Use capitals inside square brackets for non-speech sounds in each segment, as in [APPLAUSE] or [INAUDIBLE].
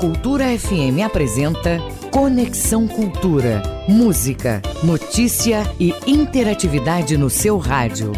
Cultura FM apresenta Conexão Cultura. Música, notícia e interatividade no seu rádio.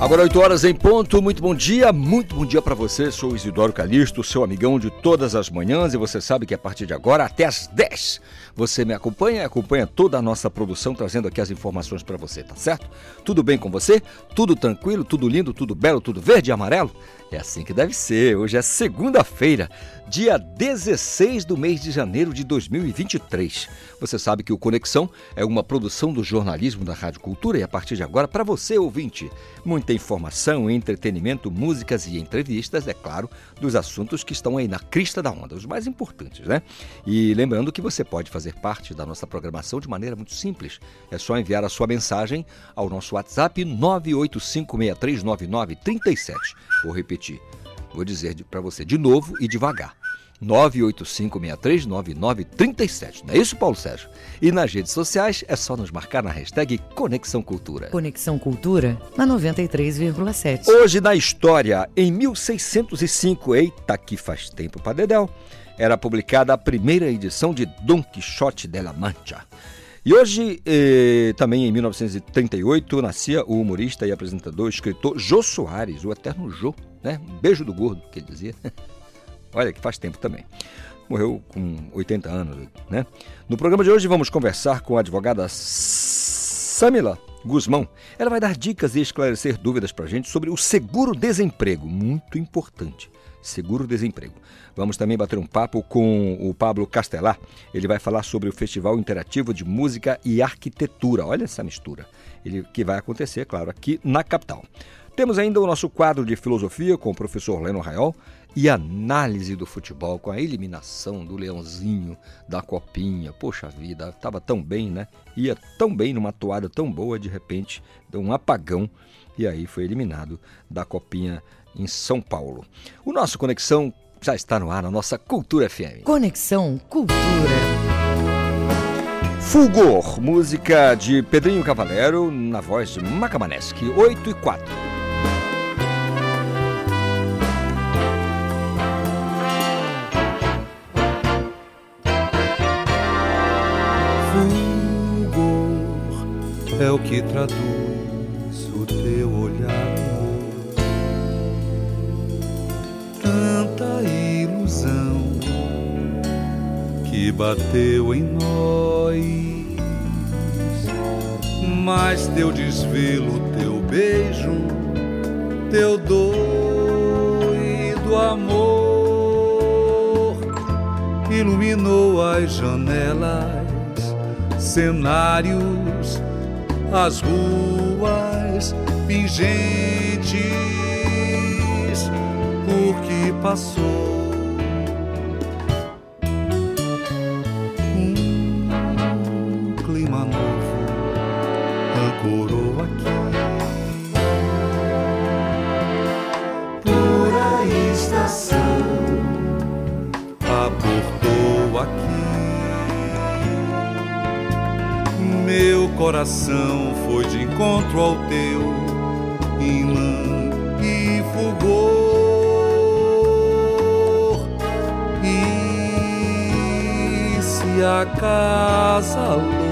Agora 8 horas em ponto, muito bom dia, muito bom dia para você. Sou Isidoro Calixto, seu amigão de todas as manhãs e você sabe que a partir de agora até as 10 você me acompanha, acompanha toda a nossa produção trazendo aqui as informações para você, tá certo? Tudo bem com você? Tudo tranquilo, tudo lindo, tudo belo, tudo verde e amarelo? É assim que deve ser. Hoje é segunda-feira, dia 16 do mês de janeiro de 2023. Você sabe que o Conexão é uma produção do jornalismo da Rádio Cultura e a partir de agora, para você ouvinte, muita informação, entretenimento, músicas e entrevistas, é claro, dos assuntos que estão aí na crista da onda, os mais importantes, né? E lembrando que você pode fazer parte da nossa programação de maneira muito simples. É só enviar a sua mensagem ao nosso WhatsApp 985639937. Vou repetir. Vou dizer para você de novo e devagar. 985639937. Não é isso, Paulo Sérgio? E nas redes sociais é só nos marcar na hashtag Conexão Cultura. Conexão Cultura na 93,7. Hoje na história, em 1605, eita que faz tempo para Dedéu, era publicada a primeira edição de Don Quixote de la Mancha. E hoje, eh, também em 1938, nascia o humorista e apresentador, escritor Jô Soares, o eterno Jô, né? Beijo do gordo, que ele dizia. [LAUGHS] Olha, que faz tempo também. Morreu com 80 anos, né? No programa de hoje vamos conversar com a advogada Samila Guzmão. Ela vai dar dicas e esclarecer dúvidas para gente sobre o seguro-desemprego, muito importante. Seguro-desemprego. Vamos também bater um papo com o Pablo Castelar. Ele vai falar sobre o Festival Interativo de Música e Arquitetura. Olha essa mistura. Ele, que vai acontecer, claro, aqui na capital. Temos ainda o nosso quadro de filosofia com o professor Leno Raiol e análise do futebol com a eliminação do Leãozinho da Copinha. Poxa vida, estava tão bem, né? Ia tão bem numa toada tão boa, de repente deu um apagão e aí foi eliminado da Copinha em São Paulo. O nosso Conexão já está no ar na nossa Cultura FM. Conexão Cultura. Fulgor, música de Pedrinho Cavalero na voz de Macamanesque, 8 e 4. é o que traduz que bateu em nós, mas teu desvelo, teu beijo, teu doido amor iluminou as janelas, cenários as ruas pingentes por que passou. Aqui. Meu coração foi de encontro ao teu imã e fulgor. E se acasalou.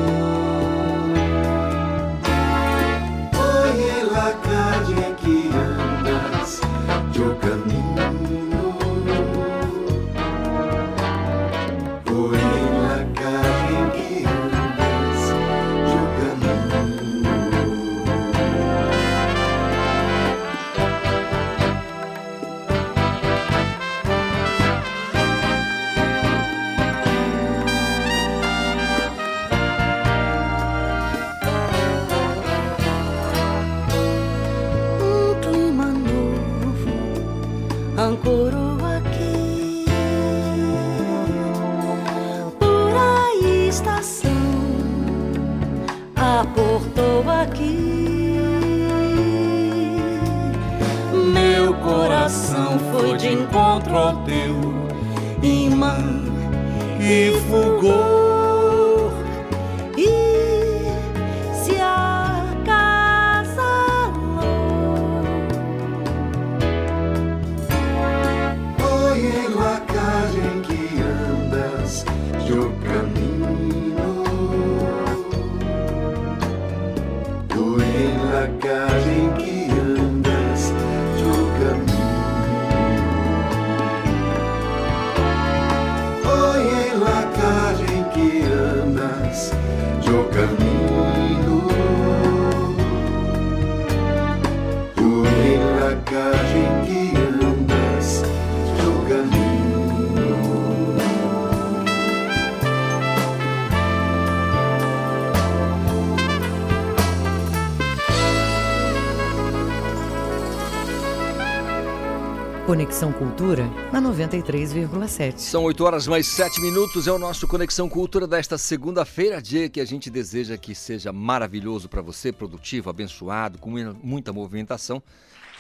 Conexão Cultura na 93,7. São 8 horas mais 7 minutos, é o nosso Conexão Cultura desta segunda-feira, dia que a gente deseja que seja maravilhoso para você, produtivo, abençoado, com muita movimentação,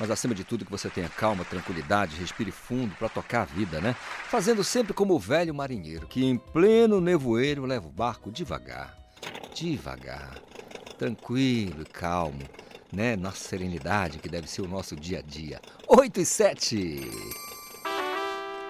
mas acima de tudo que você tenha calma, tranquilidade, respire fundo para tocar a vida, né? Fazendo sempre como o velho marinheiro, que em pleno nevoeiro leva o barco devagar, devagar, tranquilo e calmo né? Nossa serenidade, que deve ser o nosso dia a dia. 8 e 7.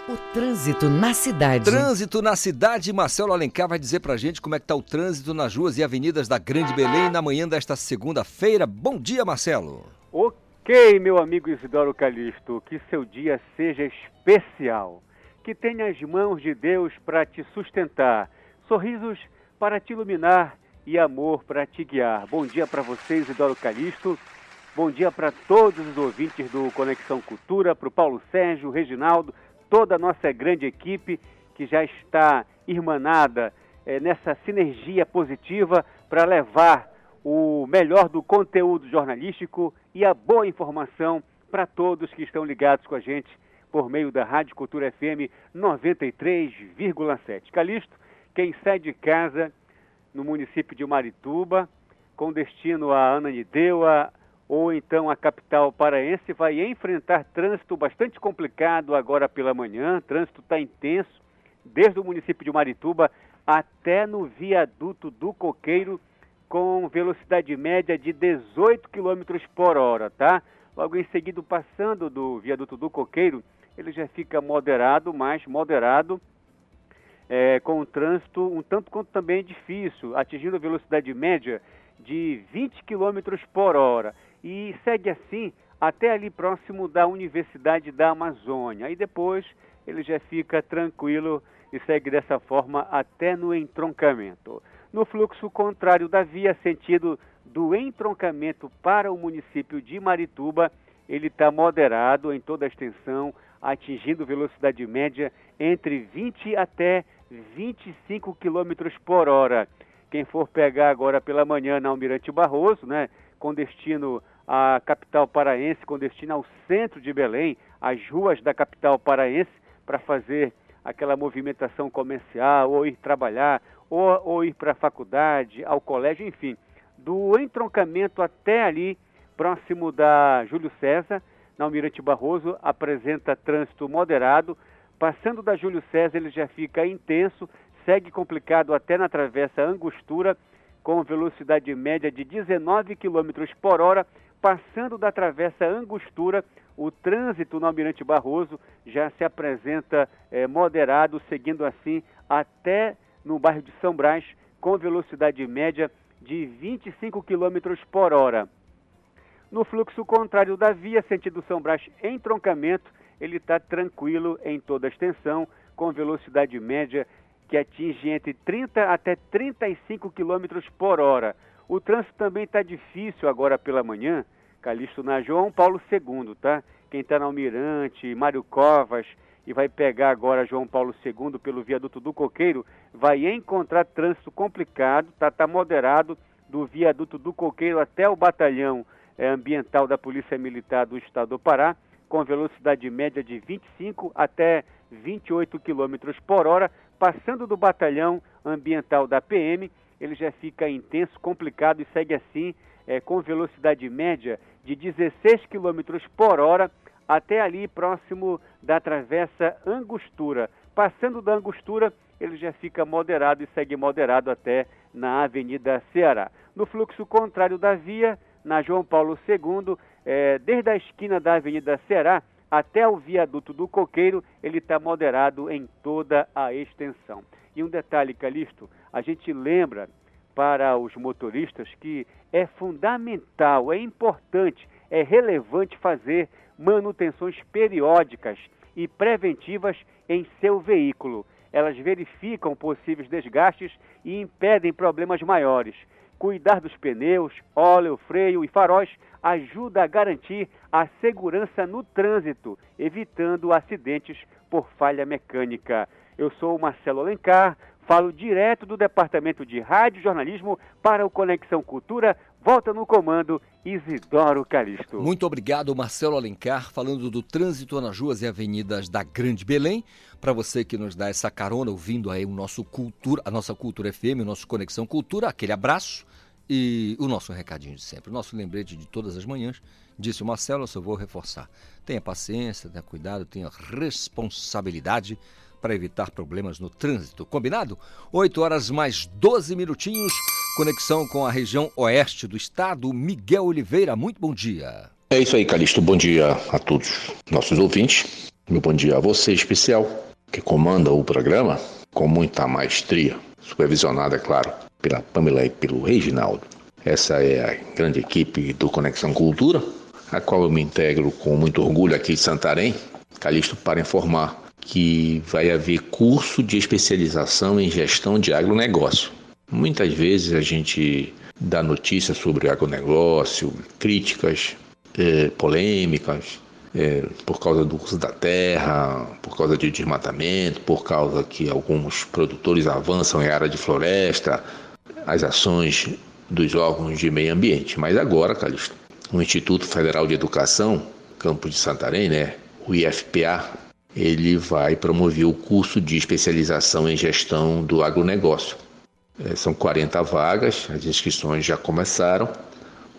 O trânsito na cidade. Trânsito na cidade. Marcelo Alencar vai dizer pra gente como é que tá o trânsito nas ruas e avenidas da Grande Belém na manhã desta segunda-feira. Bom dia, Marcelo. Ok, meu amigo Isidoro Calixto, que seu dia seja especial. Que tenha as mãos de Deus para te sustentar, sorrisos para te iluminar e amor para te guiar. Bom dia para vocês, Isidoro Calixto. Bom dia para todos os ouvintes do Conexão Cultura, para o Paulo Sérgio, Reginaldo, toda a nossa grande equipe que já está irmanada é, nessa sinergia positiva para levar o melhor do conteúdo jornalístico e a boa informação para todos que estão ligados com a gente por meio da Rádio Cultura FM 93,7. Calixto, quem sai de casa no município de Marituba, com destino a Ananindeua ou então a capital paraense, vai enfrentar trânsito bastante complicado agora pela manhã. Trânsito está intenso, desde o município de Marituba até no viaduto do Coqueiro, com velocidade média de 18 km por hora, tá? Logo em seguida, passando do viaduto do Coqueiro, ele já fica moderado, mais moderado, é, com o trânsito um tanto quanto também difícil, atingindo a velocidade média de 20 km por hora. E segue assim até ali próximo da Universidade da Amazônia. Aí depois ele já fica tranquilo e segue dessa forma até no entroncamento. No fluxo contrário da via, sentido do entroncamento para o município de Marituba, ele está moderado em toda a extensão, atingindo velocidade média entre 20 até 25 km por hora. Quem for pegar agora pela manhã na Almirante Barroso, né, com destino à capital paraense, com destino ao centro de Belém, as ruas da capital paraense, para fazer aquela movimentação comercial, ou ir trabalhar, ou, ou ir para a faculdade, ao colégio, enfim. Do entroncamento até ali, próximo da Júlio César, na Almirante Barroso, apresenta trânsito moderado, Passando da Júlio César, ele já fica intenso, segue complicado até na travessa Angostura, com velocidade média de 19 km por hora. Passando da travessa Angostura, o trânsito no Almirante Barroso já se apresenta é, moderado, seguindo assim até no bairro de São Brás, com velocidade média de 25 km por hora. No fluxo contrário da via, sentido São Brás, em troncamento, ele está tranquilo em toda a extensão, com velocidade média que atinge entre 30 até 35 km por hora. O trânsito também está difícil agora pela manhã, Calixto na João Paulo II, tá? Quem está na Almirante, Mário Covas e vai pegar agora João Paulo II pelo viaduto do Coqueiro, vai encontrar trânsito complicado, tá, tá moderado do viaduto do Coqueiro até o batalhão é, ambiental da Polícia Militar do Estado do Pará com velocidade média de 25 até 28 km por hora, passando do batalhão ambiental da PM, ele já fica intenso, complicado e segue assim é, com velocidade média de 16 km por hora até ali próximo da travessa Angostura. Passando da Angostura, ele já fica moderado e segue moderado até na Avenida Ceará. No fluxo contrário da via, na João Paulo II, é, desde a esquina da Avenida Será até o viaduto do Coqueiro, ele está moderado em toda a extensão. E um detalhe, Calixto, a gente lembra para os motoristas que é fundamental, é importante, é relevante fazer manutenções periódicas e preventivas em seu veículo. Elas verificam possíveis desgastes e impedem problemas maiores. Cuidar dos pneus, óleo, freio e faróis ajuda a garantir a segurança no trânsito, evitando acidentes por falha mecânica. Eu sou o Marcelo Alencar, falo direto do Departamento de Rádio Jornalismo para o Conexão Cultura, Volta no comando Isidoro Calixto. Muito obrigado, Marcelo Alencar, falando do trânsito nas ruas e avenidas da Grande Belém. Para você que nos dá essa carona, ouvindo aí o nosso cultura, a nossa Cultura FM, o nosso Conexão Cultura, aquele abraço e o nosso recadinho de sempre, o nosso lembrete de todas as manhãs. Disse o Marcelo, eu só vou reforçar. Tenha paciência, tenha cuidado, tenha responsabilidade para evitar problemas no trânsito. Combinado? 8 horas mais 12 minutinhos. Conexão com a região oeste do estado. Miguel Oliveira, muito bom dia. É isso aí, Calixto. Bom dia a todos nossos ouvintes. Meu bom dia a você especial, que comanda o programa com muita maestria, supervisionada, é claro, pela Pamela e pelo Reginaldo. Essa é a grande equipe do Conexão Cultura, a qual eu me integro com muito orgulho aqui de Santarém, Calixto, para informar que vai haver curso de especialização em gestão de agronegócio. Muitas vezes a gente dá notícias sobre agronegócio, críticas, eh, polêmicas, eh, por causa do uso da terra, por causa de desmatamento, por causa que alguns produtores avançam em área de floresta, as ações dos órgãos de meio ambiente. Mas agora, Calixto, o Instituto Federal de Educação, Campos de Santarém, né, o IFPA, ele vai promover o curso de especialização em gestão do agronegócio. É, são 40 vagas, as inscrições já começaram.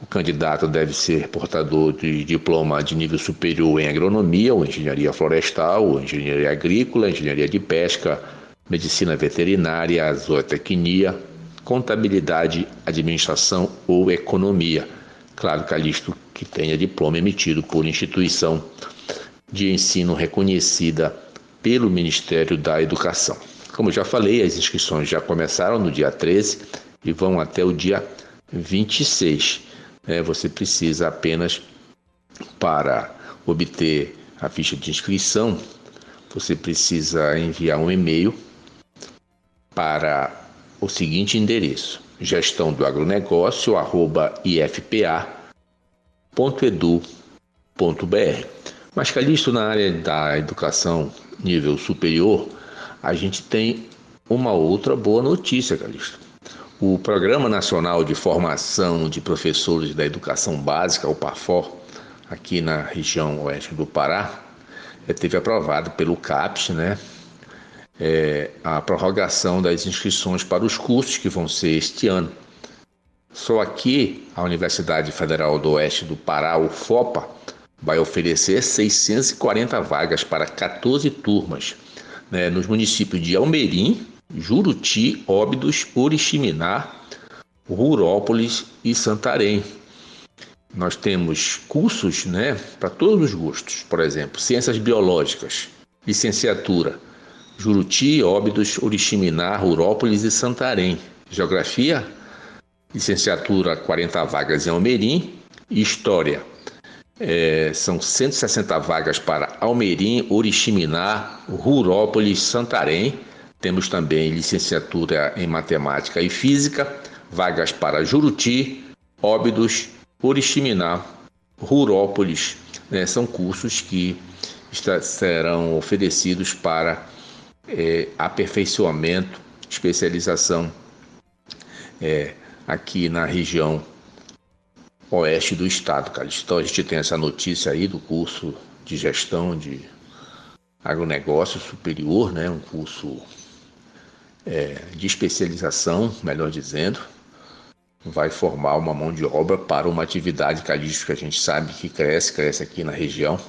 O candidato deve ser portador de diploma de nível superior em agronomia, ou engenharia florestal, ou engenharia agrícola, engenharia de pesca, medicina veterinária, zootecnia, contabilidade, administração ou economia. Claro, Calixto, que tenha diploma emitido por instituição de ensino reconhecida pelo Ministério da Educação. Como já falei, as inscrições já começaram no dia 13 e vão até o dia 26. É, você precisa apenas, para obter a ficha de inscrição, você precisa enviar um e-mail para o seguinte endereço: gestão do agronegócio ifpa.edu.br. Mas, Calixto, na área da educação nível superior, a gente tem uma outra boa notícia, Calixto. O Programa Nacional de Formação de Professores da Educação Básica, o PAFOR, aqui na região oeste do Pará, é, teve aprovado pelo CAPES, né? É, a prorrogação das inscrições para os cursos que vão ser este ano. Só aqui, a Universidade Federal do Oeste do Pará, o FOPA, vai oferecer 640 vagas para 14 turmas né, nos municípios de Almerim, Juruti, Óbidos, Oriximiná, Rurópolis e Santarém. Nós temos cursos né, para todos os gostos, por exemplo, Ciências Biológicas, Licenciatura, Juruti, Óbidos, Oriximiná, Rurópolis e Santarém. Geografia, Licenciatura 40 vagas em Almerim, História, é, são 160 vagas para Almerim, Oriximiná, Rurópolis, Santarém. Temos também licenciatura em Matemática e Física, vagas para Juruti, Óbidos, Oriximiná, Rurópolis. Né? São cursos que serão oferecidos para é, aperfeiçoamento, especialização é, aqui na região oeste do estado, cara. Então a gente tem essa notícia aí do curso de gestão de agronegócio superior, né? Um curso é, de especialização, melhor dizendo, vai formar uma mão de obra para uma atividade calística que a gente sabe que cresce, cresce aqui na região.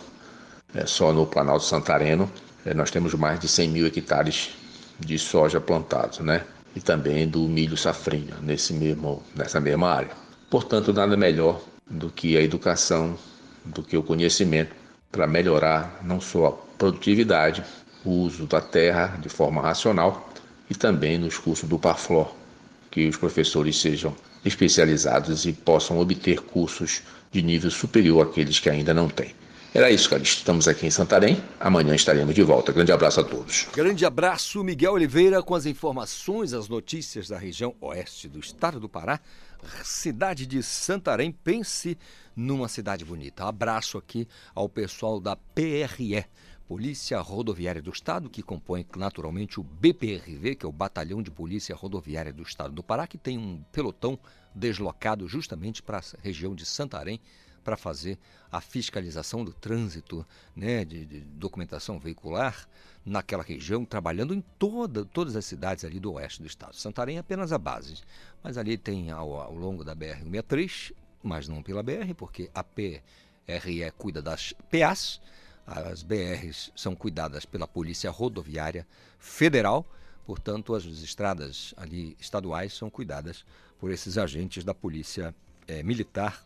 É, só no Planalto Santareno nós temos mais de 100 mil hectares de soja plantados, né? E também do milho safrinha nesse mesmo, nessa mesma área. Portanto, nada melhor do que a educação, do que o conhecimento para melhorar não só a produtividade, o uso da terra de forma racional e também nos cursos do PAFLOR, que os professores sejam especializados e possam obter cursos de nível superior àqueles que ainda não têm. Era isso, Calixto. Estamos aqui em Santarém. Amanhã estaremos de volta. Grande abraço a todos. Grande abraço, Miguel Oliveira, com as informações, as notícias da região oeste do estado do Pará cidade de Santarém. Pense numa cidade bonita. Abraço aqui ao pessoal da PRE, Polícia Rodoviária do Estado, que compõe naturalmente o BPRV, que é o Batalhão de Polícia Rodoviária do Estado do Pará, que tem um pelotão deslocado justamente para a região de Santarém para fazer a fiscalização do trânsito, né, de, de, documentação veicular naquela região, trabalhando em toda, todas as cidades ali do oeste do estado. Santarém é apenas a base, mas ali tem ao, ao longo da BR-163, mas não pela BR, porque a PRE cuida das PAs, as BRs são cuidadas pela Polícia Rodoviária Federal, portanto, as estradas ali estaduais são cuidadas por esses agentes da Polícia é, Militar,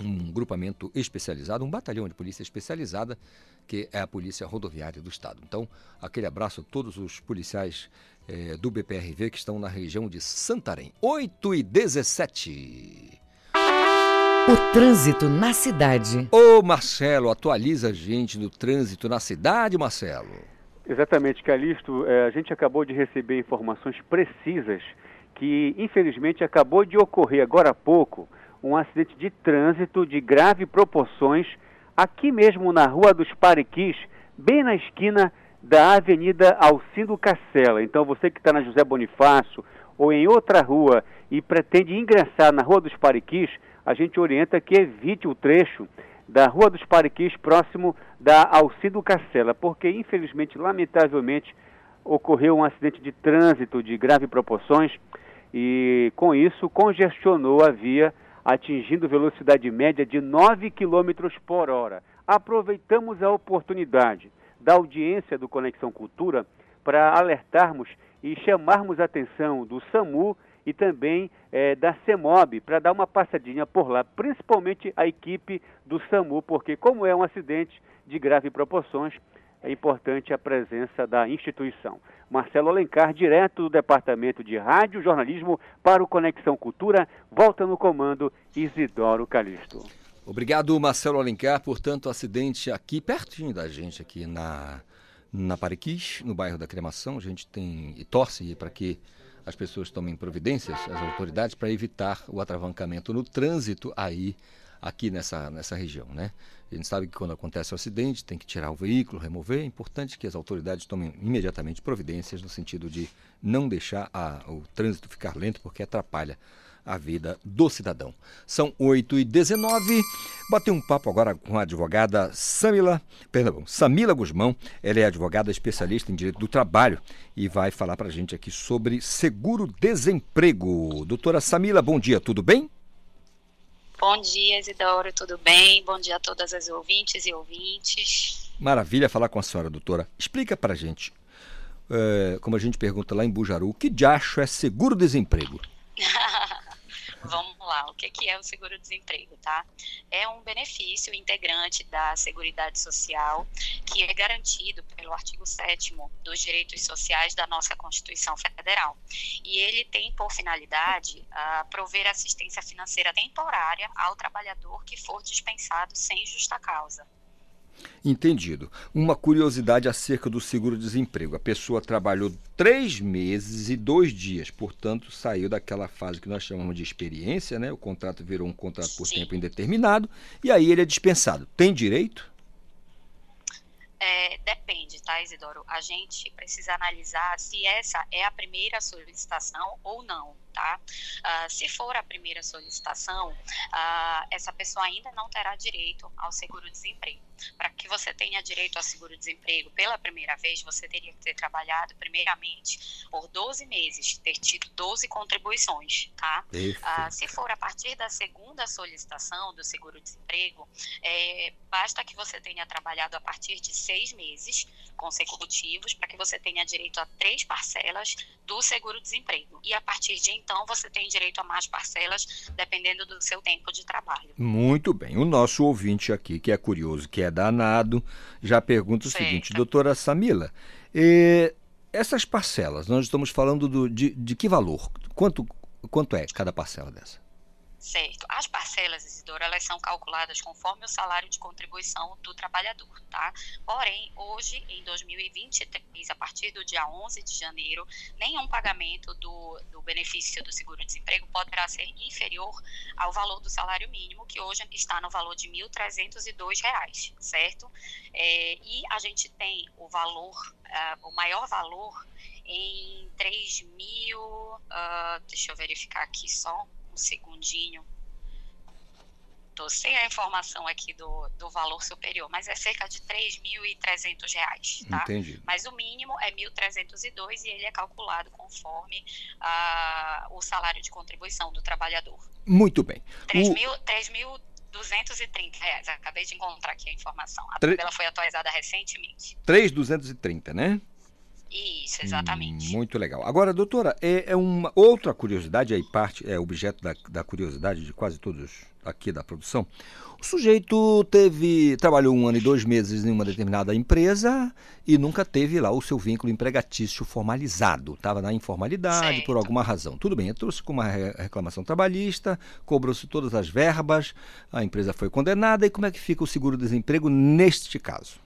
um grupamento especializado, um batalhão de polícia especializada, que é a Polícia Rodoviária do Estado. Então, aquele abraço a todos os policiais é, do BPRV que estão na região de Santarém. 8 e 17. O trânsito na cidade. Ô Marcelo, atualiza a gente do trânsito na cidade, Marcelo. Exatamente, Calixto. É, a gente acabou de receber informações precisas que, infelizmente, acabou de ocorrer agora há pouco um acidente de trânsito de grave proporções aqui mesmo na Rua dos Pariquis, bem na esquina da Avenida Alcindo Cacela. Então, você que está na José Bonifácio ou em outra rua e pretende ingressar na Rua dos Pariquis, a gente orienta que evite o trecho da Rua dos Pariquis, próximo da Alcido Cacela, porque infelizmente, lamentavelmente, ocorreu um acidente de trânsito de grave proporções e com isso congestionou a via, atingindo velocidade média de 9 km por hora. Aproveitamos a oportunidade da audiência do Conexão Cultura para alertarmos e chamarmos a atenção do SAMU e também é, da CEMOB para dar uma passadinha por lá, principalmente a equipe do SAMU, porque como é um acidente de grave proporções, é importante a presença da instituição. Marcelo Alencar, direto do Departamento de Rádio Jornalismo para o Conexão Cultura, volta no comando Isidoro Calixto. Obrigado, Marcelo Alencar, por tanto acidente aqui pertinho da gente, aqui na, na Pariquis, no bairro da Cremação. A gente tem e torce para que as pessoas tomem providências, as autoridades, para evitar o atravancamento no trânsito aí, aqui nessa, nessa região, né? A gente sabe que quando acontece o acidente, tem que tirar o veículo, remover. É importante que as autoridades tomem imediatamente providências no sentido de não deixar a, o trânsito ficar lento, porque atrapalha a vida do cidadão. São 8 e 19 Batei um papo agora com a advogada Samila, perdão, Samila Guzmão. Ela é advogada especialista em direito do trabalho e vai falar para a gente aqui sobre seguro-desemprego. Doutora Samila, bom dia, tudo bem? Bom dia, Isidoro, tudo bem? Bom dia a todas as ouvintes e ouvintes. Maravilha falar com a senhora, doutora. Explica para a gente, é, como a gente pergunta lá em Bujaru, o que de acho é seguro-desemprego? O que é o seguro-desemprego, tá? É um benefício integrante da Seguridade Social que é garantido pelo artigo 7 dos direitos sociais da nossa Constituição Federal. E ele tem por finalidade uh, prover assistência financeira temporária ao trabalhador que for dispensado sem justa causa. Entendido. Uma curiosidade acerca do seguro-desemprego. A pessoa trabalhou três meses e dois dias, portanto, saiu daquela fase que nós chamamos de experiência, né? O contrato virou um contrato por Sim. tempo indeterminado e aí ele é dispensado. Tem direito? É, depende, tá, Isidoro? A gente precisa analisar se essa é a primeira solicitação ou não tá? Uh, se for a primeira solicitação, uh, essa pessoa ainda não terá direito ao seguro-desemprego. Para que você tenha direito ao seguro-desemprego pela primeira vez, você teria que ter trabalhado primeiramente por 12 meses, ter tido 12 contribuições, tá? Uh, se for a partir da segunda solicitação do seguro-desemprego, é, basta que você tenha trabalhado a partir de seis meses consecutivos para que você tenha direito a três parcelas do seguro-desemprego. E a partir de então você tem direito a mais parcelas, dependendo do seu tempo de trabalho. Muito bem. O nosso ouvinte aqui, que é curioso, que é danado, já pergunta o seguinte, doutora Samila, eh, essas parcelas, nós estamos falando do, de, de que valor? Quanto, quanto é cada parcela dessa? Certo. As parcelas, Isidoro, elas são calculadas conforme o salário de contribuição do trabalhador, tá? Porém, hoje, em 2023, a partir do dia 11 de janeiro, nenhum pagamento do, do benefício do seguro-desemprego poderá ser inferior ao valor do salário mínimo, que hoje está no valor de R$ 1.302, certo? É, e a gente tem o valor, uh, o maior valor em 3 mil, uh, deixa eu verificar aqui só um segundinho. Estou sem a informação aqui do, do valor superior, mas é cerca de R$ 3.300, tá? Entendi. Mas o mínimo é 1.302 e ele é calculado conforme ah, o salário de contribuição do trabalhador. Muito bem. R$ O- 3.230 reais. Acabei de encontrar aqui a informação. A tabela foi atualizada recentemente. 3,230, né? Isso, exatamente. Hum, muito legal. Agora, doutora, é, é uma outra curiosidade, aí parte, é objeto da, da curiosidade de quase todos aqui da produção. O sujeito teve, trabalhou um ano e dois meses em uma determinada empresa e nunca teve lá o seu vínculo empregatício formalizado. Estava na informalidade por Certo. alguma razão. Tudo bem, trouxe com uma re- reclamação trabalhista, cobrou-se todas as verbas, a empresa foi condenada. E como é que fica o seguro-desemprego neste caso?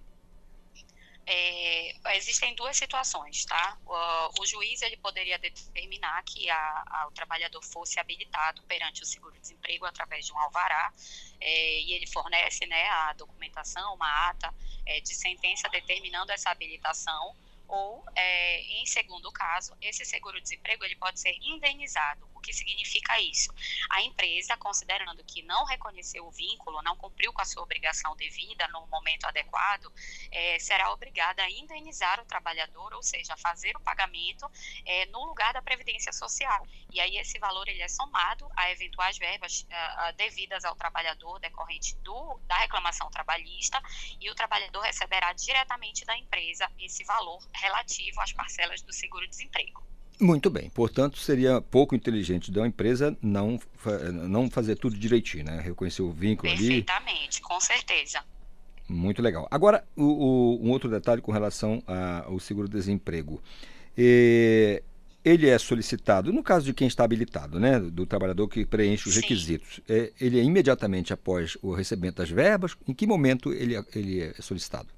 É, existem duas situações, tá? O, o juiz ele poderia determinar que a- a- o trabalhador fosse habilitado perante o seguro-desemprego através de um alvará é, e ele fornece, né, a documentação, uma ata é, de sentença determinando essa habilitação ou, é, em segundo caso, esse seguro-desemprego ele pode ser indenizado. O que significa isso? A empresa, considerando que não reconheceu o vínculo, não cumpriu com a sua obrigação devida no momento adequado, eh, será obrigada a indenizar o trabalhador, ou seja, fazer o pagamento eh, no lugar da Previdência Social. E aí esse valor ele é somado a eventuais verbas devidas ao trabalhador decorrente do, da reclamação trabalhista e o trabalhador receberá diretamente da empresa esse valor relativo às parcelas do seguro-desemprego. Muito bem. Portanto, seria pouco inteligente da empresa não, não fazer tudo direitinho, né? Reconhecer o vínculo ali. Perfeitamente, com certeza. Muito legal. Agora, o, o- um outro detalhe com relação a- ao seguro-desemprego. Eh, ele é solicitado, no caso de quem está habilitado, né? Do trabalhador que preenche os Sim. requisitos. É, ele é imediatamente após o recebimento das verbas? Em que momento ele, é- ele é solicitado?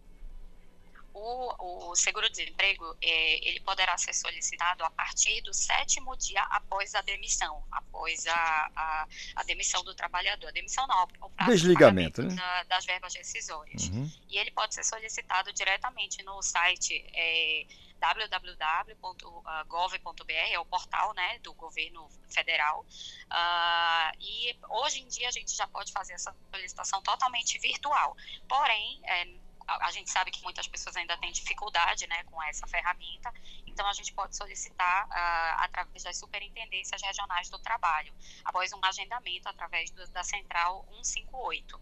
O, o seguro-desemprego eh, ele poderá ser solicitado a partir do sétimo dia após a demissão, após a, a, a demissão do trabalhador. A demissão não, o prazo de Desligamento, né? da- das verbas decisórias. Uhum. E ele pode ser solicitado diretamente no site eh, www.gov.br, é o portal né, do governo federal. Ah, e hoje em dia a gente já pode fazer essa solicitação totalmente virtual. Porém, eh, a, gente sabe que muitas pessoas ainda têm dificuldade né, com essa ferramenta, então a gente pode solicitar ah, através das superintendências regionais do trabalho, após um agendamento através do- da central 158.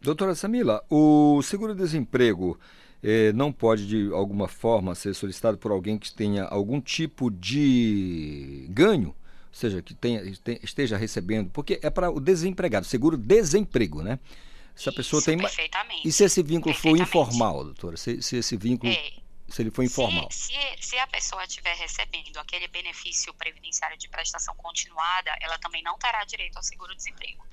Doutora Samila, o seguro-desemprego eh, não pode, de alguma forma, ser solicitado por alguém que tenha algum tipo de ganho? Ou seja, que tenha, este- esteja recebendo, porque é para o desempregado, seguro-desemprego, né? Se a pessoa Isso, tem. perfeitamente. E se esse vínculo for informal, doutora? Se, se esse vínculo, É, se ele for informal. Se, se, se a pessoa estiver recebendo aquele benefício previdenciário de prestação continuada, ela também não terá direito ao seguro-desemprego.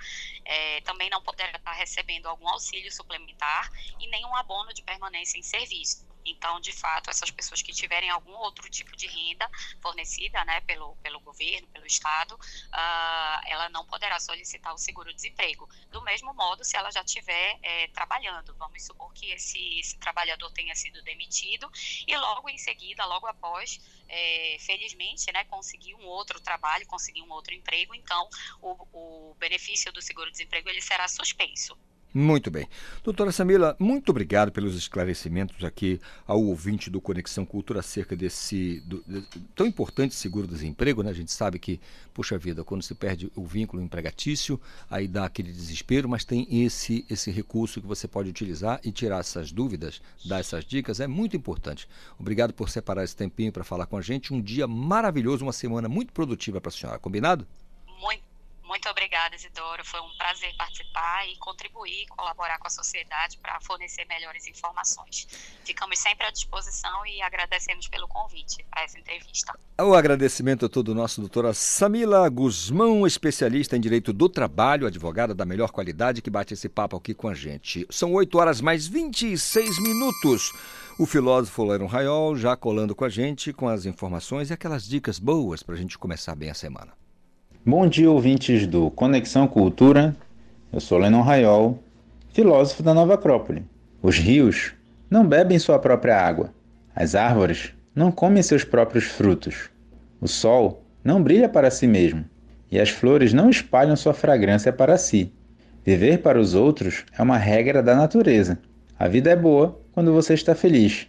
É, também não poderá estar recebendo algum auxílio suplementar e nenhum abono de permanência em serviço. Então, de fato, essas pessoas que tiverem algum outro tipo de renda fornecida né, pelo, pelo governo, pelo Estado, ah, ela não poderá solicitar o seguro-desemprego. Do mesmo modo, se ela já estiver eh, trabalhando, vamos supor que esse, esse trabalhador tenha sido demitido e logo em seguida, logo após, eh, felizmente, né, conseguir um outro trabalho, conseguir um outro emprego, então o, o benefício do seguro-desemprego ele será suspenso. Muito bem. Doutora Samila, muito obrigado pelos esclarecimentos aqui ao ouvinte do Conexão Cultura acerca desse do- de- tão importante seguro-desemprego, né? A gente sabe que, puxa vida, quando se perde o vínculo empregatício, aí dá aquele desespero, mas tem esse, esse recurso que você pode utilizar e tirar essas dúvidas, dar essas dicas, é muito importante. Obrigado por separar esse tempinho para falar com a gente. Um dia maravilhoso, uma semana muito produtiva para a senhora, combinado? Muito, muito obrigada, Isidoro. Foi um prazer participar e contribuir, colaborar com a sociedade para fornecer melhores informações. Ficamos sempre à disposição e agradecemos pelo convite para essa entrevista. O agradecimento é todo nosso, doutora Samila Guzmão, especialista em direito do trabalho, advogada da melhor qualidade, que bate esse papo aqui com a gente. São 8 horas mais 26 minutos. O filósofo Leron Raiol já colando com a gente com as informações e aquelas dicas boas para a gente começar bem a semana. Bom dia, ouvintes do Conexão Cultura. Eu sou Lennon Raiol, filósofo da Nova Acrópole. Os rios não bebem sua própria água. As árvores não comem seus próprios frutos. O sol não brilha para si mesmo. e as flores não espalham sua fragrância para si. Viver para os outros é uma regra da natureza. A vida é boa quando você está feliz,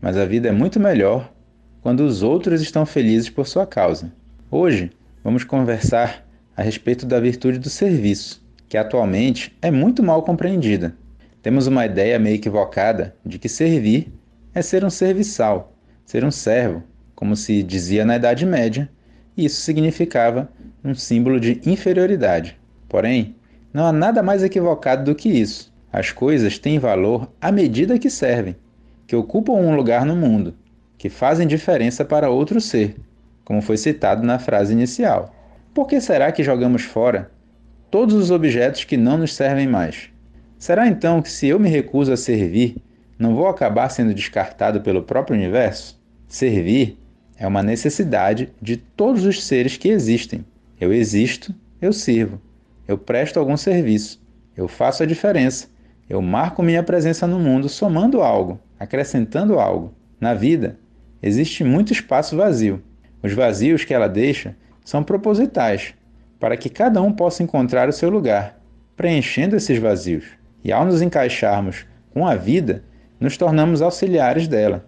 mas a vida é muito melhor quando os outros estão felizes por sua causa. Hoje, vamos conversar a respeito da virtude do serviço, que atualmente é muito mal compreendida. Temos uma ideia meio equivocada de que servir é ser um serviçal, ser um servo, como se dizia na Idade Média, e isso significava um símbolo de inferioridade. Porém, não há nada mais equivocado do que isso. As coisas têm valor à medida que servem, que ocupam um lugar no mundo, que fazem diferença para outro ser, como foi citado na frase inicial. Por que será que jogamos fora todos os objetos que não nos servem mais? Será então que se eu me recuso a servir, não vou acabar sendo descartado pelo próprio universo? Servir é uma necessidade de todos os seres que existem. Eu existo, eu sirvo. Eu presto algum serviço. Eu faço a diferença. Eu marco minha presença no mundo somando algo, acrescentando algo. Na vida, existe muito espaço vazio. Os vazios que ela deixa são propositais, para que cada um possa encontrar o seu lugar, preenchendo esses vazios. E ao nos encaixarmos com a vida, nos tornamos auxiliares dela.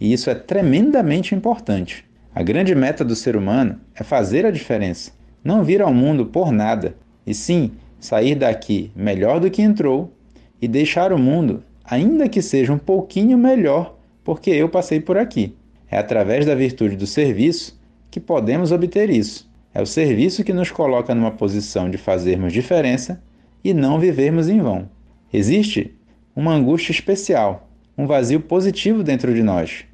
E isso é tremendamente importante. A grande meta do ser humano é fazer a diferença, não vir ao mundo por nada, e sim sair daqui melhor do que entrou e deixar o mundo, ainda que seja um pouquinho melhor, porque eu passei por aqui. É através da virtude do serviço que podemos obter isso. É o serviço que nos coloca numa posição de fazermos diferença e não vivermos em vão. Existe uma angústia especial, um vazio positivo dentro de nós,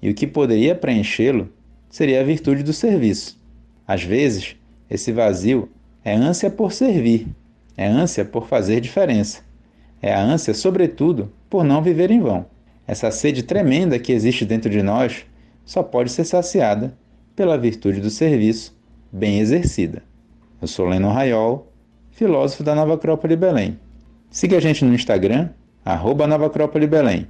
e o que poderia preenchê-lo seria a virtude do serviço. Às vezes, esse vazio é ânsia por servir, é ânsia por fazer diferença, é a ânsia, sobretudo, por não viver em vão. Essa sede tremenda que existe dentro de nós só pode ser saciada pela virtude do serviço bem exercida. Eu sou Leno Raiol, filósofo da Nova Acrópole Belém. Siga a gente no Instagram, arroba Nova Acrópole Belém.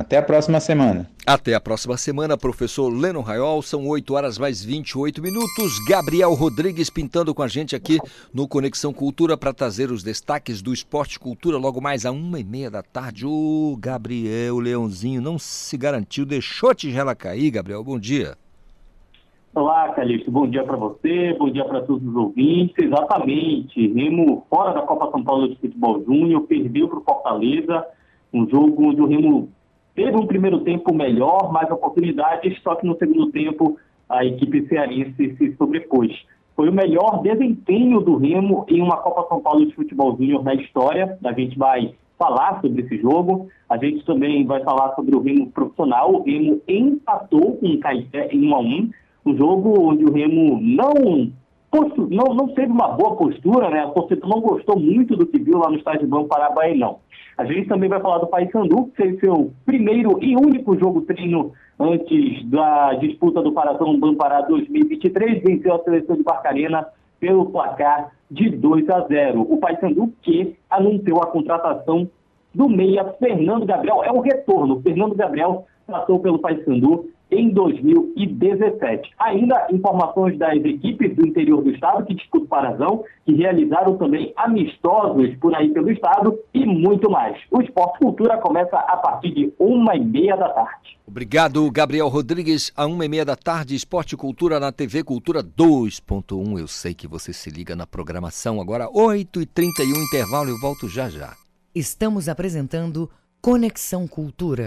Até a próxima semana. Até a próxima semana, professor Leno Raiol. São 8 horas mais 28 minutos. Gabriel Rodrigues pintando com a gente aqui no Conexão Cultura para trazer os destaques do Esporte Cultura logo mais a uma e meia da tarde. Ô, Gabriel Leãozinho, não se garantiu, deixou a tigela cair, Gabriel. Bom dia. Olá, Calixto. Bom dia para você, bom dia para todos os ouvintes. Exatamente. Remo fora da Copa São Paulo de Futebol Júnior, perdeu para o Fortaleza. Um jogo onde o Remo Teve um primeiro tempo melhor, mais oportunidades, só que no segundo tempo a equipe cearense se sobrepôs. Foi o melhor desempenho do Remo em uma Copa São Paulo de Futebol Júnior da história. A gente vai falar sobre esse jogo. A gente também vai falar sobre o Remo profissional. O Remo empatou com o Caeté em 1 a 1 um jogo onde o Remo não, não, não teve uma boa postura, né? A torcida não gostou muito do que viu lá no estádio Banco Paraguai, não. A gente também vai falar do Paysandu, que fez seu primeiro e único jogo treino antes da disputa do Parazão Bampará 2023, venceu a seleção de Barcarena pelo placar de 2 a 0. O Paysandu que anunciou a contratação do meia Fernando Gabriel, é o retorno. Fernando Gabriel passou pelo Paysandu em 2017. Ainda informações das equipes do interior do estado que disputam o Parazão, que realizaram também amistosos por aí pelo estado e muito mais. O Esporte Cultura começa a partir de uma e meia da tarde. Obrigado, Gabriel Rodrigues. A uma e meia da tarde, Esporte Cultura na TV Cultura 2.1. Eu sei que você se liga na programação. Agora, 8h31, intervalo, eu volto já já. Estamos apresentando Conexão Cultura.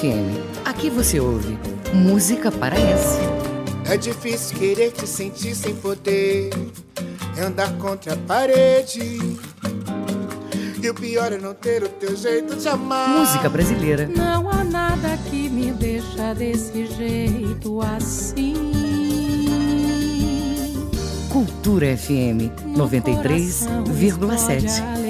FM. Aqui você ouve música paraense. É difícil querer te sentir sem poder, é andar contra a parede. E o pior é não ter o teu jeito de amar. Música brasileira. Não há nada que me deixe gosta desse jeito assim. Cultura FM 93,7.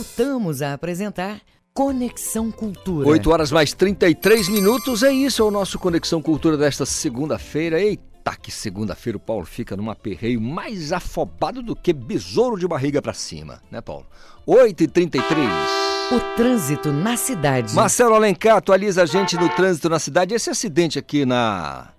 Voltamos a apresentar Conexão Cultura. 8 horas mais 33 minutos, é isso, é o nosso Conexão Cultura desta segunda-feira. Eita, que segunda-feira o Paulo fica num aperreio mais afobado do que besouro de barriga pra cima, né, Paulo? 8 e 33 O trânsito na cidade. Marcelo Alencar atualiza a gente no trânsito na cidade. Esse acidente aqui na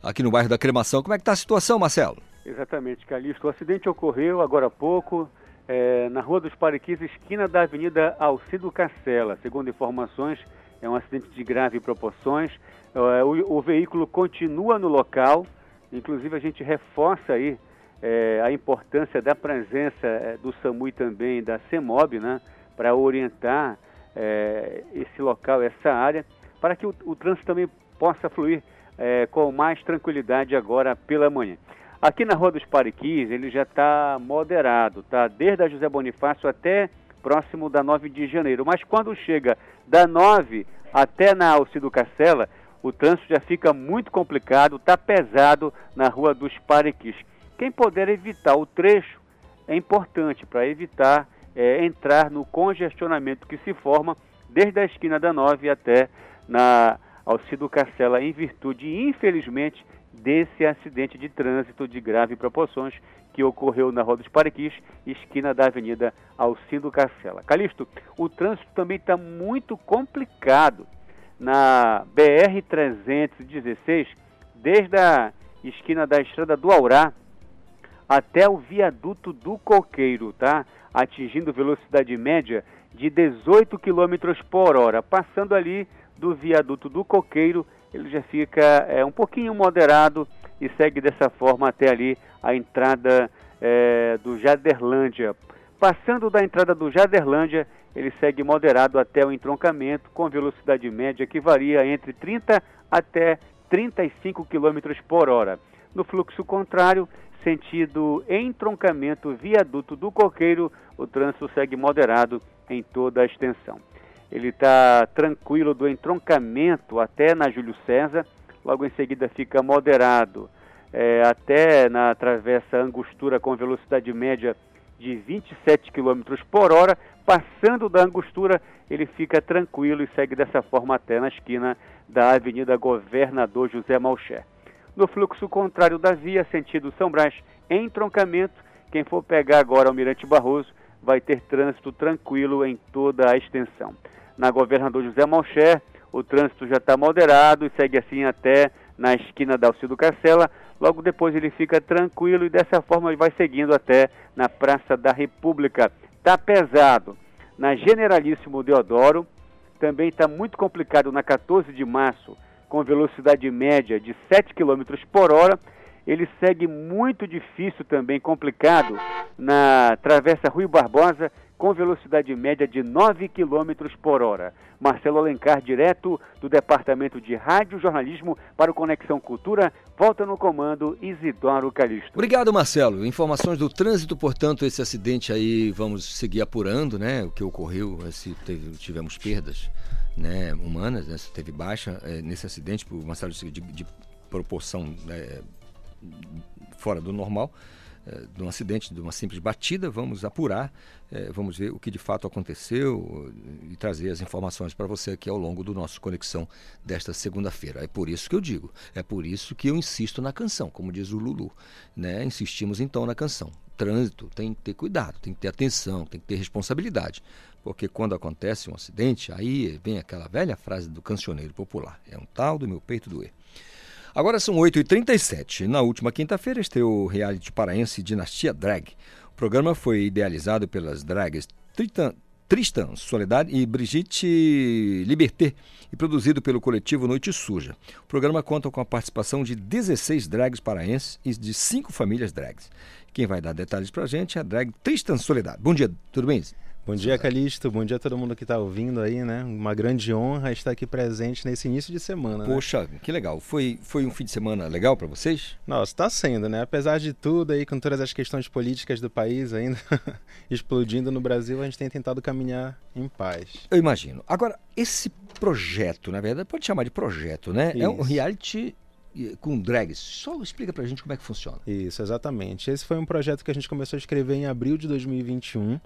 aqui no bairro da Cremação, como é que tá a situação, Marcelo? Exatamente, Calixto. O acidente ocorreu agora há pouco é, na Rua dos Pariquis, esquina da Avenida Alcido Cacela. Segundo informações, é um acidente de grave proporções. É, o, o, veículo continua no local, inclusive a gente reforça aí é, a importância da presença é, do SAMU e também da CEMOB, né, para orientar é, esse local, essa área, para que o, o trânsito também possa fluir é, com mais tranquilidade agora pela manhã. Aqui na Rua dos Pariquis, ele já está moderado, tá? Desde a José Bonifácio até próximo da 9 de janeiro. Mas quando chega da 9 até na Alcido Cacela, o trânsito já fica muito complicado, está pesado na Rua dos Pariquis. Quem puder evitar o trecho é importante para evitar é, entrar no congestionamento que se forma desde a esquina da 9 até na Alcido Cacela, em virtude, infelizmente, desse acidente de trânsito de grave proporções que ocorreu na Rua dos Pariquis, esquina da Avenida Alcindo Cacela. Calixto, o trânsito também está muito complicado na BR-316, desde a esquina da Estrada do Aurá até o viaduto do Coqueiro, tá? Atingindo velocidade média de 18 km por hora, passando ali do viaduto do Coqueiro ele já fica é, um pouquinho moderado e segue dessa forma até ali a entrada é, do Jaderlândia. Passando da entrada do Jaderlândia, ele segue moderado até o entroncamento, com velocidade média que varia entre 30 até 35 km por hora. No fluxo contrário, sentido entroncamento viaduto do Coqueiro, o trânsito segue moderado em toda a extensão. Ele está tranquilo do entroncamento até na Júlio César, logo em seguida fica moderado é, até na travessa Angostura com velocidade média de 27 km por hora. Passando da Angostura, ele fica tranquilo e segue dessa forma até na esquina da Avenida Governador José Malcher. No fluxo contrário da via, sentido São Brás, entroncamento, quem for pegar agora o Mirante Barroso vai ter trânsito tranquilo em toda a extensão na Governador José Malcher. O trânsito já está moderado e segue assim até na esquina da Alcido Cacela. Logo depois ele fica tranquilo e dessa forma ele vai seguindo até na Praça da República. Está pesado na Generalíssimo Deodoro. Também está muito complicado na 14 de março, com velocidade média de 7 km por hora. Ele segue muito difícil também, complicado, na Travessa Rui Barbosa, com velocidade média de 9 km por hora. Marcelo Alencar, direto do Departamento de Rádio Jornalismo para o Conexão Cultura, volta no comando Isidoro Calixto. Obrigado, Marcelo. Informações do trânsito, portanto, esse acidente aí vamos seguir apurando, né? O que ocorreu, se teve, tivemos perdas né, humanas, né, se teve baixa é, nesse acidente por série de, de proporção é, fora do normal. Eh, de um acidente, de uma simples batida, vamos apurar, é, vamos ver o que de fato aconteceu e trazer as informações para você aqui ao longo do nosso Conexão desta segunda-feira. É por isso que eu digo, é por isso que eu insisto na canção, como diz o Lulu. Né? Insistimos então na canção. Trânsito tem que ter cuidado, tem que ter atenção, tem que ter responsabilidade. Porque quando acontece um acidente, aí vem aquela velha frase do cancioneiro popular: é um tal do meu peito doer. Agora são 8h37. Na última quinta-feira estreou o reality paraense Dinastia Drag. O programa foi idealizado pelas drags Tristan Soledade e Brigitte Liberté e produzido pelo coletivo Noite Suja. O programa conta com a participação de 16 drags paraenses e de cinco famílias drags. Quem vai dar detalhes pra gente é a drag Tristan Soledade. Bom dia, tudo bem? Bom dia, Calixto. Bom dia a todo mundo que está ouvindo aí, né? Uma grande honra estar aqui presente nesse início de semana. né? Poxa, que legal. Foi, foi um fim de semana legal para vocês? Nossa, está sendo, né? Apesar de tudo aí, com todas as questões políticas do país ainda [LAUGHS] explodindo no Brasil, a gente tem tentado caminhar em paz. Eu imagino. Agora, esse projeto, na verdade, pode chamar de projeto, né? É um Isso. reality eh, com drags. Só explica pra gente como é que funciona. Isso, exatamente. Esse foi um projeto que a gente começou a escrever em abril de 2021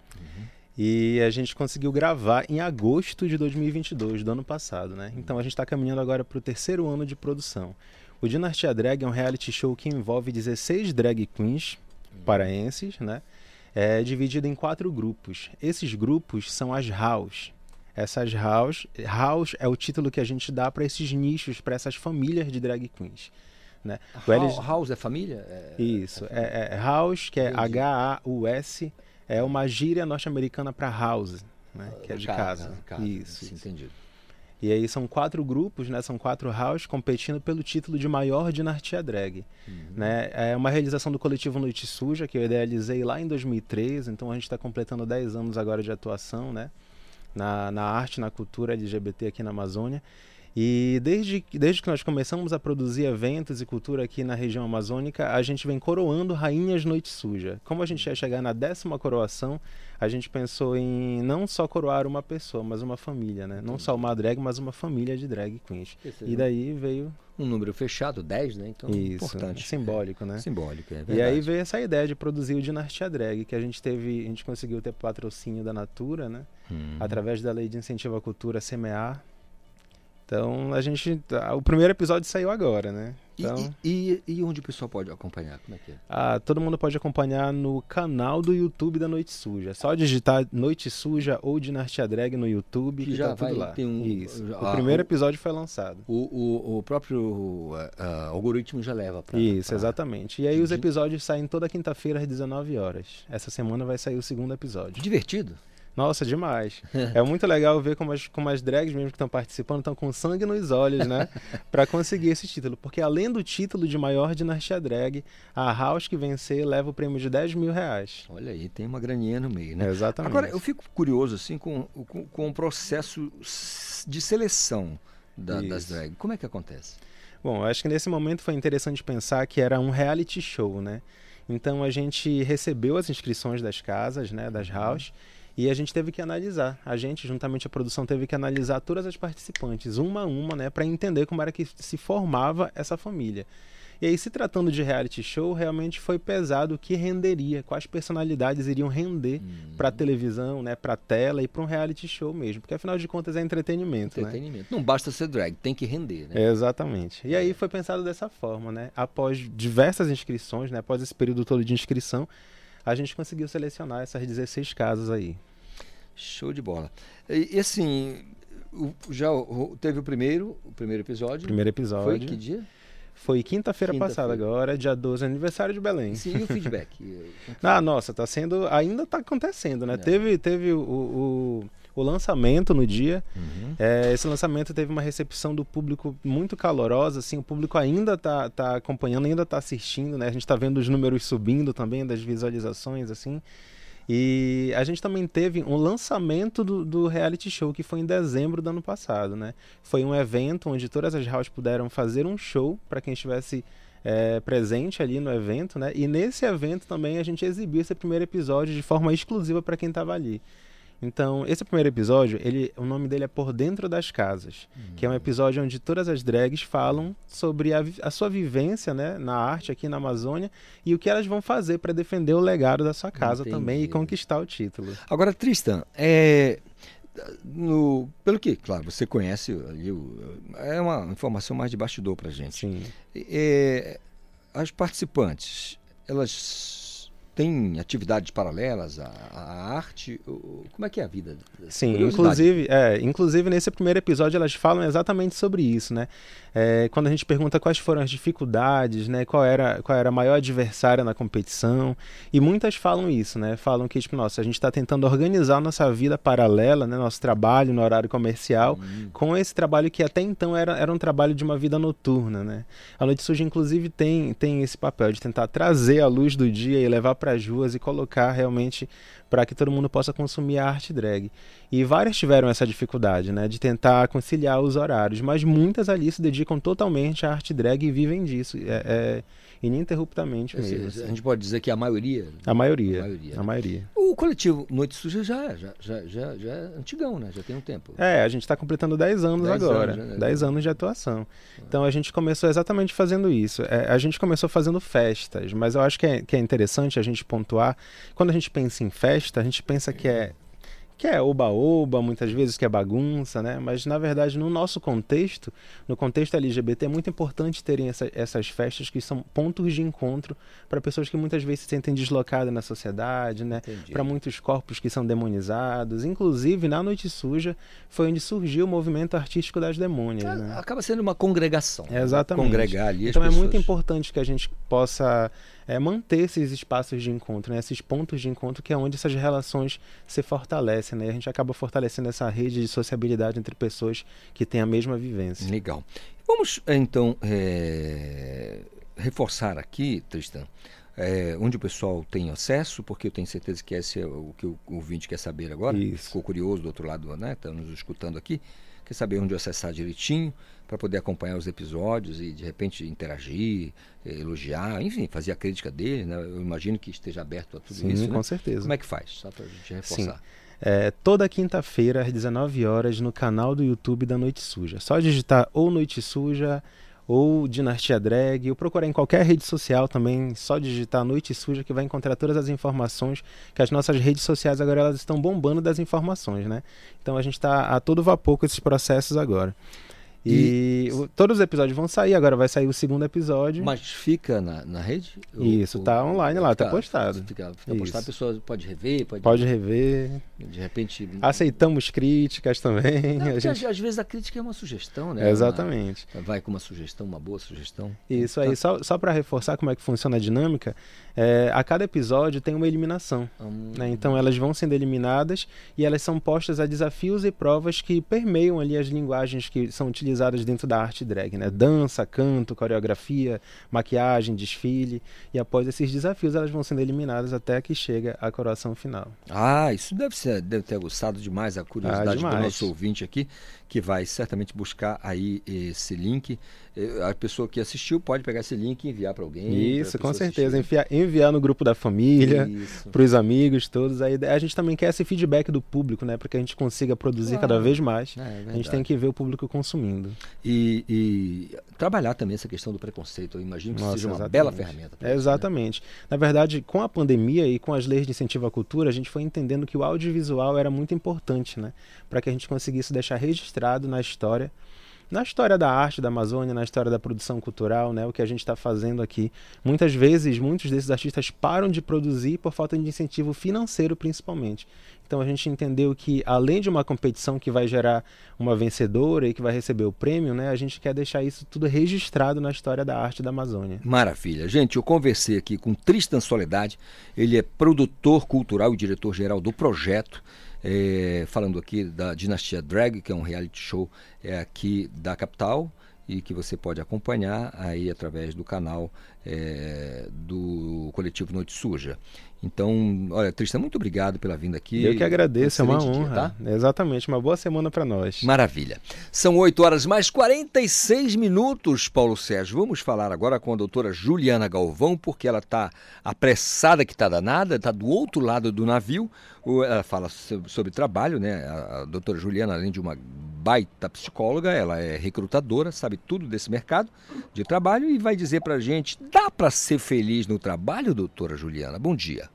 e a gente conseguiu gravar em agosto de 2022, do ano passado, né? Então a gente está caminhando agora para o terceiro ano de produção. O Dinastia Drag é um reality show que envolve 16 drag queens paraenses, né? É dividido em quatro grupos. Esses grupos são as house. Essas house, house é o título que a gente dá para esses nichos, para essas famílias de drag queens. Né? House, house é família? É- Isso, é, é house, que é. H-A-U-S, é uma gíria norte-americana para house, né? que é de casa. casa, Isso, sim, isso. entendido. E aí são quatro grupos, né? São quatro house competindo pelo título de maior dinastia drag. Né? É uma realização do coletivo Noite Suja, que eu idealizei lá em 2013, então a gente está completando 10 anos agora de atuação, né? Na, na arte, na cultura LGBT aqui na Amazônia. E desde, que- desde que nós começamos a produzir eventos e cultura aqui na região amazônica, a gente vem coroando Rainhas Noite Suja. Como a gente ia chegar na décima coroação, a gente pensou em não só coroar uma pessoa, mas uma família, né? Não só uma drag, mas uma família de drag queens. Esse E daí veio Um número fechado, 10, né? Então, isso, importante. simbólico, né? Simbólico, é E verdade. aí veio essa ideia de produzir o Dinastia Drag, que a gente teve, a gente conseguiu ter patrocínio da Natura, né? Hum. Através da Lei de Incentivo à Cultura Semear. Então a gente, tá- o primeiro episódio saiu agora, né? E- Então, E, e, e onde o pessoal pode acompanhar? Como é que é? ah, todo mundo pode acompanhar no canal do YouTube da Noite Suja. Só digitar Noite Suja ou Dinastia Drag no YouTube Que já tá tudo vai lá. ter um- Isso. o ah, primeiro o- episódio foi lançado. O, o, o próprio ah, ah, algoritmo já leva para. Isso, exatamente. E aí os episódios saem toda quinta-feira às 19 horas. Essa semana vai sair o segundo episódio. Divertido. Nossa, demais. [LAUGHS] é muito legal ver como as, como as drags mesmo que estão participando estão com sangue nos olhos, né? [LAUGHS] Pra conseguir esse título. Porque além do título de maior dinastia drag, a House que vencer leva o prêmio de 10 mil reais. Olha aí, tem uma graninha no meio, né? Exatamente. Agora, eu fico curioso assim com, com, com o processo de seleção da- das drags. Como é que acontece? Bom, acho que nesse momento foi interessante pensar que era um reality show, né? Então a gente recebeu as inscrições das casas, né, das house, e a gente teve que analisar. A gente, juntamente a produção, teve que analisar todas as participantes, uma a uma, né, para entender como era que se formava essa família. E aí, se tratando de reality show, realmente foi pesado o que renderia, quais personalidades iriam render para televisão, né, para tela e para um reality show mesmo, porque afinal de contas é entretenimento, né? Entretenimento. Não basta ser drag, tem que render, né? É, Exatamente. E aí foi pensado dessa forma, né? Após diversas inscrições, né? Após esse período todo de inscrição, a gente conseguiu selecionar essas 16 casas aí. Show de bola. E, e assim, o- já o- teve o primeiro, o primeiro episódio. Primeiro episódio. Foi que dia? Foi quinta-feira Quinta-feira. passada agora, dia 12, aniversário de Belém. Sim, e o feedback? [LAUGHS] ah, nossa, tá sendo. Ainda tá acontecendo, né? É. Teve, teve o, o, o lançamento no dia. Uhum. É, esse lançamento teve uma recepção do público muito calorosa, assim, o público ainda tá, tá acompanhando, ainda tá assistindo, né? A gente tá vendo os números subindo também, das visualizações, assim. E a gente também teve um lançamento do, do reality show que foi em dezembro do ano passado, né? Foi um evento onde todas as houses puderam fazer um show para quem estivesse é, presente ali no evento, né? E nesse evento também a gente exibiu esse primeiro episódio de forma exclusiva para quem estava ali. Então, esse primeiro episódio, ele, o nome dele é Por Dentro das Casas, que é um episódio onde todas as drags falam sobre a, a sua vivência né, na arte aqui na Amazônia e o que elas vão fazer para defender o legado da sua casa também e Entendi. conquistar o título. Agora, Tristan, é, no, pelo que, claro, você conhece ali, é uma informação mais de bastidor pra gente. Sim. É, as participantes, elas tem atividades paralelas à, à arte? Como é que é a vida? Sim, inclusive, é, inclusive nesse primeiro episódio elas falam exatamente sobre isso, né? É, quando a gente pergunta quais foram as dificuldades, né? Qual era, qual era a maior adversária na competição, e muitas falam isso, né? Falam que, tipo, nossa, a gente está tentando organizar nossa vida paralela, né? Nosso trabalho no horário comercial, hum. com esse trabalho que até então era, era um trabalho de uma vida noturna, né? A Noite Suja, inclusive, tem, tem esse papel de tentar trazer a luz do dia e levar para as ruas e colocar realmente para que todo mundo possa consumir a arte drag. E várias tiveram essa dificuldade, né, de tentar conciliar os horários, mas muitas ali se dedicam totalmente à arte drag e vivem disso. É, é ininterruptamente mesmo. Assim. A gente pode dizer que a maioria. A maioria. A maioria. A maioria. O coletivo Noite Suja já, já, já, já, já é antigão, né? Já tem um tempo. É, a gente está completando 10 anos dez agora. Anos, né? 10 anos de atuação. Então a gente começou exatamente fazendo isso. É, a gente começou fazendo festas, mas eu acho que é, que é interessante a gente pontuar. Quando a gente pensa em festa, a gente pensa que é que é oba-oba, muitas vezes que é bagunça, né? Mas na verdade, no nosso contexto, no contexto LGBT, é muito importante terem essa, essas festas que são pontos de encontro para pessoas que muitas vezes se sentem deslocadas na sociedade, né? Para muitos corpos que são demonizados. Inclusive, na Noite Suja foi onde surgiu o movimento artístico das demônias. É, né? Acaba sendo uma congregação. É, exatamente. Congregar ali Então é muito importante que a gente possa é, manter esses espaços de encontro, né? esses pontos de encontro que é onde essas relações se fortalecem. Né? A gente acaba fortalecendo essa rede de sociabilidade entre pessoas que têm a mesma vivência. Legal. Vamos então é, reforçar aqui, Tristan, é, onde o pessoal tem acesso, porque eu tenho certeza que esse é o que o ouvinte quer saber agora. Isso. Ficou curioso do outro lado, né? Está nos escutando aqui. Quer saber onde acessar direitinho para poder acompanhar os episódios e de repente interagir, eh, elogiar, enfim, fazer a crítica dele, né? Eu imagino que esteja aberto a tudo Sim, isso. com né? certeza. Como é que faz? Só para a gente reforçar. Sim. É, toda quinta-feira, às 19 horas, no canal do YouTube da Noite Suja. Só digitar ou Noite Suja ou Dinastia Drag, ou procurar em qualquer rede social também, só digitar Noite Suja que vai encontrar todas as informações, que as nossas redes sociais agora elas estão bombando das informações, né? Então a gente está a todo vapor com esses processos agora. E, e, todos os episódios vão sair, agora vai sair o segundo episódio. Mas fica na, na rede? Isso, ou, tá online lá, tá postado. Fica, fica postado, a pessoa pode rever? Pode, pode rever. De repente. Aceitamos críticas também. Não, gente... Às vezes a crítica é uma sugestão, né? exatamente. Uma, vai com uma sugestão, uma boa sugestão. Isso aí, só, só para reforçar como é que funciona a dinâmica, é, a cada episódio tem uma eliminação. Hum. Né? Então elas vão sendo eliminadas e elas são postas a desafios e provas que permeiam ali as linguagens que são utilizadas utilizadas dentro da arte drag, né? Dança, canto, coreografia, maquiagem, desfile. E após esses desafios, elas vão sendo eliminadas até que chega a coroação final. Ah, isso deve, ser, deve ter gostado demais a curiosidade ah, do nosso ouvinte aqui, que vai certamente buscar aí esse link. Eh, a pessoa que assistiu pode pegar esse link e enviar para alguém. Isso, com certeza. Enviar, enviar no grupo da família, para os amigos, todos. Aí a gente também quer esse feedback do público, né? Para que a gente consiga produzir claro. cada vez mais. É, é a gente tem que ver o público consumindo. E, e, trabalhar também essa questão do preconceito. Eu imagino que Nossa, seja uma exatamente. bela ferramenta. É, exatamente. Isso, né? Na verdade, com a pandemia e com as leis de incentivo à cultura, a gente foi entendendo que o audiovisual era muito importante, né? Para que a gente conseguisse deixar registrado na história na história da arte da Amazônia, na história da produção cultural, né, o que a gente está fazendo aqui. Muitas vezes, muitos desses artistas param de produzir por falta de incentivo financeiro, principalmente. Então a gente entendeu que, além de uma competição que vai gerar uma vencedora e que vai receber o prêmio, né, a gente quer deixar isso tudo registrado na história da arte da Amazônia. Maravilha. Gente, eu conversei aqui com Tristan Soledade, ele é produtor cultural e diretor-geral do projeto. É, falando aqui da Dinastia Drag, que é um reality show é, aqui da capital e que você pode acompanhar aí através do canal é, do coletivo Noite Suja. Então, olha, Tristan, muito obrigado pela vinda aqui. Eu que agradeço, é uma honra. Dia, tá? Exatamente, uma boa semana para nós. Maravilha. São 8 horas mais 46 minutos, Paulo Sérgio. Vamos falar agora com a doutora Juliana Galvão, porque ela está apressada que está danada, está do outro lado do navio. Ela fala sobre, trabalho, né? A, a doutora Juliana, além de uma baita psicóloga, ela é recrutadora, sabe tudo desse mercado de trabalho e vai dizer para gente, dá para ser feliz no trabalho, doutora Juliana? Bom dia.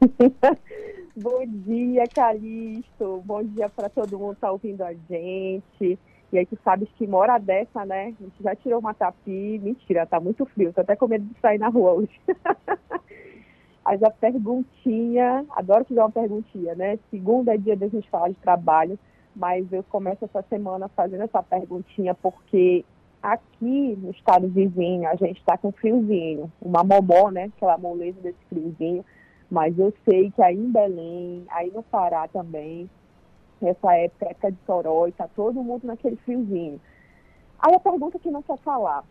[LAUGHS] Bom dia, Calixto. Bom dia para todo mundo que está ouvindo a gente. E aí, tu sabes que mora dessa, né? A gente já tirou uma tapi. Mentira, tá muito frio. Tô até com medo de sair na rua hoje. [LAUGHS] Mas a perguntinha, adoro fazer uma perguntinha, né? Segunda é dia da gente falar de trabalho, mas eu começo essa semana fazendo essa perguntinha porque aqui no estado vizinho a gente está com friozinho, uma momó, né? Aquela moleza desse friozinho, mas eu sei que aí em Belém, aí no Pará também, essa época, de Torói, tá todo mundo naquele friozinho. Aí a pergunta que não quer falar,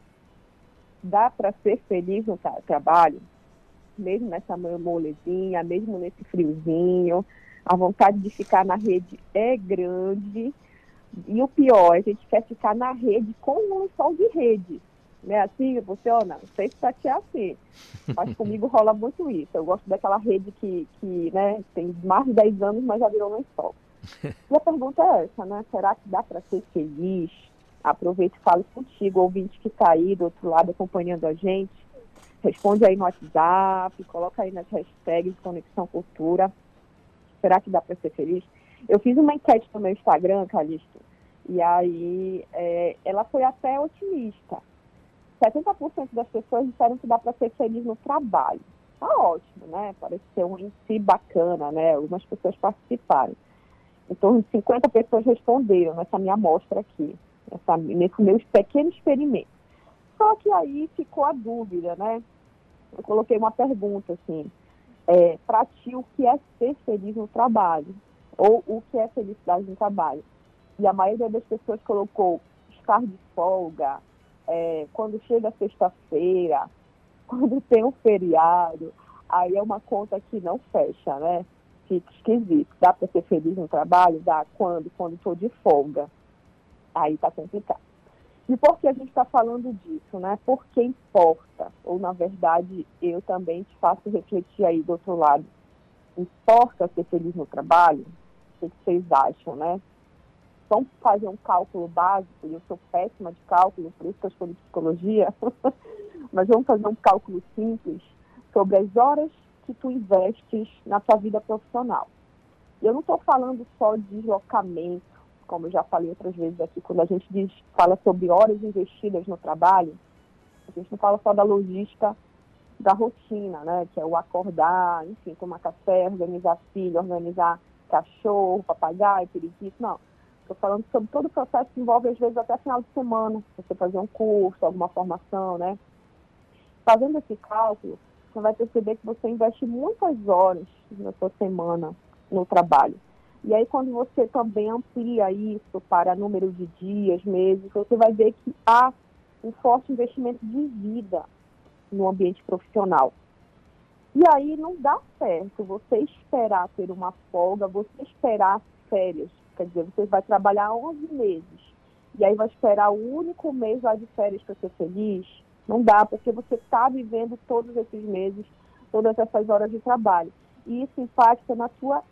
dá para ser feliz no tra trabalho? Mesmo nessa molezinha, mesmo nesse friozinho, a vontade de ficar na rede é grande. E o pior, a gente quer ficar na rede com um lençol de rede. Né? Assim funciona? Não sei se para ti é assim. Mas [LAUGHS] comigo rola muito isso. Eu gosto daquela rede que, que né, tem mais de 10 anos, mas já virou lençol. [LAUGHS] E a pergunta é essa, né? Será que dá para ser feliz? Aproveito e falo contigo, ouvinte que está aí do outro lado acompanhando a gente. Responde aí no WhatsApp, coloca aí nas hashtags Conexão Cultura. Será que dá para ser feliz? Eu fiz uma enquete no meu Instagram, Calixto, e aí é, ela foi até otimista. 70% das pessoas disseram que dá para ser feliz no trabalho. Tá ótimo, né? Parece ser um índice bacana, né? Algumas pessoas participaram. De 50 pessoas responderam nessa minha amostra aqui, nessa, nesse meu pequeno experimento. Só que aí ficou a dúvida, né? Eu coloquei uma pergunta assim, é, para ti o que é ser feliz no trabalho? Ou o que é felicidade no trabalho? E a maioria das pessoas colocou estar de folga, é, quando chega sexta-feira, [LAUGHS] quando tem um feriado, aí é uma conta que não fecha, né? Fica esquisito. Dá para ser feliz no trabalho? Dá. Quando? Quando estou de folga. Aí tá complicado. E por que a gente está falando disso, né? Porque importa, ou na verdade eu também te faço refletir aí do outro lado. Importa ser feliz no trabalho? O que vocês acham, né? Vamos fazer um cálculo básico, e eu sou péssima de cálculo, por isso que eu estou psicologia, [LAUGHS] mas vamos fazer um cálculo simples sobre as horas que tu investes na tua vida profissional. Eu não estou falando só de deslocamento, como eu já falei outras vezes aqui, quando a gente diz, fala sobre horas investidas no trabalho, a gente não fala só da logística da rotina, né? Que é o acordar, enfim, tomar café, organizar filho, organizar cachorro, papagaio, periquito, não. Estou falando sobre todo o processo que envolve, às vezes, até final de semana, você fazer um curso, alguma formação, né? Fazendo esse cálculo, você vai perceber que você investe muitas horas na sua semana no trabalho. E aí, quando você também amplia isso para número de dias, meses, você vai ver que há um forte investimento de vida no ambiente profissional. E aí não dá certo você esperar ter uma folga, você esperar férias. Quer dizer, você vai trabalhar 11 meses e aí vai esperar o único mês lá de férias para ser feliz. Não dá, porque você está vivendo todos esses meses, todas essas horas de trabalho. E isso impacta na sua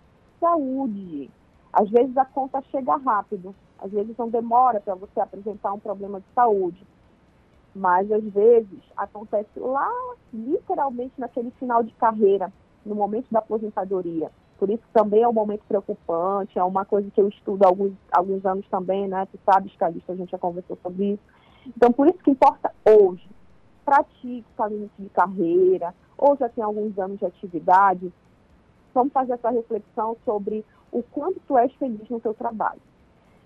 saúde. Às vezes a conta chega rápido, às vezes não demora para você apresentar um problema de saúde. Mas às vezes acontece lá, literalmente naquele final de carreira, no momento da aposentadoria. Por isso também é um momento preocupante, é uma coisa que eu estudo há alguns, alguns anos também, né? Tu sabes, Calista, a gente já conversou sobre isso. Então, por isso que importa hoje. Para ti que está no início de carreira, ou já tem alguns anos de atividade, vamos fazer essa reflexão sobre o quanto tu és feliz no teu trabalho.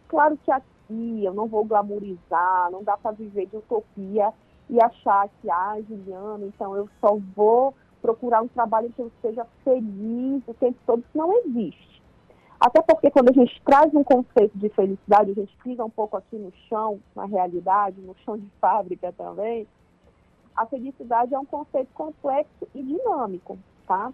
Claro que aqui eu não vou glamorizar, não dá para viver de utopia e achar que, ah, Juliano, então eu só vou procurar um trabalho que eu seja feliz o tempo todo, isso não existe. Até porque quando a gente traz um conceito de felicidade, a gente pisa um pouco aqui no chão, na realidade, no chão de [LAUGHS] fábrica também, a felicidade é um conceito complexo e dinâmico, tá?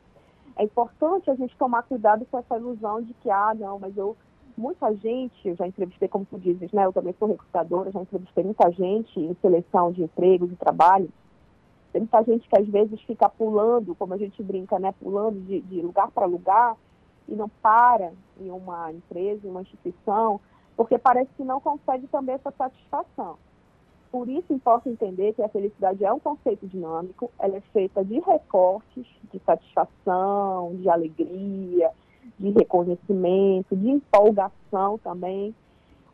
É importante a gente tomar cuidado com essa ilusão de que, ah, não, mas eu, muita gente, eu já entrevistei, como tu dizes, né, eu também sou recrutadora, já entrevistei muita gente em seleção de emprego, de trabalho, tem muita gente que às vezes fica pulando, como a gente brinca, né? Pulando de, de lugar para lugar e não para em uma empresa, em uma instituição, porque parece que não consegue também essa satisfação. Por isso importa entender que a felicidade é um conceito dinâmico, ela é feita de recortes, de satisfação, de alegria, de reconhecimento, de empolgação também,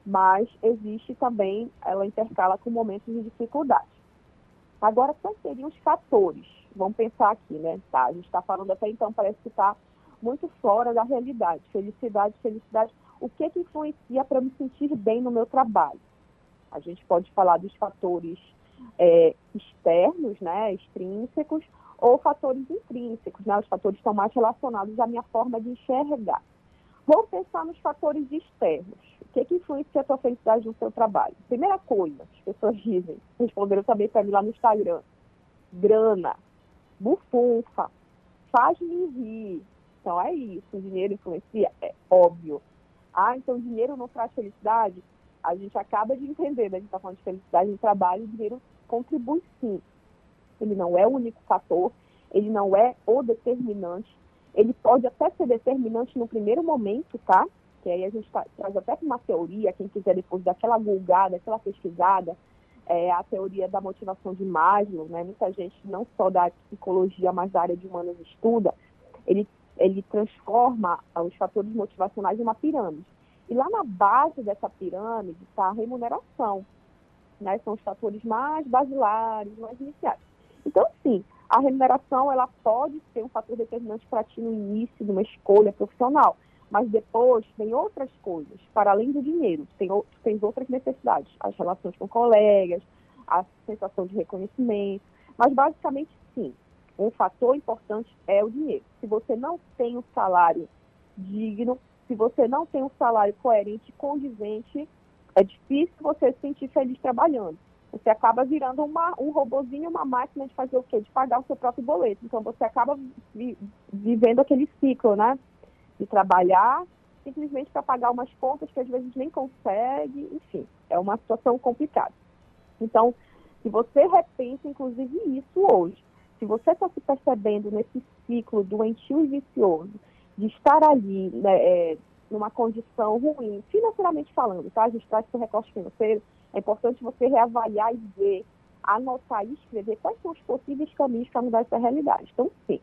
mas existe também, ela intercala com momentos de dificuldade. Agora, quais seriam os fatores? Vamos pensar aqui, né? Tá, a gente está falando até então, parece que está muito fora da realidade. Felicidade, felicidade. O que que influencia para me sentir bem no meu trabalho? A gente pode falar dos fatores é, externos, né, extrínsecos, ou fatores intrínsecos, né? Os fatores estão mais relacionados à minha forma de enxergar. Vamos pensar nos fatores externos. O que, que influencia a sua felicidade no seu trabalho? Primeira coisa, as pessoas dizem, responderam também para mim lá no Instagram, grana, bufunfa, faz-me rir. Então é isso, o dinheiro influencia? É óbvio. Ah, então dinheiro não traz felicidade? A gente acaba de entender, né? a gente está falando de felicidade no trabalho, o dinheiro contribui sim. Ele não é o único fator, ele não é o determinante, ele pode até ser determinante no primeiro momento, tá? Que aí a gente tá, traz até uma teoria, quem quiser depois daquela gulgada, aquela pesquisada, é a teoria da motivação de Maslow, né? Muita gente, não só da psicologia, mas da área de humanas estuda, ele, ele transforma os fatores motivacionais em uma pirâmide. E lá na base dessa pirâmide está a remuneração, né? São os fatores mais basilares, mais iniciais. Então, sim, a remuneração ela pode ser um fator determinante para ti no início de uma escolha profissional, mas depois tem outras coisas, para além do dinheiro, tem, tem outras necessidades, as relações com colegas, a sensação de reconhecimento, mas basicamente sim, um fator importante é o dinheiro. Se você não tem um salário digno, se você não tem um salário coerente condizente, é difícil você se sentir feliz trabalhando. Você acaba virando uma, um robozinho, uma máquina de fazer o quê? De pagar o seu próprio boleto. Então você acaba vi, vivendo aquele ciclo, né? De trabalhar simplesmente para pagar umas contas que às vezes nem consegue, enfim, é uma situação complicada. Então, se você repensa, inclusive, isso hoje, se você está se percebendo nesse ciclo doentio e vicioso, de estar ali né, é, numa condição ruim, financeiramente falando, tá? A gente traz esse recorte financeiro, é importante você reavaliar e ver, anotar e escrever quais são os possíveis caminhos para mudar essa realidade. Então, sim,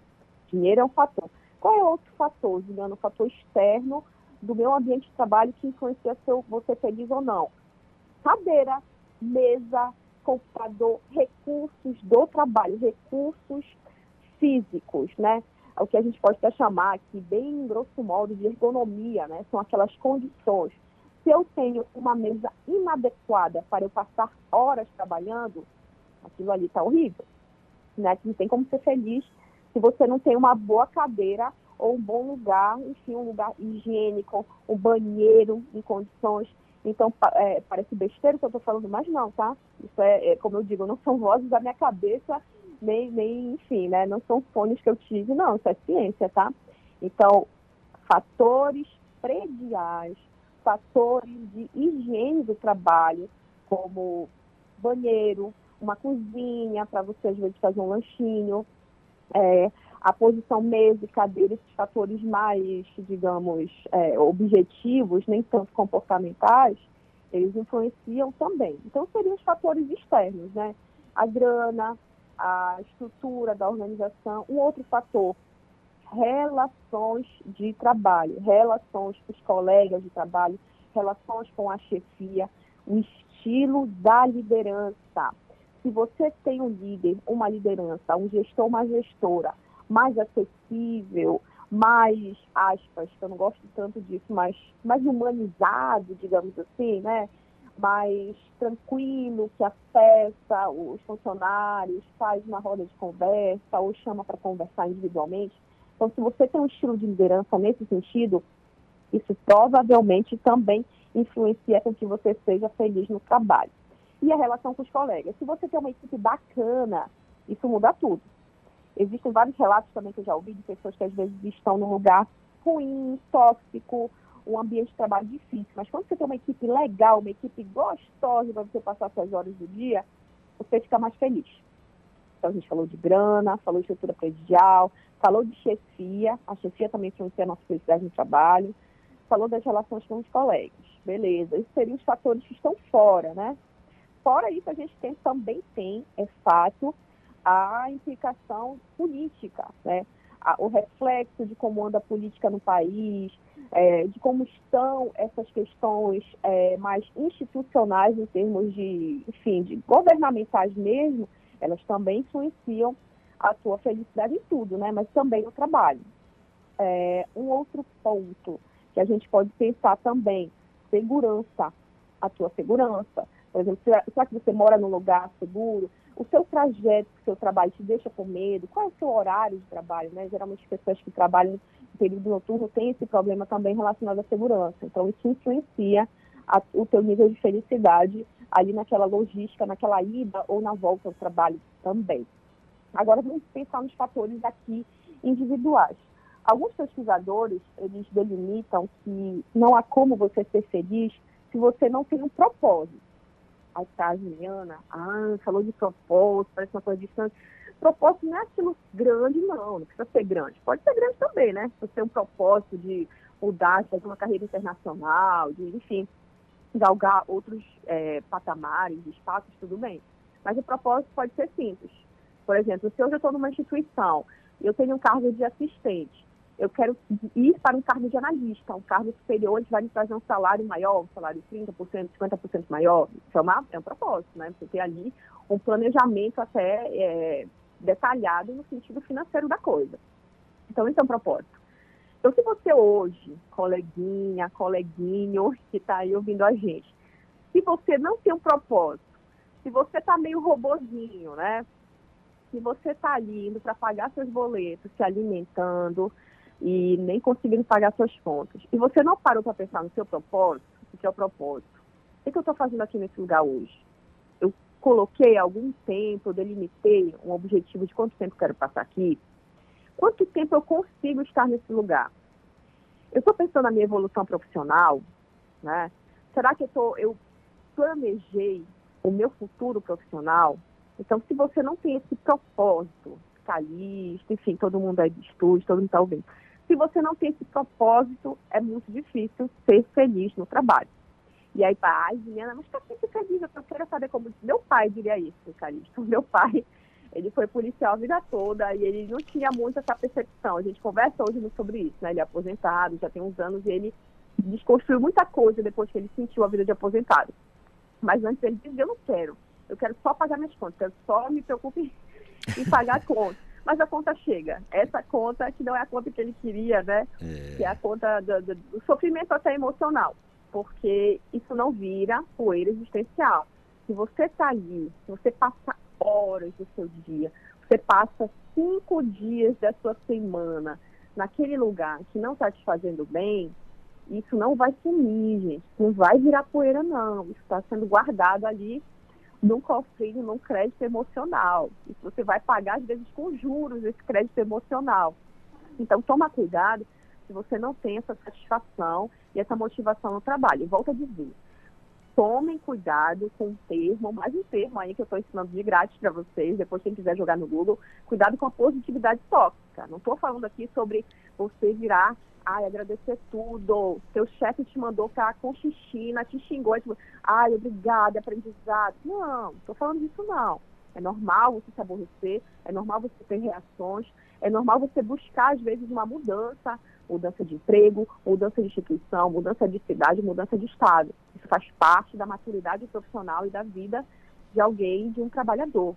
dinheiro é um fator. Qual é outro fator, Juliano? Um fator externo do meu ambiente de trabalho que influencia se eu vou ser feliz ou não. Cadeira, mesa, computador, recursos do trabalho, recursos físicos, né? O que a gente pode até chamar aqui, bem grosso modo, de ergonomia, né? São aquelas condições se eu tenho uma mesa inadequada para eu passar horas trabalhando, aquilo ali está horrível. Né? Que não tem como ser feliz se você não tem uma boa cadeira ou um bom lugar, enfim, um lugar higiênico, um banheiro em condições. Então, é, parece besteira o que eu estou falando, mas não, tá? Isso é, é, como eu digo, não são vozes da minha cabeça, nem, nem, enfim, né? Não são fones que eu tive, não, isso é ciência, tá? Então, fatores prediais fatores de higiene do trabalho, como banheiro, uma cozinha para você às vezes fazer um lanchinho, é, a posição mesa e cadeira, esses fatores mais, digamos, é, objetivos, nem tanto comportamentais, eles influenciam também. Então seriam os fatores externos, né? A grana, a estrutura da organização. Um outro fator relações de trabalho, relações com os colegas de trabalho, relações com a chefia, o estilo da liderança. Se você tem um líder, uma liderança, um gestor, uma gestora mais acessível, mais, aspas, que eu não gosto tanto disso, mas mais humanizado, digamos assim, né? Mais tranquilo, que acessa os funcionários, faz uma roda de conversa ou chama para conversar individualmente, então, se você tem um estilo de liderança nesse sentido, isso provavelmente também influencia com que você seja feliz no trabalho. E a relação com os colegas. Se você tem uma equipe bacana, isso muda tudo. Existem vários relatos também que eu já ouvi de pessoas que às vezes estão num lugar ruim, tóxico, um ambiente de trabalho difícil. Mas quando você tem uma equipe legal, uma equipe gostosa para você passar suas horas do dia, você fica mais feliz. Então a gente falou de grana, falou de estrutura predial, falou de chefia, a chefia também influencia a nossa felicidade no trabalho, falou das relações com os colegas, beleza. Esses seriam os fatores que estão fora, né? Fora isso, a gente tem, também tem, é fato, a implicação política, né? O reflexo de como anda a política no país, é, de como estão essas questões é, mais institucionais em termos de, enfim, de governamentais mesmo, elas também influenciam a tua felicidade em tudo, né? Mas também no trabalho. É, um outro ponto que a gente pode pensar também, segurança, a tua segurança. Por exemplo, será que você mora num lugar seguro? O seu trajeto o seu trabalho te deixa com medo? Qual é o seu horário de trabalho? Né? Geralmente, pessoas que trabalham no período noturno têm esse problema também relacionado à segurança. Então, isso influencia a, o teu nível de felicidade ali naquela logística, naquela ida ou na volta ao trabalho também. Agora, vamos pensar nos fatores aqui individuais. Alguns pesquisadores, eles delimitam que não há como você ser feliz se você não tem um propósito. A Juliana, ah, falou de propósito, parece uma coisa distante. Propósito não é aquilo grande, não, não precisa ser grande. Pode ser grande também, né? Você tem um propósito de mudar, de fazer uma carreira internacional, de, enfim, galgar outros é, patamares, espaços, tudo bem. Mas o propósito pode ser simples. Por exemplo, se hoje eu estou numa instituição e eu tenho um cargo de assistente, eu quero ir para um cargo de analista, um cargo superior, que vai me trazer um salário maior, um salário 30%, 50% maior. Isso é, uma, é um propósito, né? Você ter ali um planejamento até é, detalhado no sentido financeiro da coisa. Então, isso é um propósito. Então, se você hoje, coleguinha, coleguinho que está aí ouvindo a gente, se você não tem um propósito, se você está meio robozinho, né? Se você está ali indo para pagar seus boletos, se alimentando, e nem conseguindo pagar suas contas. E você não parou para pensar no seu propósito, o que é o propósito? O que, eu estou fazendo aqui nesse lugar hoje? Eu coloquei algum tempo, eu delimitei um objetivo de quanto tempo quero passar aqui? Quanto tempo eu consigo estar nesse lugar? Eu estou pensando na minha evolução profissional, né? Será que eu, tô, eu planejei o meu futuro profissional? Então, se você não tem esse propósito, calista, enfim, todo mundo é de estúdio, todo mundo está ouvindo se você não tem esse propósito, é muito difícil ser feliz no trabalho. E aí, pai, Juliana, mas tá sempre feliz, eu quero saber como. Meu pai diria isso, Calixto. Meu pai, ele foi policial a vida toda e ele não tinha muito essa percepção. A gente conversa hoje sobre isso, né? Ele é aposentado, já tem uns anos e ele desconstruiu muita coisa depois que ele sentiu a vida de aposentado. Mas antes ele dizia, eu não quero, eu quero só pagar minhas contas, eu só me preocupo [LAUGHS] em pagar contas mas a conta chega. Essa conta que não é a conta que ele queria, né? É. Que é a conta do, do, do sofrimento até emocional, porque isso não vira poeira existencial. Se você está ali, se você passa horas do seu dia, você passa cinco dias da sua semana naquele lugar que não está te fazendo bem, isso não vai sumir, gente. Não vai virar poeira, não. Isso está sendo guardado ali num cofrinho, num crédito emocional. Isso você vai pagar, às vezes, com juros esse crédito emocional. Então, toma cuidado se você não tem essa satisfação e essa motivação no trabalho. Volto a dizer, tomem cuidado com o termo, mais um termo aí que eu estou ensinando de grátis para vocês, depois quem quiser jogar no Google, cuidado com a positividade tóxica. Não estou falando aqui sobre você virar ai, agradecer tudo, seu chefe te mandou ficar com xixina, te xingou, tipo, ai, obrigada, aprendizado. Não, estou falando disso não. É normal você se aborrecer, é normal você ter reações, é normal você buscar, às vezes, uma mudança, mudança de emprego, mudança de instituição, mudança de cidade, mudança de estado. Isso faz parte da maturidade profissional e da vida de alguém, de um trabalhador.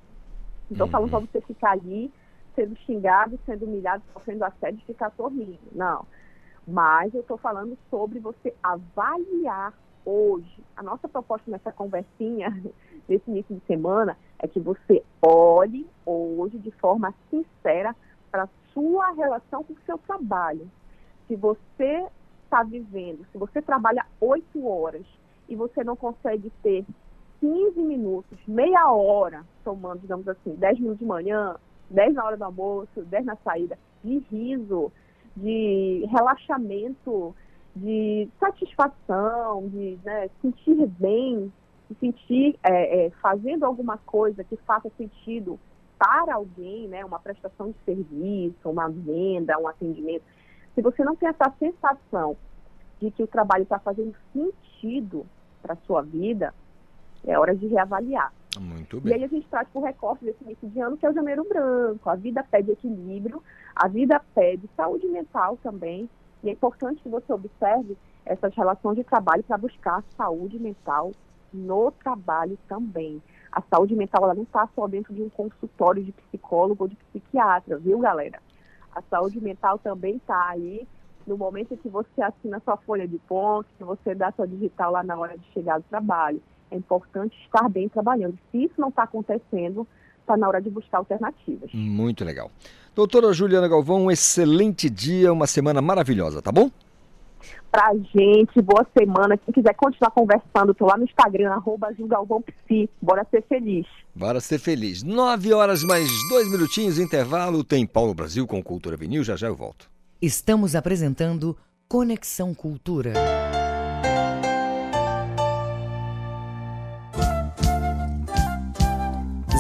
Então, uhum. falando para você ficar ali, sendo xingado, sendo humilhado, sofrendo assédio ficar sorrindo. Não. Mas eu estou falando sobre você avaliar hoje. A nossa proposta nessa conversinha, [LAUGHS] nesse início de semana, é que você olhe hoje de forma sincera para sua relação com o seu trabalho. Se você está vivendo, se você trabalha oito horas e você não consegue ter 15 minutos, meia hora, tomando, digamos assim, 10 minutos de manhã, 10 na hora do almoço, 10 na saída, de riso, de relaxamento, de satisfação, de né, sentir bem, de sentir é, é, fazendo alguma coisa que faça sentido para alguém, né, uma prestação de serviço, uma venda, um atendimento. Se você não tem essa sensação de que o trabalho está fazendo sentido para a sua vida, é hora de reavaliar. Muito bem. E aí a gente traz o recorte desse início de ano, que é o janeiro branco. A vida pede equilíbrio, a vida pede saúde mental também. E é importante que você observe essas relações de trabalho para buscar saúde mental no trabalho também. A saúde mental ela não está só dentro de um consultório de psicólogo ou de psiquiatra, viu, galera? A saúde mental também está aí no momento em que você assina sua folha de pontos, que você dá sua digital lá na hora de chegar do trabalho. É importante estar bem trabalhando. Se isso não está acontecendo, está na hora de buscar alternativas. Muito legal. Doutora Juliana Galvão, um excelente dia, uma semana maravilhosa, tá bom? Pra gente, boa semana. Quem quiser continuar conversando, tô lá no Instagram, arroba Psi. Bora ser feliz. Bora ser feliz. Nove horas mais dois minutinhos, intervalo. Tem Paulo Brasil com Cultura Vinil, já já eu volto. Estamos apresentando Conexão Cultura.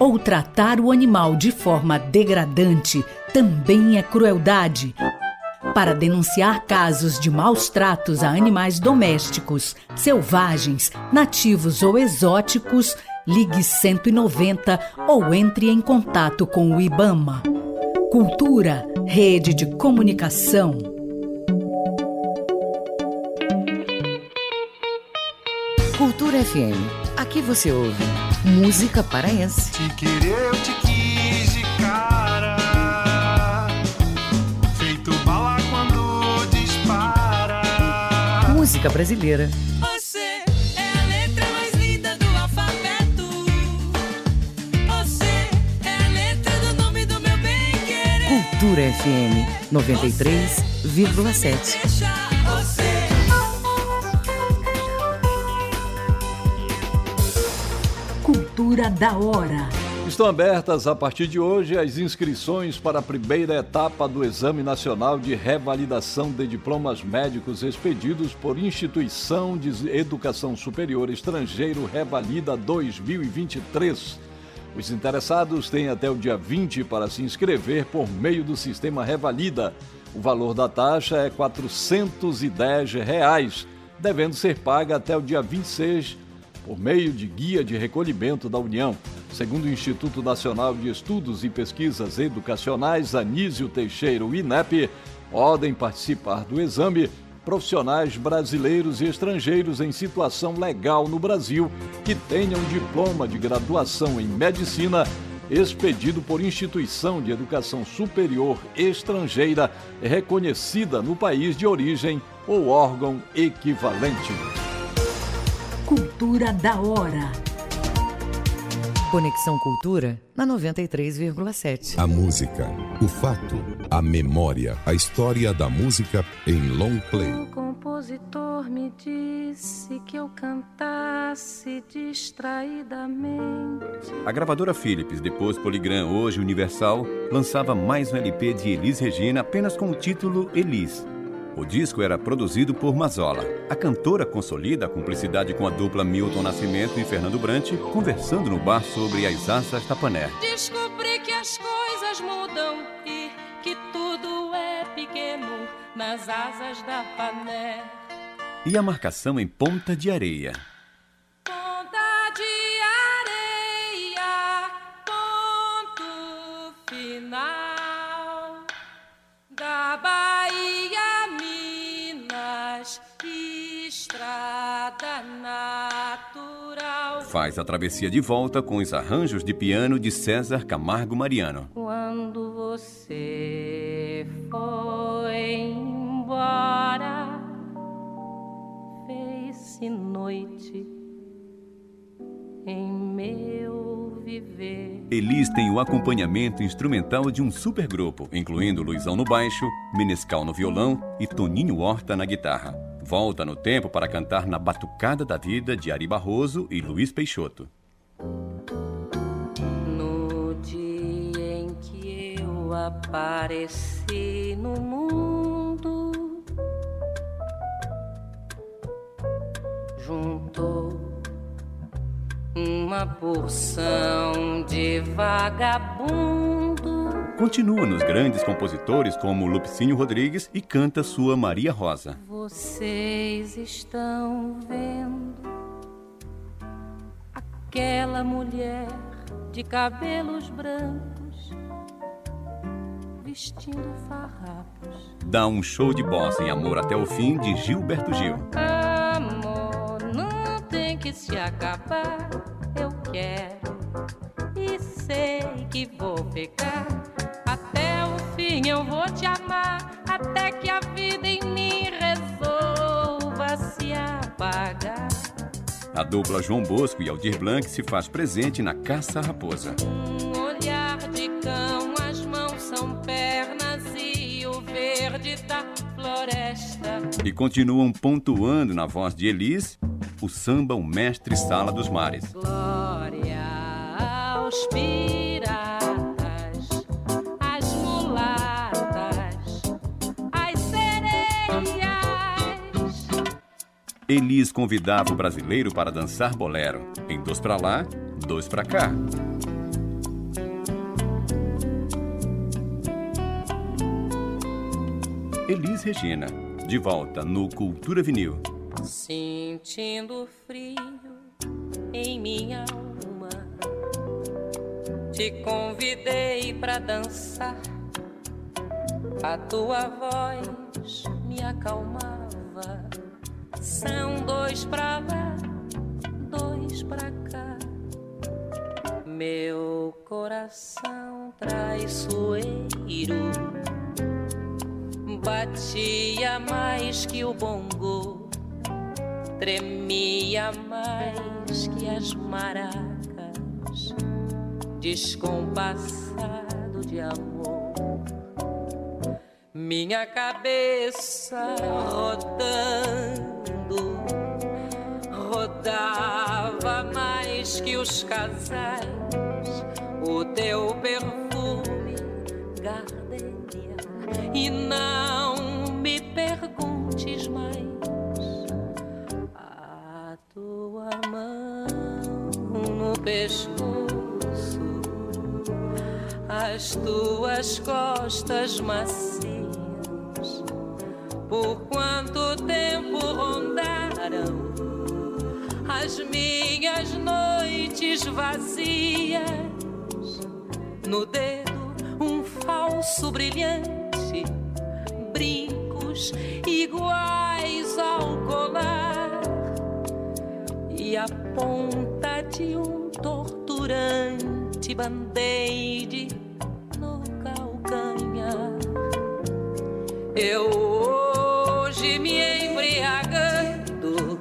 ou tratar o animal de forma degradante também é crueldade. Para denunciar casos de maus tratos a animais domésticos, selvagens, nativos ou exóticos, ligue 190 ou entre em contato com o IBAMA. Cultura, rede de comunicação. Cultura FM. Aqui você ouve música paraense. Te querer, eu te quis de cara. Feito bala quando dispara. Música brasileira. Você é a letra mais linda do alfabeto. Você é a letra do nome do meu bem querer. Cultura FM 93,7. Cultura da hora. Estão abertas a partir de hoje as inscrições para a primeira etapa do Exame Nacional de Revalidação de Diplomas Médicos expedidos por Instituição de Educação Superior Estrangeiro Revalida 2023. Os interessados têm até o dia 20 para se inscrever por meio do sistema Revalida. O valor da taxa é 410 reais, devendo ser paga até o dia 26 por meio de guia de recolhimento da União. Segundo o Instituto Nacional de Estudos e Pesquisas Educacionais, Anísio Teixeira, o INEP, podem participar do exame profissionais brasileiros e estrangeiros em situação legal no Brasil que tenham diploma de graduação em medicina expedido por instituição de educação superior estrangeira reconhecida no país de origem ou órgão equivalente. Cultura da hora. Conexão Cultura na 93,7. A música, o fato, a memória, a história da música em long play. O compositor me disse que eu cantasse distraidamente. A gravadora Philips, depois Polygram, hoje Universal, lançava mais um LP de Elis Regina apenas com o título Elis. O disco era produzido por Mazola. A cantora consolida a cumplicidade com a dupla Milton Nascimento e Fernando Brant, conversando no bar sobre as asas da Pané. Descobri que as coisas mudam e que tudo é pequeno nas asas da pané. E a marcação em Ponta de Areia. Ponta de Faz a travessia de volta com os arranjos de piano de César Camargo Mariano. Quando você foi embora, fez-se noite em meu viver. Elis tem o acompanhamento instrumental de um supergrupo, incluindo Luizão no baixo, Menescal no violão e Toninho Horta na guitarra. Volta no tempo para cantar na Batucada da Vida de Ari Barroso e Luiz Peixoto. No dia em que eu apareci no mundo, juntou uma porção de vagabundo. Continua nos grandes compositores como Lupicínio Rodrigues e canta sua Maria Rosa. Vocês estão vendo aquela mulher de cabelos brancos vestindo farrapos. Dá um show de bossa em Amor até o fim de Gilberto Gil. Amor, que se acabar. Eu quero e sei que vou ficar. Até o fim eu vou te amar. Até que a vida em mim resolva se apagar. A dupla João Bosco e Aldir Blanc se faz presente na Caça Raposa. Um olhar de cão, as mãos são pernas e o verde da floresta. E continuam pontuando na voz de Elis o samba O Mestre Sala dos Mares. Glória aos piratas, às mulatas, às sereias. Elis convidava o brasileiro para dançar bolero. Em dois pra lá, dois pra cá. Elis Regina, de volta no Cultura Vinil. Sentindo frio em minha alma, te convidei pra dançar. A tua voz me acalmava. São dois pra lá, dois pra cá. Meu coração traiçoeiro batia mais que o bongo, tremia mais que as maracas, descompassado de amor. Minha cabeça rodando, rodava mais que os casais, o teu perfume, gardenia, e não me perguntes mais pescoço, as tuas costas macias. Por quanto tempo rondaram as minhas noites vazias? No dedo um falso brilhante, brincos iguais ao colar e a ponta de um torturante band-aid no calcanhar. Eu hoje me embriagando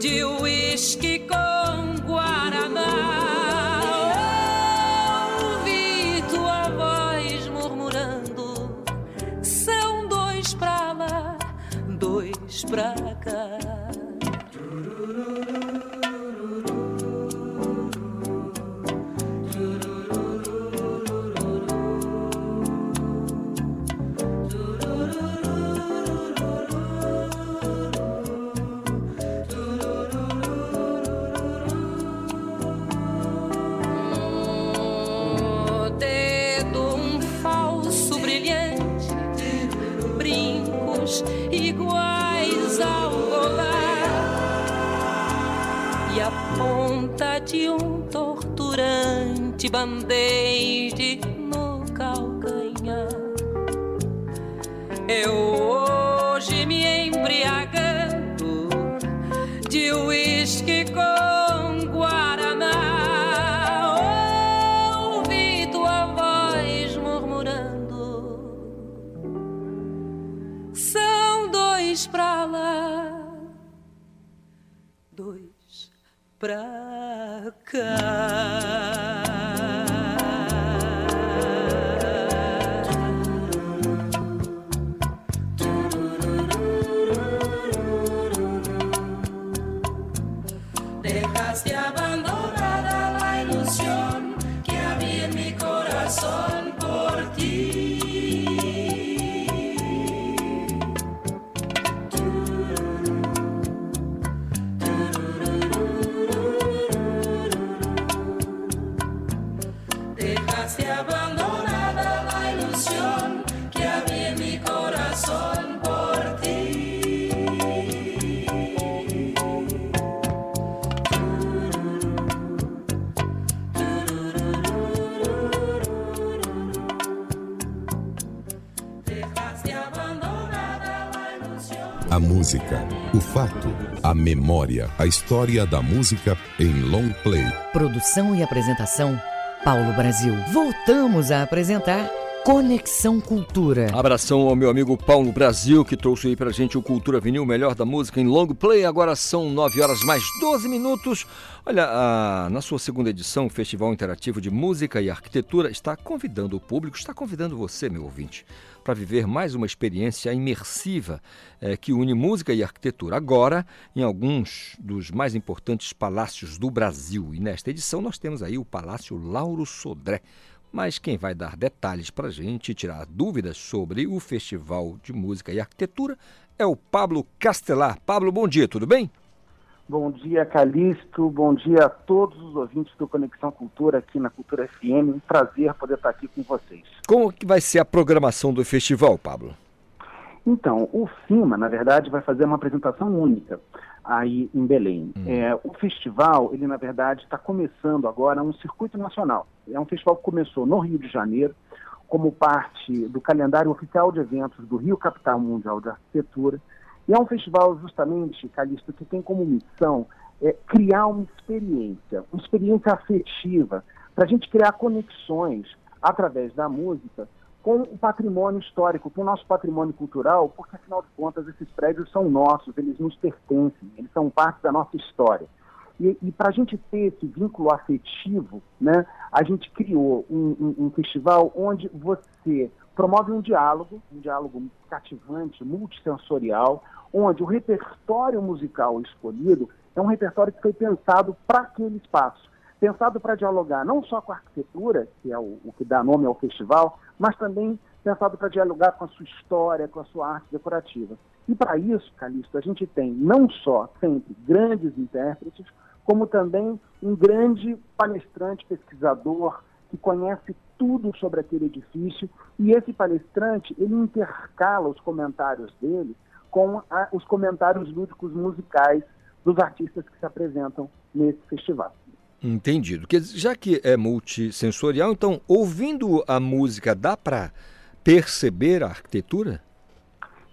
de uísque com guaraná. Ouvi tua voz murmurando: são dois pra lá, dois pra cá. Torturante band-aid no calcanhar. Eu hoje me embriagando de uísque com guaraná. Ouvi tua voz murmurando: são dois pra lá, dois pra cá. Música, o fato, a memória, a história da música em long play. Produção e apresentação, Paulo Brasil. Voltamos a apresentar Conexão Cultura. Abração ao meu amigo Paulo Brasil, que trouxe aí pra gente o Cultura Vinil, o melhor da música em long play. Agora são 9 horas mais 12 minutos. Olha, a- na sua segunda edição, o Festival Interativo de Música e Arquitetura está convidando o público, está convidando você, meu ouvinte, para viver mais uma experiência imersiva eh, que une música e arquitetura. Agora, em alguns dos mais importantes palácios do Brasil. E nesta edição nós temos aí o Palácio Lauro Sodré. Mas quem vai dar detalhes para a gente tirar dúvidas sobre o Festival de Música e Arquitetura é o Pablo Castelar. Pablo, bom dia, tudo bem? Bom dia, Calixto. Bom dia a todos os ouvintes do Conexão Cultura aqui na Cultura FM. Um prazer poder estar aqui com vocês. Como que vai ser a programação do festival, Pablo? Então, o FIMA, na verdade, vai fazer uma apresentação única aí em Belém. É, o festival, ele na verdade está começando agora um circuito nacional. É um festival que começou no Rio de Janeiro, como parte do calendário oficial de eventos do Rio Capital Mundial de Arquitetura. E é um festival justamente, Calixto, que tem como missão é, criar uma experiência, uma experiência afetiva, para a gente criar conexões através da música com o patrimônio histórico, com o nosso patrimônio cultural, porque afinal de contas esses prédios são nossos, eles nos pertencem, eles são parte da nossa história. E, e para a gente ter esse vínculo afetivo, né, a gente criou um, um- um festival onde você promove um diálogo, um diálogo cativante, multissensorial, onde o repertório musical escolhido é um repertório que foi pensado para aquele espaço pensado para dialogar não só com a arquitetura, que é o, o que dá nome ao festival, mas também pensado para dialogar com a sua história, com a sua arte decorativa. E para isso, Calixto, a gente tem não só sempre grandes intérpretes, como também um grande palestrante, pesquisador, que conhece tudo sobre aquele edifício, e esse palestrante, ele intercala os comentários dele com a- os comentários lúdicos musicais dos artistas que se apresentam nesse festival. Entendido. Dizer, já que é multissensorial, então, ouvindo a música, dá para perceber a arquitetura?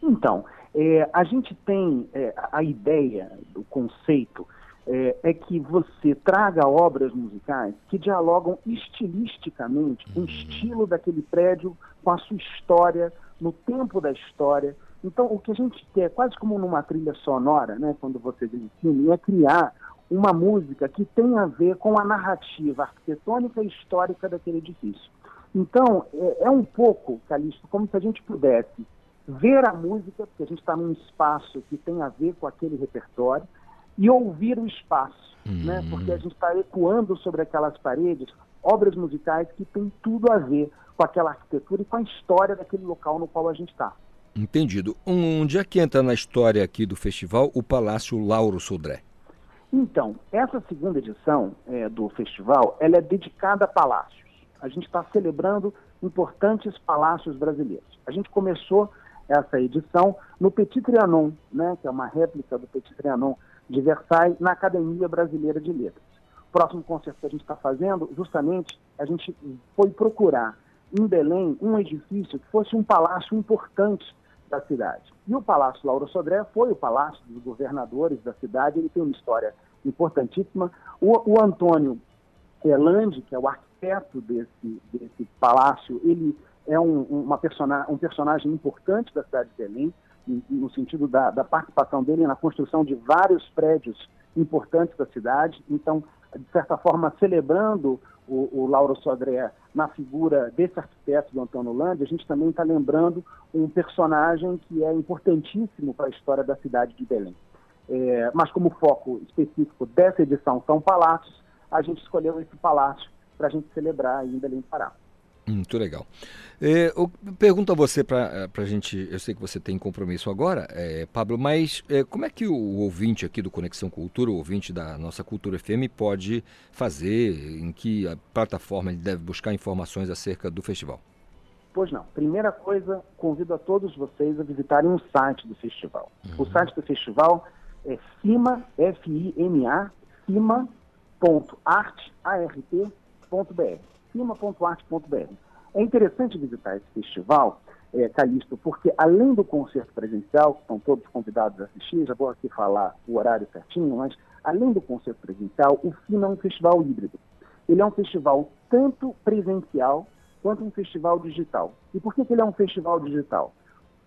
Então, é, a gente tem é, a ideia, o conceito, é, é que você traga obras musicais que dialogam estilisticamente com o estilo daquele prédio, com a sua história, no tempo da história. Então, o que a gente quer, quase como numa trilha sonora, né, quando você vê um filme, é criar uma música que tem a ver com a narrativa arquitetônica e histórica daquele edifício. Então, é, é um pouco, Calixto, como se a gente pudesse ver a música, porque a gente está num espaço que tem a ver com aquele repertório, e ouvir o espaço, né? porque a gente está ecoando sobre aquelas paredes obras musicais que têm tudo a ver com aquela arquitetura e com a história daquele local no qual a gente está. Entendido. Onde é que entra na história aqui do festival o Palácio Lauro Sodré? Então, essa segunda edição eh, do festival, ela é dedicada a palácios. A gente está celebrando importantes palácios brasileiros. A gente começou essa edição no Petit Trianon, né, que é uma réplica do Petit Trianon de Versailles, na Academia Brasileira de Letras. O próximo concerto que a gente está fazendo, justamente, a gente foi procurar em Belém um edifício que fosse um palácio importante da cidade. E o Palácio Lauro Sodré foi o palácio dos governadores da cidade, ele tem uma história importantíssima. O, o Antônio Elande, que é o arquiteto desse, desse palácio, ele é um, uma persona, um personagem importante da cidade de Belém, no sentido da, da participação dele na construção de vários prédios importantes da cidade. Então, de certa forma, celebrando o, o Lauro Sodré na figura desse arquiteto do Antônio Landi, a gente também está lembrando um personagem que é importantíssimo para a história da cidade de Belém. É, mas como foco específico dessa edição são palácios, a gente escolheu esse palácio para a gente celebrar em Belém do Pará. Muito legal. É, eu pergunto a você para a gente, eu sei que você tem compromisso agora, é, Pablo, mas é, como é que o ouvinte aqui do Conexão Cultura, o ouvinte da nossa Cultura FM, pode fazer, em que plataforma ele deve buscar informações acerca do festival? Pois não. Primeira coisa, convido a todos vocês a visitarem o site do festival. Uhum. O site do festival é cima, F-I-M-A, cima.art.br cima.arte.br. É interessante visitar esse festival, é, Calixto, porque além do concerto presencial, que estão todos convidados a assistir, já vou aqui falar o horário certinho, mas além do concerto presencial, o FINA é um festival híbrido. Ele é um festival tanto presencial quanto um festival digital. E por que, que ele é um festival digital?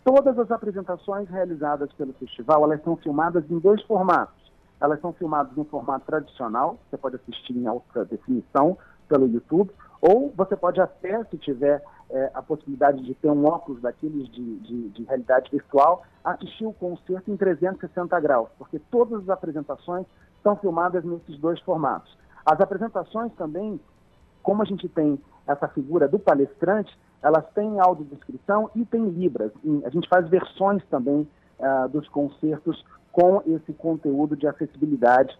Todas as apresentações realizadas pelo festival, elas são filmadas em dois formatos. Elas são filmadas no formato tradicional, você pode assistir em alta definição pelo YouTube, ou você pode até, se tiver é, a possibilidade de ter um óculos daqueles de, de, de, realidade virtual, assistir o concerto em 360 graus, porque todas as apresentações são filmadas nesses dois formatos. As apresentações também, como a gente tem essa figura do palestrante, elas têm audiodescrição e tem libras. A gente faz versões também uh, dos concertos com esse conteúdo de acessibilidade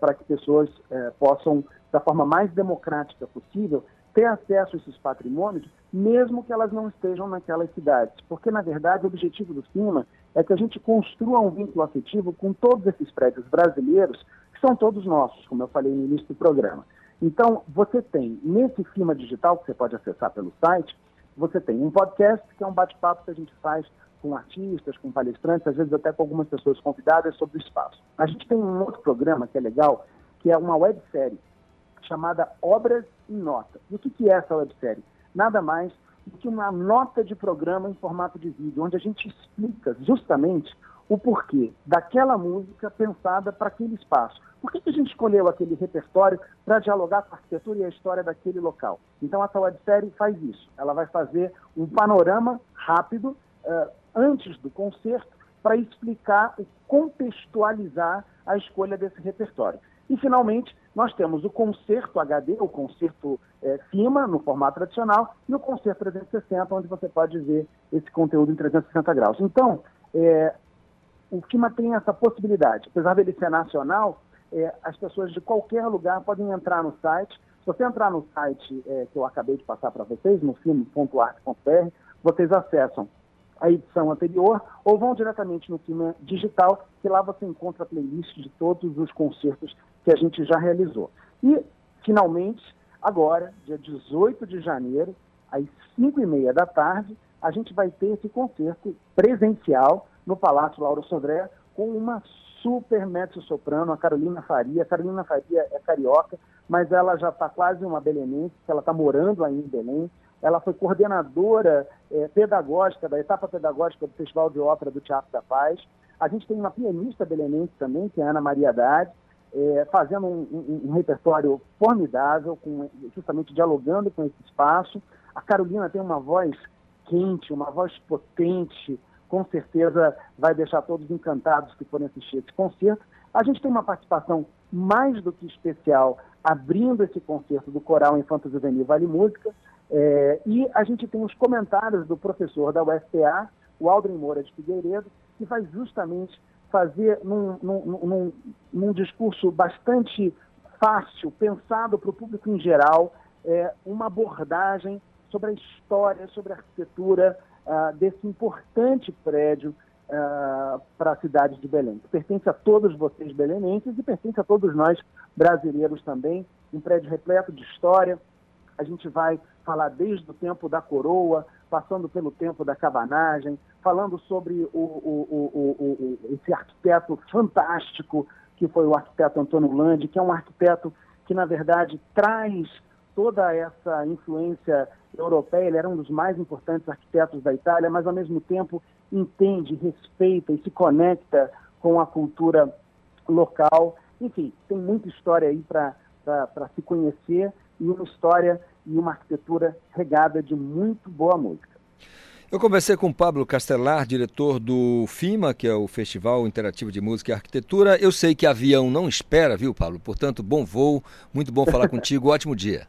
para que pessoas é, possam da forma mais democrática possível, ter acesso a esses patrimônios, mesmo que elas não estejam naquelas cidades. Porque, na verdade, o objetivo do CIMA é que a gente construa um vínculo afetivo com todos esses prédios brasileiros, que são todos nossos, como eu falei no início do programa. Então, você tem, nesse CIMA digital, que você pode acessar pelo site, você tem um podcast, que é um bate-papo que a gente faz com artistas, com palestrantes, às vezes até com algumas pessoas convidadas sobre o espaço. A gente tem um outro programa que é legal, que é uma websérie chamada Obras em Nota. E o que, é essa websérie? Nada mais do que uma nota de programa em formato de vídeo, onde a gente explica justamente o porquê daquela música pensada para aquele espaço. Por que, que a gente escolheu aquele repertório para dialogar com a arquitetura e a história daquele local? Então, essa websérie faz isso. Ela vai fazer um panorama rápido uh, antes do concerto para explicar e contextualizar a escolha desse repertório. E, finalmente, nós temos o concerto HD, o concerto é, FIMA, no formato tradicional, e o concerto 360, onde você pode ver esse conteúdo em 360 graus. Então, é, o FIMA tem essa possibilidade. Apesar dele ser nacional, é, as pessoas de qualquer lugar podem entrar no site. Se você entrar no site é, que eu acabei de passar para vocês, no filme.arte.br, vocês acessam a edição anterior ou vão diretamente no filme digital, que lá você encontra a playlist de todos os concertos que a gente já realizou. E, finalmente, agora, dia 18 de janeiro, às 5 e meia da tarde, a gente vai ter esse concerto presencial no Palácio Lauro Sodré com uma super mezzo-soprano, a Carolina Faria. A Carolina Faria é carioca, mas ela já está quase uma belenense, ela está morando aí em Belém. Ela foi coordenadora é, pedagógica da etapa pedagógica do Festival de Ópera do Teatro da Paz. A gente tem uma pianista belenense também, que é a Ana Maria Haddad, é, fazendo um, um, um, repertório formidável, com, justamente dialogando com esse espaço. A Carolina tem uma voz quente, uma voz potente, com certeza vai deixar todos encantados que forem assistir esse concerto. A gente tem uma participação mais do que especial abrindo esse concerto do Coral Infanto Juvenil Vale Música, é, e a gente tem os comentários do professor da UFPA, o Aldrin Moura de Figueiredo, que vai justamente fazer num, num, num, num discurso bastante fácil, pensado para o público em geral, é, uma abordagem sobre a história, sobre a arquitetura uh, desse importante prédio uh, para a cidade de Belém, que pertence a todos vocês belenenses e pertence a todos nós brasileiros também, um prédio repleto de história. A gente vai falar desde o tempo da coroa, passando pelo tempo da cabanagem, falando sobre o, o, o, esse arquiteto fantástico que foi o arquiteto Antônio Landi, que é um arquiteto que, na verdade, traz toda essa influência europeia. Ele era um dos mais importantes arquitetos da Itália, mas, ao mesmo tempo, entende, respeita e se conecta com a cultura local. Enfim, tem muita história aí para se conhecer e uma história e uma arquitetura regada de muito boa música. Eu conversei com o Pablo Castelar, diretor do FIMA, que é o Festival Interativo de Música e Arquitetura. Eu sei que avião não espera, viu, Pablo? Portanto, bom voo, muito bom falar [LAUGHS] contigo, ótimo dia.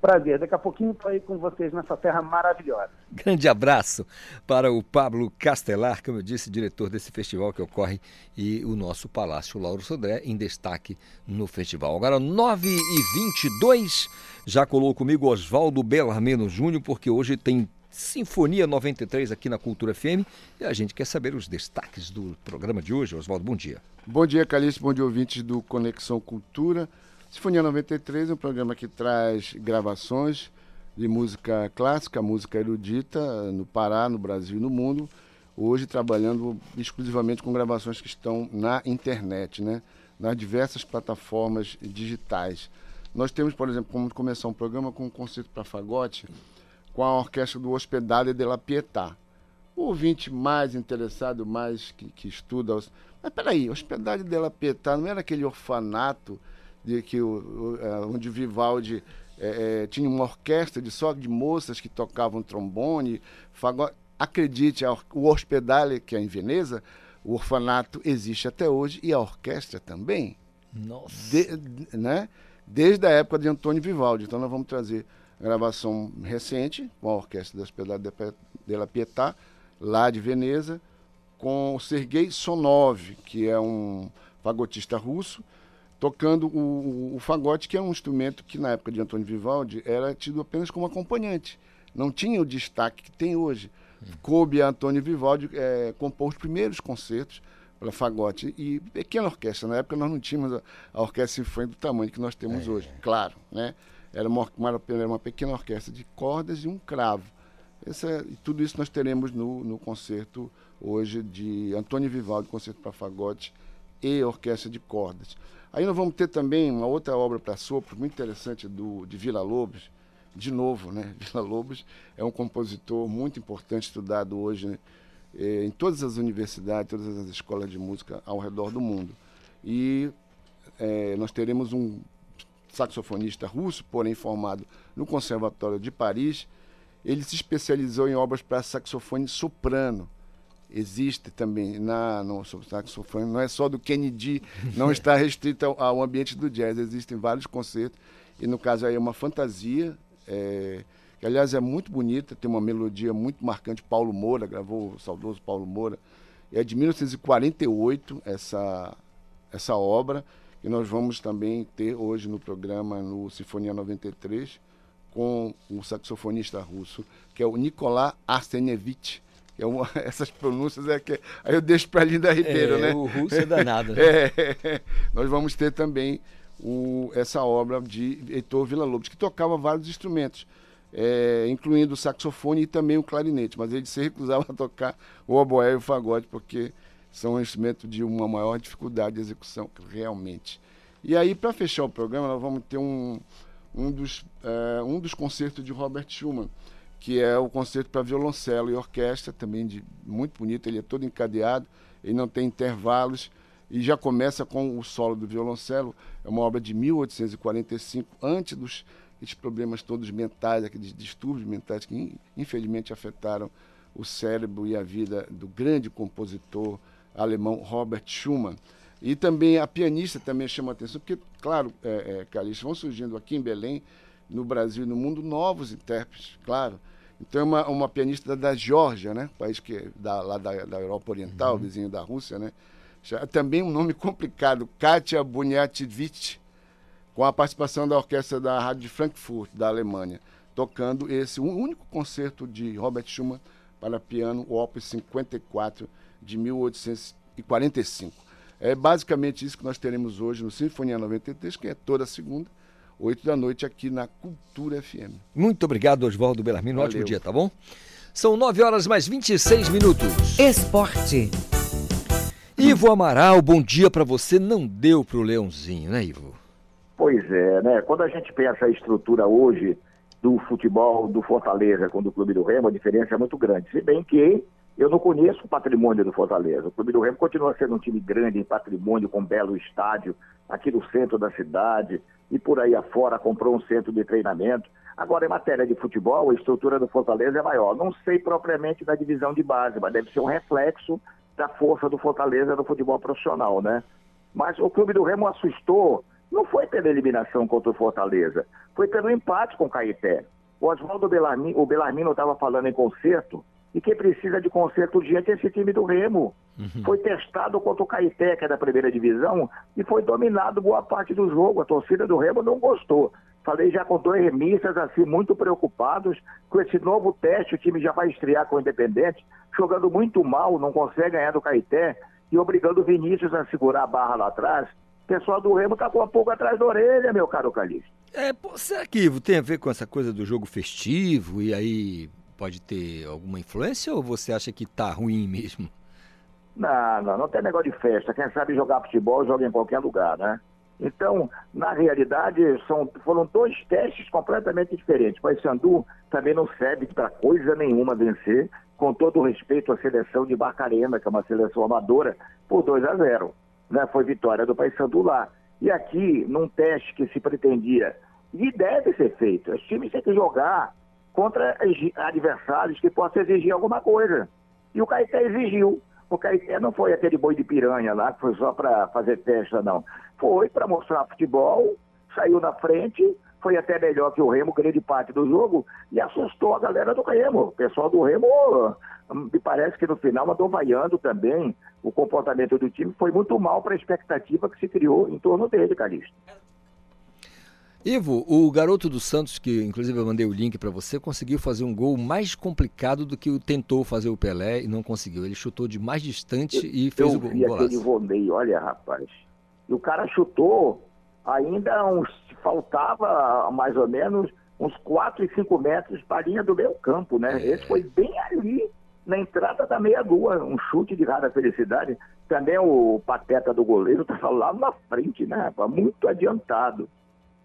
Prazer, daqui a pouquinho estou aí com vocês nessa terra maravilhosa. Grande abraço para o Pablo Castelar, como eu disse, diretor desse festival que ocorre e o nosso Palácio Lauro Sodré em destaque no festival. Agora, 9 e 22 já colou comigo Oswaldo Belarmino Júnior, porque hoje tem Sinfonia 93 aqui na Cultura FM e a gente quer saber os destaques do programa de hoje. Oswaldo, bom dia. Bom dia, Calixto, bom dia, ouvintes do Conexão Cultura. Sinfonia 93 é um programa que traz gravações de música clássica, música erudita no Pará, no Brasil e no mundo. Hoje trabalhando exclusivamente com gravações que estão na internet, né? nas diversas plataformas digitais. Nós temos, por exemplo, como começar um programa com um concerto para fagote com a orquestra do Hospedale de la Pietà. O ouvinte mais interessado, mais que, que estuda. Mas peraí, Hospedale de la Pietà não era aquele orfanato de que o, o, é, onde Vivaldi é, é, tinha uma orquestra de só de moças que tocavam trombone, fagot... acredite, o Hospedale, que é em Veneza, o orfanato existe até hoje e a orquestra também. Nossa. De, né? Desde a época de Antônio Vivaldi. Então nós vamos trazer gravação recente com a Orquestra da Hospedale de la Pietà, lá de Veneza, com o Sergei Sonov, que é um fagotista russo, tocando o, o, fagote, que é um instrumento que na época de Antônio Vivaldi era tido apenas como acompanhante. Não tinha o destaque que tem hoje. Hum. Coube a Antônio Vivaldi é, compor os primeiros concertos para fagote e pequena orquestra. Na época nós não tínhamos a, a orquestra sinfônica do tamanho que nós temos é. hoje, claro. Né? Era uma, uma, uma pequena orquestra de cordas e um cravo. Essa, e tudo isso nós teremos no, no concerto hoje de Antônio Vivaldi, concerto para fagote e orquestra de cordas. Aí nós vamos ter também uma outra obra para sopro muito interessante do, de Vila Lobos, de novo, né? [LAUGHS] Vila Lobos é um compositor muito importante estudado hoje né? eh, em todas as universidades, todas as escolas de música ao redor do mundo. E eh, nós teremos um saxofonista russo, porém formado no Conservatório de Paris. Ele se especializou em obras para saxofone soprano existe também na no saxofone, não é só do Kennedy, não está [LAUGHS] restrito ao, ao, ambiente do jazz, existem vários concertos, e no caso aí é uma fantasia, é, que aliás é muito bonita, tem uma melodia muito marcante, Paulo Moura gravou, o saudoso Paulo Moura, é de 1948 essa, essa obra, que nós vamos também ter hoje no programa, no Sinfonia 93, com o saxofonista russo, que é o Nikolai Arsenevich, é uma, [LAUGHS] essas pronúncias é que. Aí eu deixo para Linda Ribeiro, é, né? O russo é danado. Né? [LAUGHS] é, nós vamos ter também o, essa obra de Heitor Villa-Lobos, que tocava vários instrumentos, é, incluindo o saxofone e também o clarinete, mas ele se recusava a tocar o oboé e o fagote, porque são instrumentos de uma maior dificuldade de execução, realmente. E aí, para fechar o programa, nós vamos ter um, um, dos, é, um dos concertos de Robert Schumann que é o concerto para violoncelo e orquestra, também de, muito bonito, ele é todo encadeado, ele não tem intervalos, e já começa com o solo do violoncelo, é uma obra de 1845, antes dos problemas todos mentais, aqueles distúrbios mentais que infelizmente afetaram o cérebro e a vida do grande compositor alemão Robert Schumann. E também a pianista também chama atenção, porque, claro, é, é, vão surgindo aqui em Belém, no Brasil e no mundo novos intérpretes, claro. Então é uma, uma pianista da Geórgia, né? País que é da, lá da, da Europa Oriental, uhum. vizinho da Rússia, né? Também um nome [LAUGHS] complicado, Katia Buniativich, com a participação da orquestra da Rádio de Frankfurt, da Alemanha, tocando esse um único concerto de Robert Schumann para piano, o Opus 54 de 1845. É basicamente isso que nós teremos hoje no Sinfonia 93, que é toda segunda, 8 da noite, aqui na Cultura FM. Muito obrigado, Oswaldo Belarmino. Ótimo dia, tá bom? São 9 horas mais 26 minutos. Esporte. Ivo Amaral, bom dia para você. Não deu pro Leãozinho, né, Ivo? Pois é, né? Quando a gente pensa a estrutura hoje do futebol do Fortaleza com o do Clube do Remo, a diferença é muito grande. Se bem que Eu não conheço o patrimônio do Fortaleza. O Clube do Remo continua sendo um time grande em patrimônio, com um belo estádio, aqui no centro da cidade e por aí afora comprou um centro de treinamento. Agora, em matéria de futebol, a estrutura do Fortaleza é maior. Não sei propriamente da divisão de base, mas deve ser um reflexo da força do Fortaleza no futebol profissional, né? Mas o Clube do Remo assustou, não foi pela eliminação contra o Fortaleza, foi pelo empate com o Caeté. O Oswaldo Belarmino, Belarmino estava falando em concerto, e quem precisa de conserto urgente é esse time do Remo. Uhum. Foi testado contra o Caeté, que é da primeira divisão, e foi dominado boa parte do jogo. A torcida do Remo não gostou. Falei já com dois remistas, assim, muito preocupados com esse novo teste. O time já vai estrear com o Independente, jogando muito mal, não consegue ganhar do Caeté, e obrigando o Vinícius a segurar a barra lá atrás. O pessoal do Remo tá com um pouco atrás da orelha, meu caro Calixto. É, pô, será que tem a ver com essa coisa do jogo festivo e aí pode ter alguma influência ou você acha que tá ruim mesmo? Não, não, não tem negócio de festa. Quem sabe jogar futebol joga em qualquer lugar, né? Então, na realidade, são, foram dois testes completamente diferentes. O Paysandu também não serve para coisa nenhuma vencer, com todo o respeito à seleção de Barcarena, que é uma seleção amadora, por 2 a 0. Né? Foi vitória do Paysandu lá. E aqui, num teste que se pretendia, e deve ser feito, os times têm que jogar contra adversários que possam exigir alguma coisa. E o Caeté exigiu. O Caeté não foi aquele boi de piranha lá, que foi só para fazer festa, não. Foi para mostrar futebol, saiu na frente, foi até melhor que o Remo, grande parte do jogo, e assustou a galera do Remo. O pessoal do Remo, hum, me parece que no final andou vaiando também. O comportamento do time foi muito mal para a expectativa que se criou em torno dele, Calixto. Ivo, o garoto do Santos, que inclusive eu mandei o link para você, conseguiu fazer um gol mais complicado do que tentou fazer o Pelé e não conseguiu. Ele chutou de mais distante eu, e fez o gol. Eu aquele voleio, olha rapaz. E o cara chutou ainda uns, faltava mais ou menos uns 4 e 5 metros para a linha do meio campo, né? É. Esse foi bem ali, na entrada da meia-lua, um chute de rara felicidade. Também o pateta do goleiro estava lá na frente, né? Muito adiantado.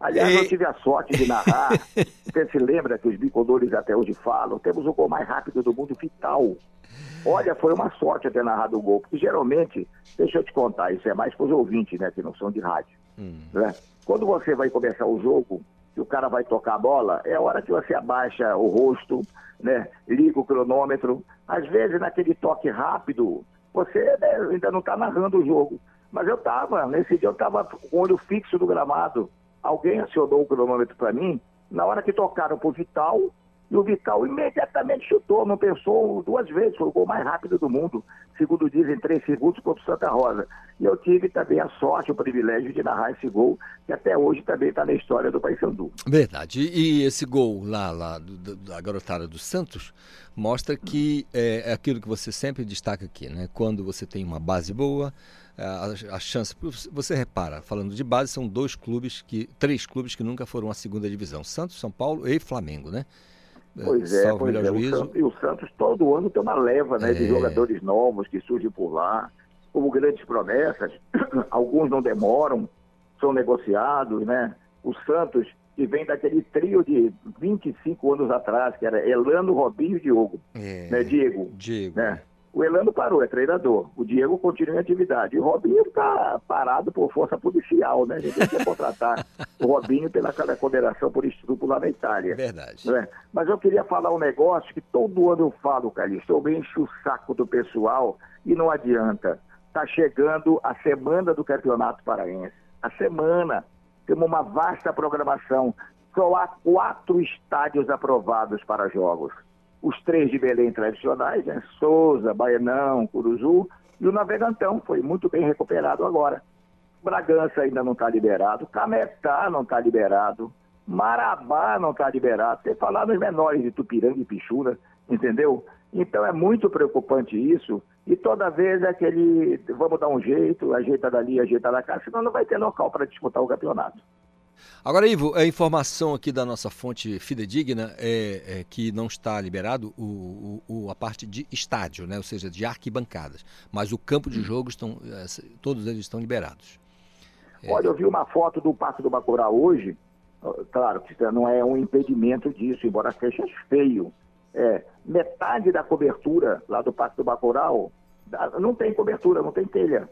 Aliás, e... eu tive a sorte de narrar. [LAUGHS] Você se lembra que os bicolores até hoje falam? Temos o gol mais rápido do mundo, Vital. Olha, foi uma sorte ter narrado o gol, porque geralmente, deixa eu te contar, isso é mais para os ouvintes, né, que não são de rádio. Hum. Né? Quando você vai começar o jogo, que o cara vai tocar a bola, é a hora que você abaixa o rosto, né, liga o cronômetro. Às vezes, naquele toque rápido, você né, ainda não está narrando o jogo. Mas eu estava, nesse dia eu estava com o olho fixo do gramado, alguém acionou o cronômetro para mim, na hora que tocaram pro Vital, e o Vital imediatamente chutou, não pensou duas vezes, foi o gol mais rápido do mundo, segundo dizem, três segundos contra o Santa Rosa. E eu tive também a sorte, o privilégio de narrar esse gol, que até hoje também está na história do Paysandu. Verdade. E esse gol lá, lá do, da garotada do Santos mostra que é, é aquilo que você sempre destaca aqui, né? Quando você tem uma base boa, a, a, chance. Você repara, falando de base, são dois clubes que. três clubes que nunca foram à segunda divisão: Santos, São Paulo e Flamengo, né? Pois é, Salvo pois é. O Santos, e o Santos todo ano tem uma leva né, é... de jogadores novos que surgem por lá, como grandes promessas. [COUGHS] Alguns não demoram, são negociados, né? O Santos, que vem daquele trio de 25 anos atrás, que era Elano, Robinho e Diogo. É... Né, Diego. Diego. Né? O Elano parou, é treinador. O Diego continua em atividade. E o Robinho está parado por força policial, né? A gente quer contratar o Robinho pela condenação por estupro lá na Itália. Verdade. Né? Mas eu queria falar um negócio que todo ano eu falo, Calixto. Eu encho o saco do pessoal e não adianta. Está chegando a semana do Campeonato Paraense. A semana. Temos uma vasta programação. Só há quatro estádios aprovados para jogos os três de Belém tradicionais, né? Souza, Baianão, Curuzu, e o Navegantão, foi muito bem recuperado agora. Bragança ainda não está liberado, Cametá não está liberado, Marabá não está liberado, sem falar nos menores de Tupiranga e Pichura, entendeu? Então é muito preocupante isso, e toda vez é aquele, vamos dar um jeito, ajeita dali, ajeita da cá, senão não vai ter local para disputar o campeonato. Agora, Ivo, a informação aqui da nossa fonte fidedigna é, é que não está liberado o, o, a parte de estádio, né? ou seja, de arquibancadas. Mas o campo de jogo, estão, todos eles estão liberados. É. Olha, eu vi uma foto do Passo do Bacurá hoje, claro que não é um impedimento disso, embora seja feio. É, metade da cobertura lá do Parque do Bacurau não tem cobertura, não tem telha.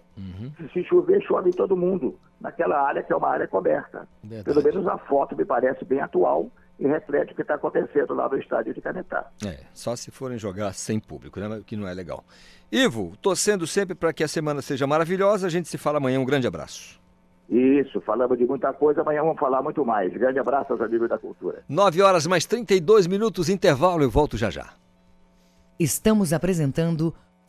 Se chover, chove em todo mundo, naquela área que é uma área coberta. Pelo menos a foto me parece bem atual e reflete o que está acontecendo lá no estádio de Canetá. É, só se forem jogar sem público, né? O que não é legal. Ivo, torcendo sempre para que a semana seja maravilhosa. A gente se fala amanhã. Um grande abraço. Isso, falamos de muita coisa, amanhã vamos falar muito mais. Grande abraço aos amigos da cultura. 9 horas mais 32 minutos, intervalo. Eu volto já já. Estamos apresentando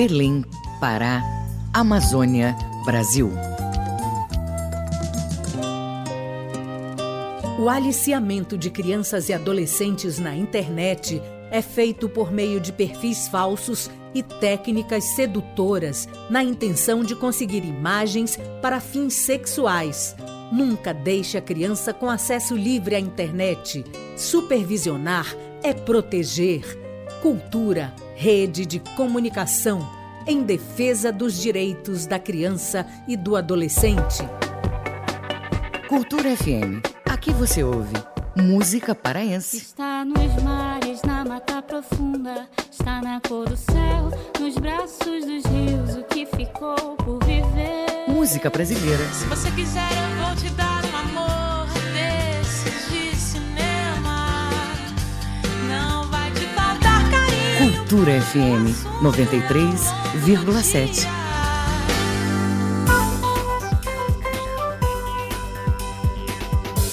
Belém, Pará, Amazônia, Brasil. O aliciamento de crianças e adolescentes na internet é feito por meio de perfis falsos e técnicas sedutoras na intenção de conseguir imagens para fins sexuais. Nunca deixe a criança com acesso livre à internet. Supervisionar é proteger. Cultura, rede de comunicação em defesa dos direitos da criança e do adolescente. Cultura FM. Aqui você ouve música paraense. Está nos mares, na mata profunda. Está na cor do céu, nos braços dos rios. O que ficou por viver? Música brasileira. Se você quiser, eu vou te dar um amor Cultura FM 93,7.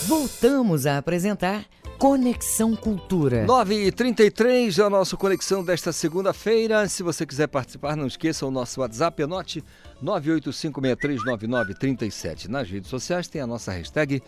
Voltamos a apresentar Conexão Cultura. 9h33 é a nossa conexão desta segunda-feira. Se você quiser participar, não esqueça o nosso WhatsApp, anote 985639937. Nas redes sociais tem a nossa hashtag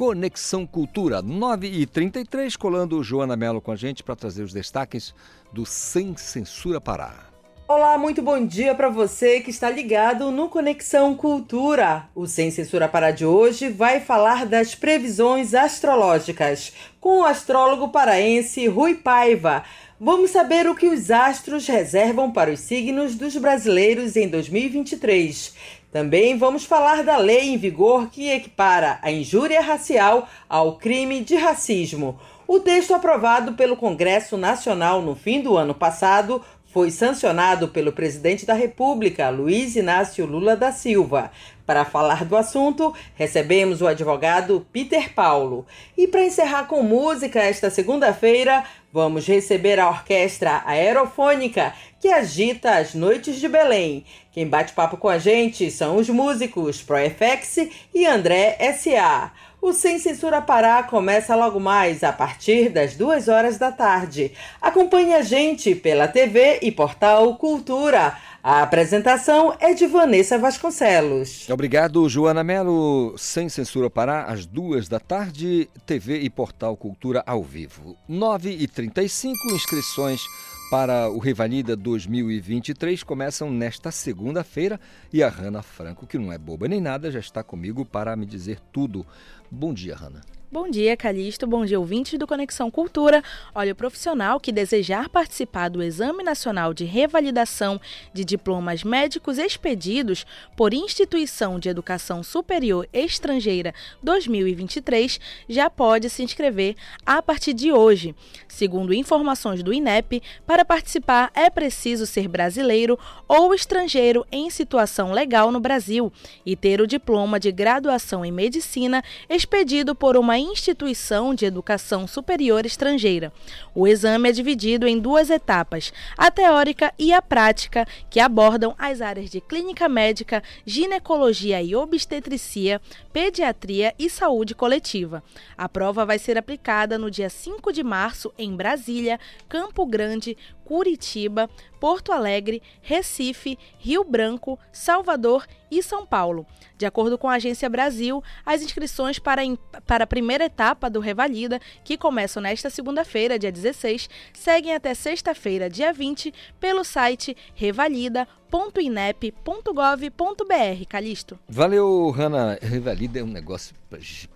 Conexão Cultura. 9h33, colando Joana Mello com a gente para trazer os destaques do Sem Censura Pará. Olá, muito bom dia para você que está ligado no Conexão Cultura. O Sem Censura Pará de hoje vai falar das previsões astrológicas com o astrólogo paraense Rui Paiva. Vamos saber o que os astros reservam para os signos dos brasileiros em 2023. Também vamos falar da lei em vigor que equipara a injúria racial ao crime de racismo. O texto aprovado pelo Congresso Nacional no fim do ano passado foi sancionado pelo presidente da República, Luiz Inácio Lula da Silva. Para falar do assunto, recebemos o advogado Peter Paulo. E para encerrar com música esta segunda-feira, vamos receber a Orquestra Aerofônica, que agita as noites de Belém. Quem bate papo com a gente são os músicos ProFX e André S.A. O Sem Censura Pará começa logo mais a partir das duas horas da tarde. Acompanhe a gente pela TV e portal Cultura. A apresentação é de Vanessa Vasconcelos. Obrigado, Joana Melo. Sem Censura Pará, às duas da tarde, TV e Portal Cultura ao vivo. 9h35, inscrições para o Rivalida 2023 começam nesta segunda-feira e a Rana Franco, que não é boba nem nada, já está comigo para me dizer tudo. Bom dia, Rana. Bom dia, Calixto. Bom dia, ouvintes do Conexão Cultura. Olha, o profissional que desejar participar do Exame Nacional de Revalidação de Diplomas Médicos expedidos por Instituição de Educação Superior Estrangeira 2023 já pode se inscrever a partir de hoje. Segundo informações do INEP, para participar é preciso ser brasileiro ou estrangeiro em situação legal no Brasil e ter o diploma de graduação em medicina expedido por uma instituição de educação superior estrangeira. O exame é dividido em duas etapas, a teórica e a prática, que abordam as áreas de clínica médica, ginecologia e obstetricia, pediatria e saúde coletiva. A prova vai ser aplicada no dia 5 de março em Brasília, Campo Grande, Curitiba, Porto Alegre, Recife, Rio Branco, Salvador e São Paulo. De acordo com a Agência Brasil, as inscrições para, para a primeira etapa do Revalida, que começam nesta segunda-feira, dia 16, seguem até sexta-feira, dia 20, pelo site revalida.inep.gov.br. Calixto. Valeu, Hanna. Revalida é um negócio.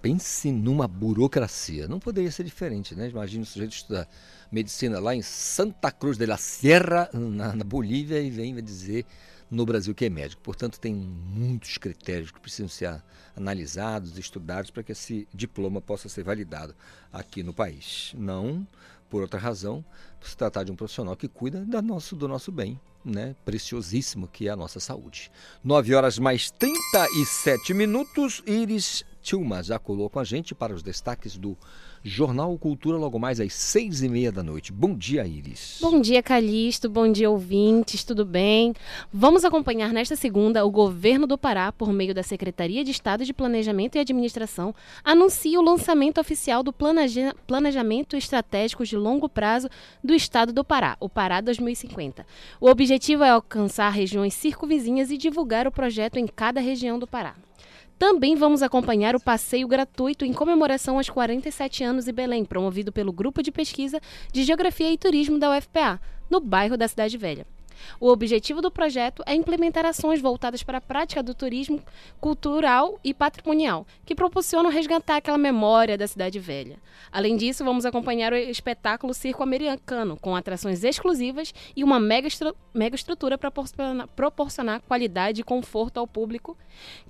Pense numa burocracia. Não poderia ser diferente, né? Imagina o sujeito estudar medicina lá em Santa Cruz de la Sierra, na, na Bolívia, e vem dizer no Brasil que é médico. Portanto, tem muitos critérios que precisam ser analisados, estudados para que esse diploma possa ser validado aqui no país. Não por outra razão, por se tratar de um profissional que cuida da nosso, do nosso bem, né, preciosíssimo que é a nossa saúde. 9 horas mais 37 minutos. Iris Tilma já colou com a gente para os destaques do Jornal Cultura logo mais às seis e meia da noite. Bom dia, Iris. Bom dia, Calixto. Bom dia, ouvintes. Tudo bem? Vamos acompanhar nesta segunda o governo do Pará, por meio da Secretaria de Estado de Planejamento e Administração, anuncia o lançamento oficial do Planejamento Estratégico de Longo Prazo do Estado do Pará, o Pará 2050. O objetivo é alcançar regiões circunvizinhas e divulgar o projeto em cada região do Pará. Também vamos acompanhar o passeio gratuito em comemoração aos 47 anos de Belém, promovido pelo Grupo de Pesquisa de Geografia e Turismo da UFPA, no bairro da Cidade Velha. O objetivo do projeto é implementar ações voltadas para a prática do turismo cultural e patrimonial, que proporcionam resgatar aquela memória da cidade velha. Além disso, vamos acompanhar o espetáculo Circo Americano, com atrações exclusivas e uma mega, estru mega estrutura para proporcionar, proporcionar qualidade e conforto ao público,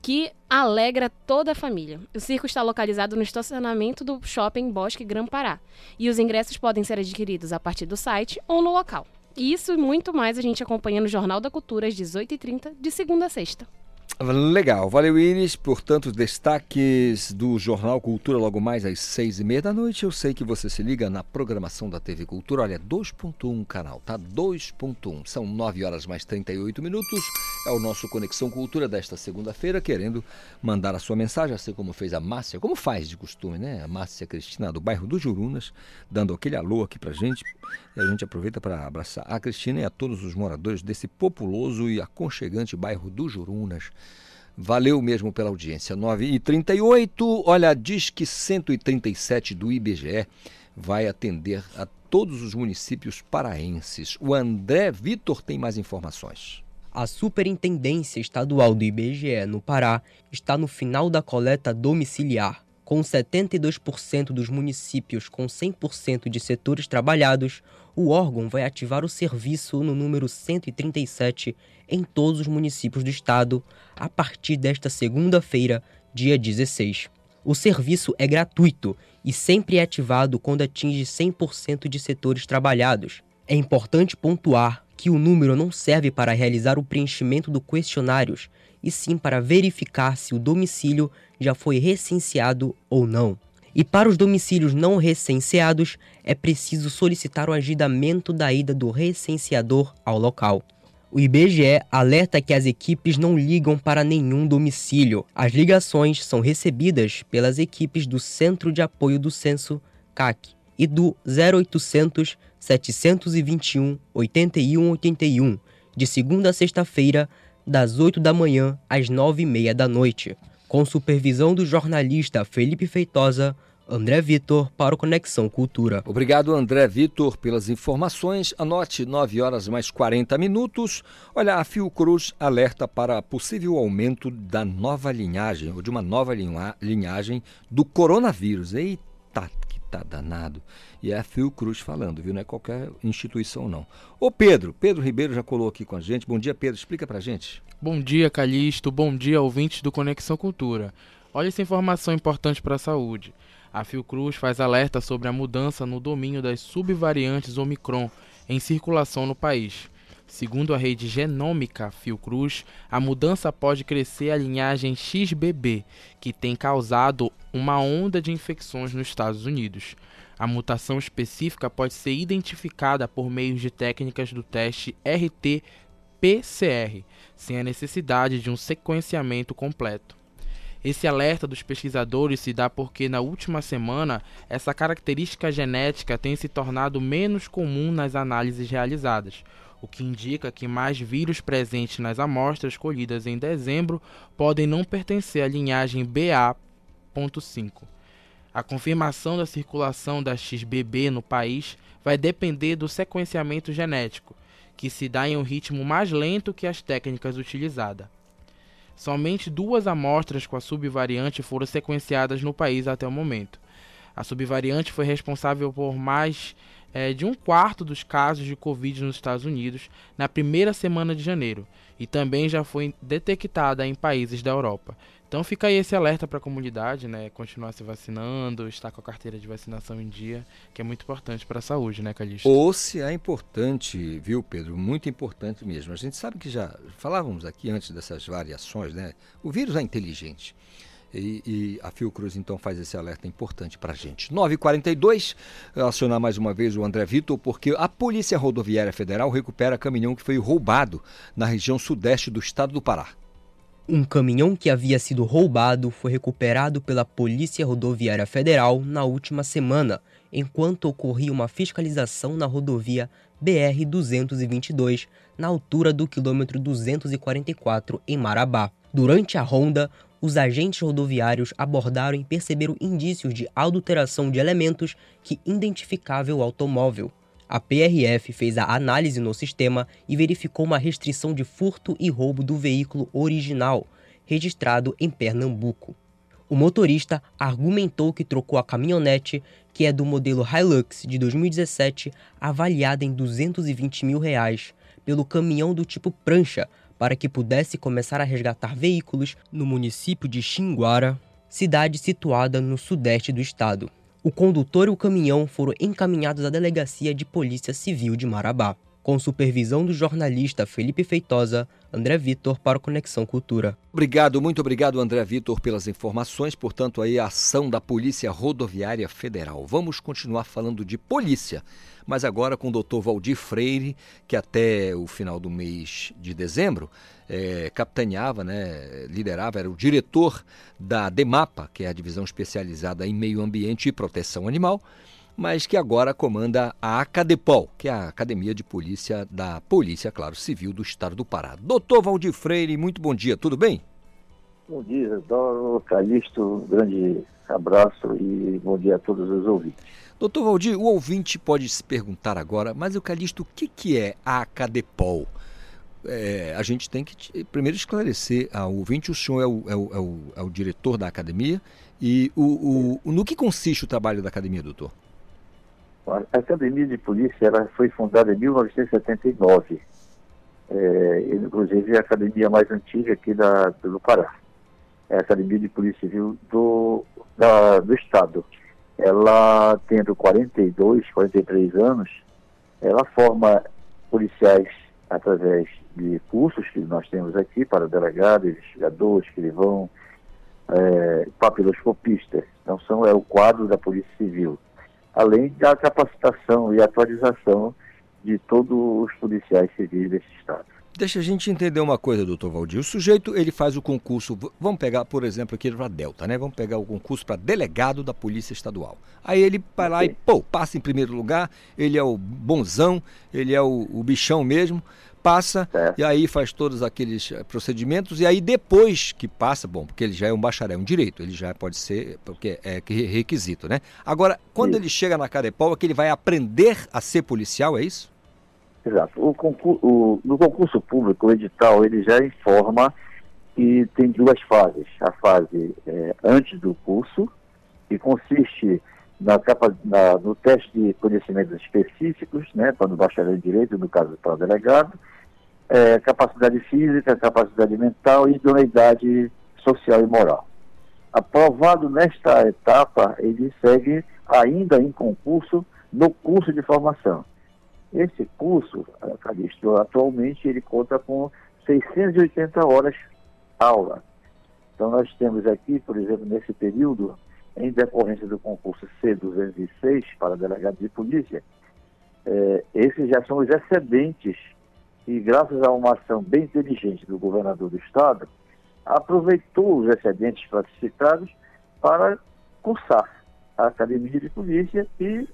que alegra toda a família. O circo está localizado no estacionamento do Shopping Bosque Gran Pará, e os ingressos podem ser adquiridos a partir do site ou no local. Isso e muito mais a gente acompanha no Jornal da Cultura às 18h30, de segunda a sexta. Legal, valeu Iris. Portanto, destaques do Jornal Cultura logo mais às seis e meia da noite. Eu sei que você se liga na programação da TV Cultura. Olha, 2.1 canal, tá? 2.1. São 9 horas mais 38 minutos. É o nosso Conexão Cultura desta segunda-feira, querendo mandar a sua mensagem, assim como fez a Márcia, como faz de costume, né? A Márcia Cristina do bairro do Jurunas, dando aquele alô aqui pra gente. E a gente aproveita para abraçar a Cristina e a todos os moradores desse populoso e aconchegante bairro do Jurunas. Valeu mesmo pela audiência. 9 e 38 olha, diz que 137 do IBGE vai atender a todos os municípios paraenses. O André Vitor tem mais informações. A Superintendência Estadual do IBGE no Pará está no final da coleta domiciliar. Com 72% dos municípios com 100% de setores trabalhados, o órgão vai ativar o serviço no número 137 em todos os municípios do estado a partir desta segunda-feira, dia 16. O serviço é gratuito e sempre é ativado quando atinge 100% de setores trabalhados. É importante pontuar que o número não serve para realizar o preenchimento do questionários, e sim para verificar se o domicílio já foi recenseado ou não. E para os domicílios não recenseados, é preciso solicitar o agendamento da ida do recenseador ao local. O IBGE alerta que as equipes não ligam para nenhum domicílio. As ligações são recebidas pelas equipes do Centro de Apoio do Censo, CAC, e do 0800 721 8181, de segunda a sexta-feira, das 8 da manhã às 9 e meia da noite com supervisão do jornalista Felipe Feitosa, André Vitor para o Conexão Cultura. Obrigado, André Vitor, pelas informações. Anote 9 horas mais 40 minutos. Olha, a Fiocruz alerta para possível aumento da nova linhagem, ou de uma nova linhagem do coronavírus. Eita, tá danado. E é a Fiocruz falando, viu? Não é qualquer instituição, não. Ô Pedro, Pedro Ribeiro já colou aqui com a gente. Bom dia, Pedro. Explica pra gente. Bom dia, Calixto. Bom dia, ouvintes do Conexão Cultura. Olha essa informação importante para a saúde. A Fiocruz faz alerta sobre a mudança no domínio das subvariantes Omicron em circulação no país. Segundo a rede genômica Fiocruz, a mudança pode crescer a linhagem XBB, que tem causado uma onda de infecções nos Estados Unidos. A mutação específica pode ser identificada por meio de técnicas do teste RT-PCR, sem a necessidade de um sequenciamento completo. Esse alerta dos pesquisadores se dá porque, na última semana, essa característica genética tem se tornado menos comum nas análises realizadas, o que indica que mais vírus presentes nas amostras colhidas em dezembro podem não pertencer à linhagem BA.5. A confirmação da circulação da XBB no país vai depender do sequenciamento genético, que se dá em um ritmo mais lento que as técnicas utilizadas. Somente duas amostras com a subvariante foram sequenciadas no país até o momento. A subvariante foi responsável por mais é, de um quarto dos casos de Covid nos Estados Unidos na primeira semana de janeiro e também já foi detectada em países da Europa. Então fica aí esse alerta para a comunidade, né? Continuar se vacinando, estar com a carteira de vacinação em dia, que é muito importante para a saúde, né, Calixto? Ou se é importante, viu, Pedro? Muito importante mesmo. A gente sabe que já falávamos aqui antes dessas variações, né? O vírus é inteligente. E, e, a Fiocruz então faz esse alerta importante para a gente. 9h42, acionar mais uma vez o André Vitor, porque a Polícia Rodoviária Federal recupera caminhão que foi roubado na região sudeste do estado do Pará. Um caminhão que havia sido roubado foi recuperado pela Polícia Rodoviária Federal na última semana, enquanto ocorria uma fiscalização na rodovia BR-222, na altura do quilômetro 244, em Marabá. Durante a ronda, os agentes rodoviários abordaram e perceberam indícios de adulteração de elementos que identificava o automóvel. A PRF fez a análise no sistema e verificou uma restrição de furto e roubo do veículo original, registrado em Pernambuco. O motorista argumentou que trocou a caminhonete, que é do modelo Hilux de 2017, avaliada em 220 mil reais, pelo caminhão do tipo prancha, para que pudesse começar a resgatar veículos no município de Xinguara, cidade situada no sudeste do estado. O condutor e o caminhão foram encaminhados à Delegacia de Polícia Civil de Marabá, com supervisão do jornalista Felipe Feitosa, André Vitor para o Conexão Cultura. Obrigado, muito obrigado, André Vitor, pelas informações. Portanto, aí a ação da Polícia Rodoviária Federal. Vamos continuar falando de polícia, mas agora com o doutor Valdir Freire, que até o final do mês de dezembro é, capitaneava, né, liderava, era o diretor da DEMAPA, que é a divisão especializada em meio ambiente e proteção animal, mas que agora comanda a Acadepol, que é a Academia de Polícia da Polícia, claro, Civil do Estado do Pará. Doutor Valdir Freire, muito bom dia, tudo bem? Bom dia, Doro Calixto, um grande abraço e bom dia a todos os ouvintes. Doutor Valdir, o ouvinte pode se perguntar agora, mas o Calixto, o que, que é a Acadepol? É, a gente tem que primeiro esclarecer ao ouvinte, o senhor é o, é o, é o, é o diretor da academia, e o, o, no que consiste o trabalho da academia, doutor? A Academia de Polícia ela foi fundada em 1979. É, inclusive é a academia mais antiga aqui da, do Pará. É a Academia de Polícia Civil do, da, do Estado. Ela, tendo 42, 43 anos, ela forma policiais através de cursos que nós temos aqui para delegados, investigadores, que vão, é, papiloscopistas. Então, são, é o quadro da Polícia Civil além da capacitação e atualização de todos os policiais civis desse estado. Deixa a gente entender uma coisa, doutor Valdir. O sujeito, ele faz o concurso, vamos pegar, por exemplo, aqui para Delta, né? Vamos pegar o concurso para delegado da Polícia Estadual. Aí ele vai lá e, pô, passa em primeiro lugar, ele é o bonzão, ele é o, o bichão mesmo, passa é. e aí faz todos aqueles eh, procedimentos e aí depois que passa, bom, porque ele já é um bacharel em direito, ele já pode ser, porque é requisito, né? Agora, quando ele chega na Carepol, é que ele vai aprender a ser policial, é isso? Exato. O concurso, o, no concurso público, o edital, ele já informa que tem duas fases. A fase é, antes do curso, que consiste na, na, no teste de conhecimentos específicos, né, para o bacharel em direito, no caso para o delegado, é, capacidade física, capacidade mental e idoneidade social e moral. Aprovado nesta etapa, ele segue ainda em concurso no curso de formação. Esse curso, Calixto, atualmente ele conta com 680 horas aula. Então nós temos aqui, por exemplo, nesse período, em decorrência do concurso C206 para delegado de polícia, é, esses já são os excedentes e graças a uma ação bem inteligente do governador do estado, aproveitou os excedentes classificados para cursar a academia de polícia e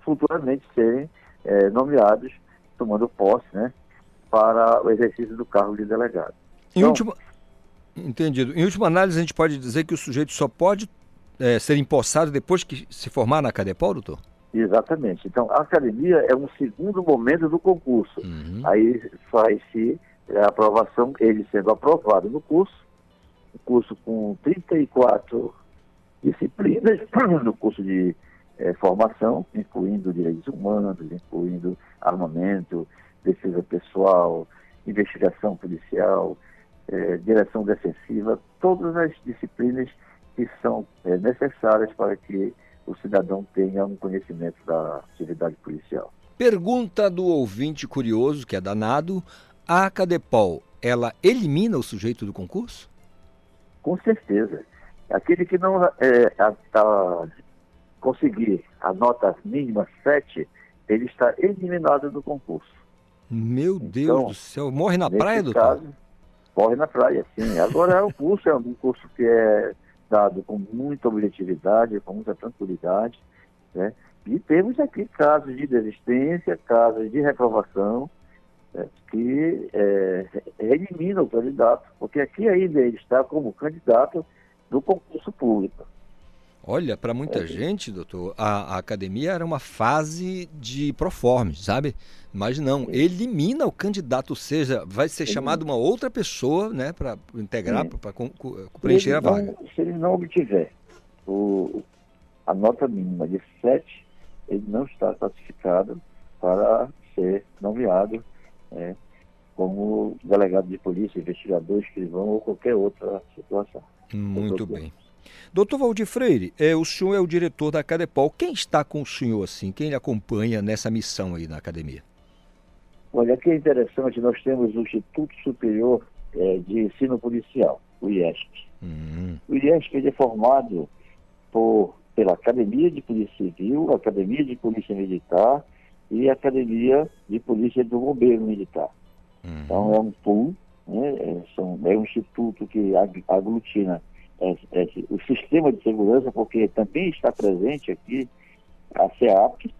futuramente serem eh, nomeados, tomando posse, né, para o exercício do cargo de delegado. Em Então, última... Entendido. Em última análise, a gente pode dizer que o sujeito só pode eh, ser empossado depois que se formar na Cadepol, doutor? Exatamente. Então, a academia é um segundo momento do concurso. Aí faz-se a aprovação, ele sendo aprovado no curso, um curso com 34 disciplinas [CLEARS THROAT] no curso de eh, formação, incluindo direitos humanos, incluindo armamento, defesa pessoal, investigação policial, eh, direção defensiva, todas as disciplinas que são eh, necessárias para que o cidadão tenha um conhecimento da atividade policial. Pergunta do ouvinte curioso, que é danado. A Cadepol, ela elimina o sujeito do concurso? Com certeza. Aquele que não é, a- a- conseguir a nota mínima 7, ele está eliminado do concurso. Meu Deus Então, do céu. Morre na praia, doutor? caso, Morre na praia, sim. Agora, o curso é um curso que é dado com muita objetividade, com muita tranquilidade, né? E temos aqui casos de desistência, casos de reprovação, né, que é, eliminam o candidato, porque aqui ainda ele está como candidato do concurso público. Olha, para muita gente, doutor, a, a academia era uma fase de proforme, sabe? Mas não, elimina o candidato, ou seja, vai ser chamado uma outra pessoa, né, para integrar, para preencher a ele não- vaga. Se ele não obtiver o, a nota mínima de 7, ele não está classificado para ser nomeado né, como delegado de polícia, investigador, escrivão ou qualquer outra situação. Muito bem. Doutor Valdir Freire, é, o senhor é o diretor da Cadepol. Quem está com o senhor assim? Quem lhe acompanha nessa missão aí na academia? Olha, aqui é interessante, nós temos o Instituto Superior eh, de Ensino Policial, o IESP. O IESP ele é formado por, pela Academia de Polícia Civil, Academia de Polícia Militar e Academia de Polícia do Bombeiro Militar. Então é um pool, né, é, são- é um instituto que ag- aglutina é, é, o sistema de segurança, porque também está presente aqui a CEAP,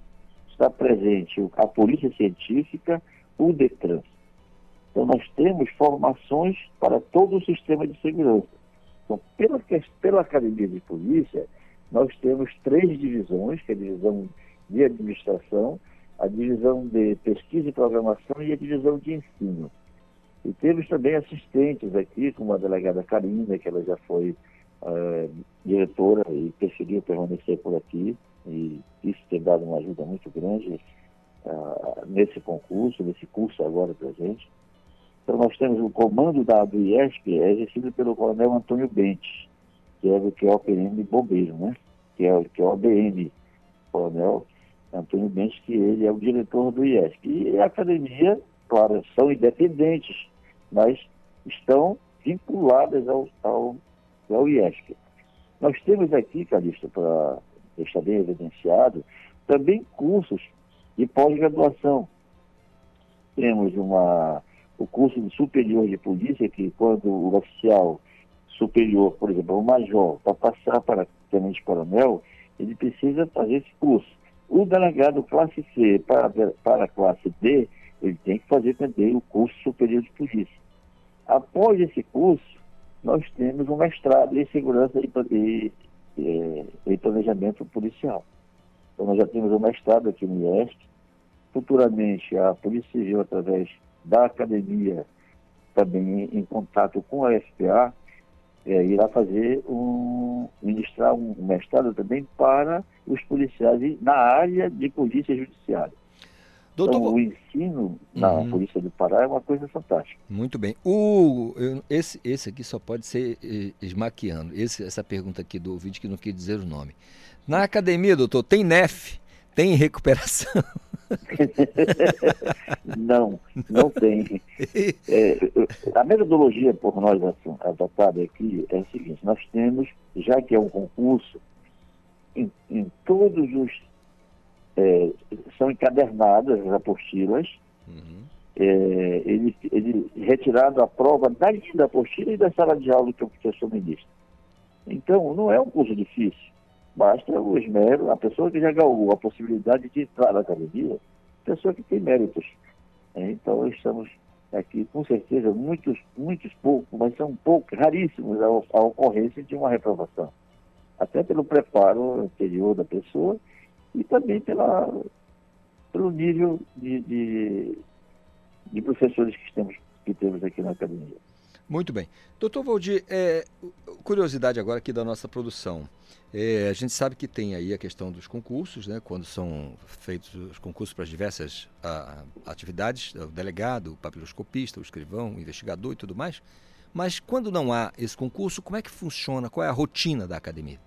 está presente a Polícia Científica, o DETRAN. Então nós temos formações para todo o sistema de segurança. Então, pela, pela Academia de Polícia, nós temos três divisões, que é a divisão de administração, a divisão de pesquisa e programação e a divisão de ensino. E temos também assistentes aqui, como a delegada Karina, que ela já foi eh, diretora e preferiu permanecer por aqui, e isso tem dado uma ajuda muito grande ah, nesse concurso, nesse curso agora gente. Então nós temos o comando da, do IESP, é exercido pelo coronel Antônio Bentes, que é do que é o PM Bombeiro, né? Que é, o- ABM, coronel Antônio Bentes, que ele é o diretor do IESP. E a academia, claro, são independentes, mas estão vinculadas ao, ao, ao IESP. Nós temos aqui, Calixto, para deixar bem evidenciado, também cursos de pós-graduação. Temos uma, o curso de superior de polícia, que quando o oficial superior, por exemplo, o major, para passar para tenente-coronel, ele precisa fazer esse curso. O delegado classe C para, para classe D, ele tem que fazer também o curso superior de polícia. Após esse curso, nós temos um mestrado em segurança e, e, e, e planejamento policial. Então, nós já temos um mestrado aqui no IESP. Futuramente, a Polícia Civil, através da academia, também em, contato com a FPA, é, irá fazer um, ministrar um mestrado também para os policiais na área de polícia judiciária. Doutor Então, o ensino na Uhum. Polícia do Pará é uma coisa fantástica. Muito bem. O, esse, esse aqui só pode ser eh, esmaqueando. Esse, essa pergunta aqui do ouvinte que não quis dizer o nome. Na academia, doutor, tem NEF? Tem recuperação? [LAUGHS] não, não tem. É, a metodologia por nós assim, adotada aqui é a seguinte, nós temos, já que é um concurso, em, em todos os. É, são encadernadas as apostilas, é, ele, ele retirado a prova dali da apostila e da sala de aula que o professor ministra. Então, não é um curso difícil. Basta o esmero, a pessoa que já galgou a possibilidade de entrar na academia, pessoa que tem méritos. É, então, estamos aqui, com certeza, muitos, muitos poucos, mas são poucos, raríssimos a, a ocorrência de uma reprovação. Até pelo preparo anterior da pessoa e também pela, pelo nível de, de, de professores que temos, que temos aqui na academia. Muito bem. Doutor Valdir, é, curiosidade agora aqui da nossa produção. É, a gente sabe que tem aí a questão dos concursos, né, quando são feitos os concursos para as diversas a, atividades, o delegado, o papiloscopista, o escrivão, o investigador e tudo mais. Mas quando não há esse concurso, como é que funciona? Qual é a rotina da academia?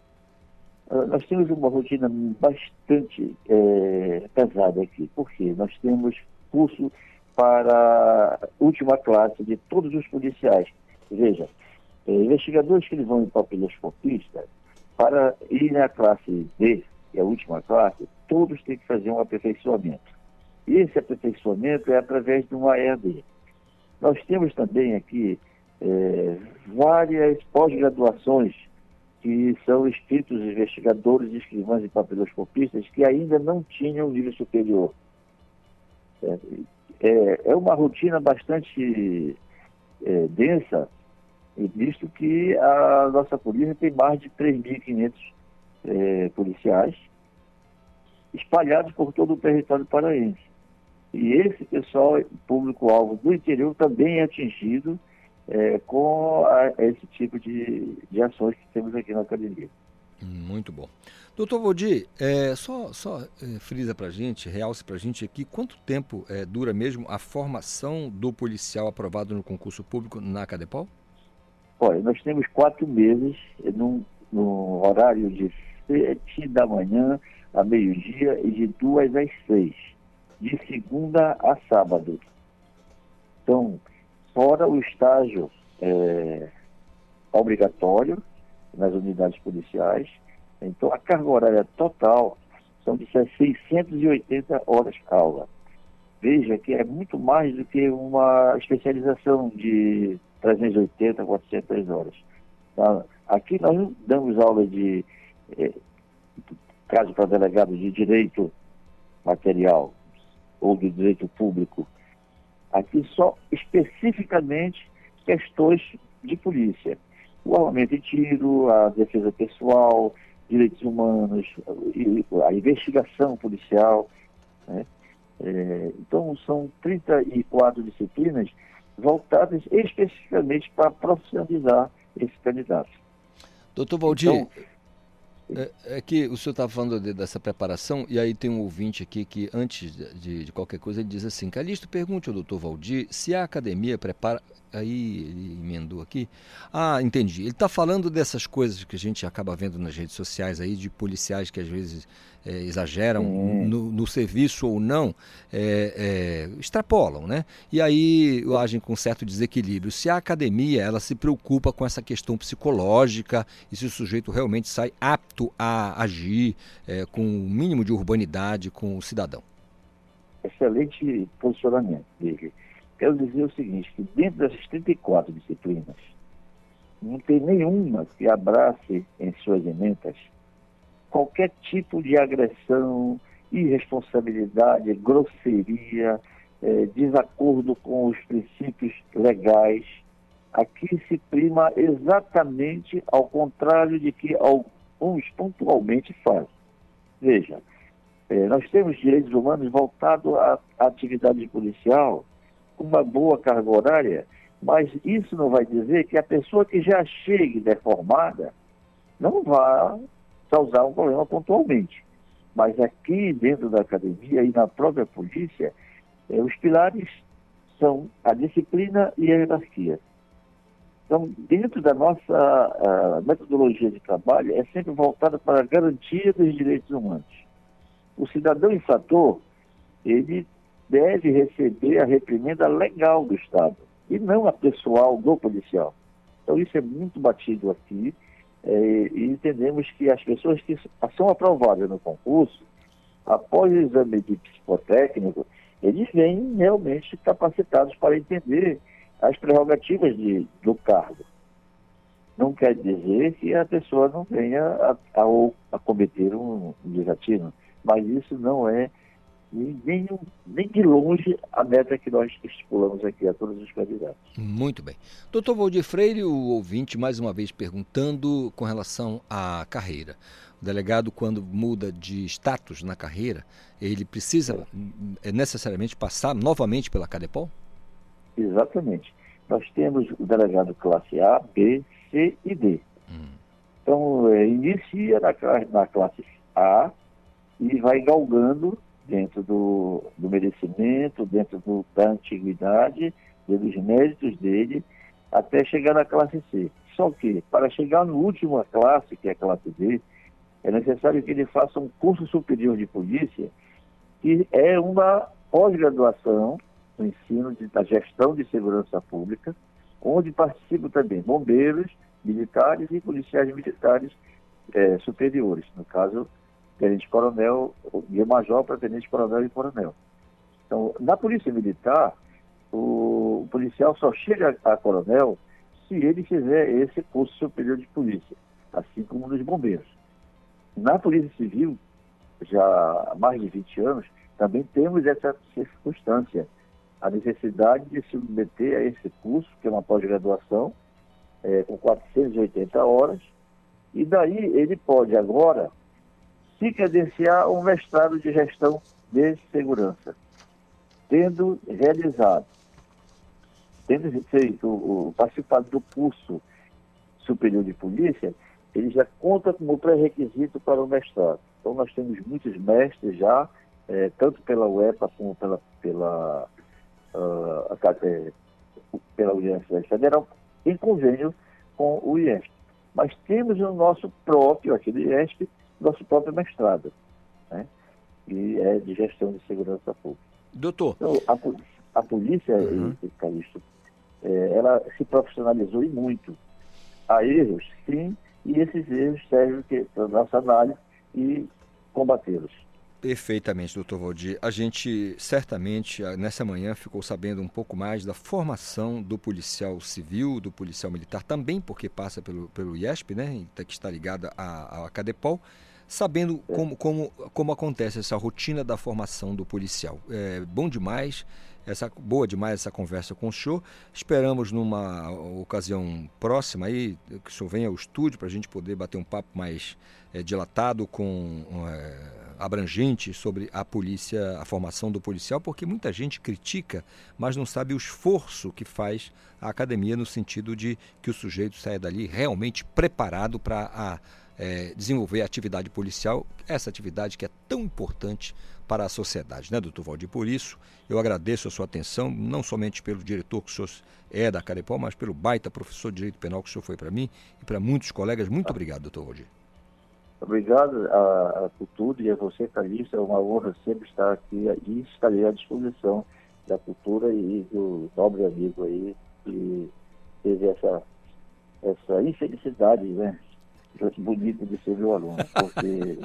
Uh, nós temos uma rotina bastante é, pesada aqui, porque nós temos curso para última classe de todos os policiais. Veja, é, investigadores que eles vão em papiloscopista, para ir na classe D, que é a última classe, todos têm que fazer um aperfeiçoamento. E esse aperfeiçoamento é através de uma EAD. Nós temos também aqui é, várias pós-graduações que são inscritos investigadores, escrivães e papiloscopistas que ainda não tinham nível superior. É, é, é uma rotina bastante é, densa, visto que a nossa polícia tem mais de 3.500 é, policiais espalhados por todo o território paraense. E esse pessoal, público-alvo do interior, também é atingido é, com a, esse tipo de, de ações que temos aqui na academia. Muito bom. Doutor Valdir, é, só, só é, frisa para a gente, realce para a gente aqui, quanto tempo é, dura mesmo a formação do policial aprovado no concurso público na Cadepol? Olha, nós temos quatro meses num, num horário de sete da manhã a meio-dia e de duas às seis, de segunda a sábado. Então, fora o estágio é, obrigatório nas unidades policiais, então a carga horária total são de 680 horas aula. Veja que é muito mais do que uma especialização de 380, 400 horas. Tá? Aqui nós damos aula de, eh, caso para delegado de direito material ou de direito público, aqui só especificamente questões de polícia. O armamento de tiro, a defesa pessoal, direitos humanos, a investigação policial. Né? É, então, são 34 disciplinas voltadas especificamente para profissionalizar esse candidato. Doutor Valdir, Então, é, é que o senhor estava falando de- dessa preparação, e aí tem um ouvinte aqui que, antes de, de qualquer coisa, ele diz assim: Calixto, pergunte ao doutor Valdir se a academia prepara. Aí ele emendou aqui. Ah, entendi. Ele está falando dessas coisas que a gente acaba vendo nas redes sociais aí, de policiais que às vezes é, exageram no, no serviço ou não, é, é, extrapolam, né? E aí agem com certo desequilíbrio. Se a academia ela se preocupa com essa questão psicológica e se o sujeito realmente sai apto a agir é, com o mínimo de urbanidade com o cidadão. excelente posicionamento dele. Quero dizer o seguinte, que dentro dessas 34 disciplinas, não tem nenhuma que abrace em suas ementas qualquer tipo de agressão, irresponsabilidade, grosseria, eh, desacordo com os princípios legais. Aqui se prima exatamente ao contrário de que alguns pontualmente fazem. Veja, eh, nós temos direitos humanos voltados à atividade policial, uma boa carga horária, mas isso não vai dizer que a pessoa que já chegue deformada não vá causar um problema pontualmente. Mas aqui dentro da academia e na própria polícia, eh, os pilares são a disciplina e a hierarquia. Então, dentro da nossa ah, metodologia de trabalho, é sempre voltada para a garantia dos direitos humanos. O cidadão infrator, ele deve receber a reprimenda legal do Estado e não a pessoal do policial. Então, isso é muito batido aqui eh, e entendemos que as pessoas que são aprovadas no concurso, após o exame de psicotécnico, eles vêm realmente capacitados para entender as prerrogativas de, do cargo. Não quer dizer que a pessoa não venha a, a, a cometer um desatino, mas isso não é nem, nem de longe a meta que nós estipulamos aqui a todos os candidatos. Muito bem. Doutor Valdir Freire, o ouvinte, mais uma vez perguntando com relação à carreira. O delegado, quando muda de status na carreira, ele precisa é. necessariamente passar novamente pela Cadepol? Exatamente. Nós temos o delegado classe A, B, C e D. Hum. Então, é, inicia na, na classe A e vai galgando dentro do, do merecimento, dentro do, da antiguidade, dos méritos dele, até chegar na classe C. Só que, para chegar na última classe, que é a classe D, é necessário que ele faça um curso superior de polícia, que é uma pós-graduação no ensino de, da gestão de segurança pública, onde participam também bombeiros, militares e policiais militares é, superiores, no caso, tenente-coronel, de major para tenente-coronel e coronel. Então, na polícia militar, o, o policial só chega a coronel se ele fizer esse curso superior de polícia, assim como nos bombeiros. Na Polícia Civil, já há mais de 20 anos, também temos essa circunstância, a necessidade de se submeter a esse curso, que é uma pós-graduação, é, com 480 horas, e daí ele pode agora se credenciar um mestrado de gestão de segurança, tendo realizado, tendo feito o, participado do curso superior de polícia, ele já conta como pré-requisito para o mestrado. Então nós temos muitos mestres já, é, tanto pela UEPA como pela, pela, uh, pela Universidade Federal, em convênio com o IESP. Mas temos o nosso próprio, aqui do IESP, nosso próprio mestrado, né? e é de gestão de segurança pública. Doutor. Então, a, a polícia, uhum. Calixto, é, ela se profissionalizou e muito. Há erros, sim, e esses erros servem para a nossa análise e combatê-los. Perfeitamente, doutor Valdir. A gente certamente nessa manhã ficou sabendo um pouco mais da formação do policial civil, do policial militar, também porque passa pelo, pelo IESP, né, que está ligada à, à Cadepol, sabendo é. como, como, como acontece essa rotina da formação do policial. É bom demais essa boa demais essa conversa com o senhor. Esperamos numa ocasião próxima aí que o senhor venha ao estúdio para a gente poder bater um papo mais é, dilatado, com é, abrangente sobre a polícia, a formação do policial, porque muita gente critica, mas não sabe o esforço que faz a academia no sentido de que o sujeito saia dali realmente preparado para é, desenvolver a atividade policial, essa atividade que é tão importante para a sociedade, né, doutor Valdir? Por isso, eu agradeço a sua atenção, não somente pelo diretor que o senhor é da Carepó, mas pelo baita professor de Direito Penal que o senhor foi para mim e para muitos colegas. Muito obrigado, doutor Valdir. Obrigado a, a Cultura e a você, Calista. É uma honra sempre estar aqui e estarei à disposição da cultura e do nobre amigo aí que teve essa, essa infelicidade, né? Bonito de ser meu aluno, porque...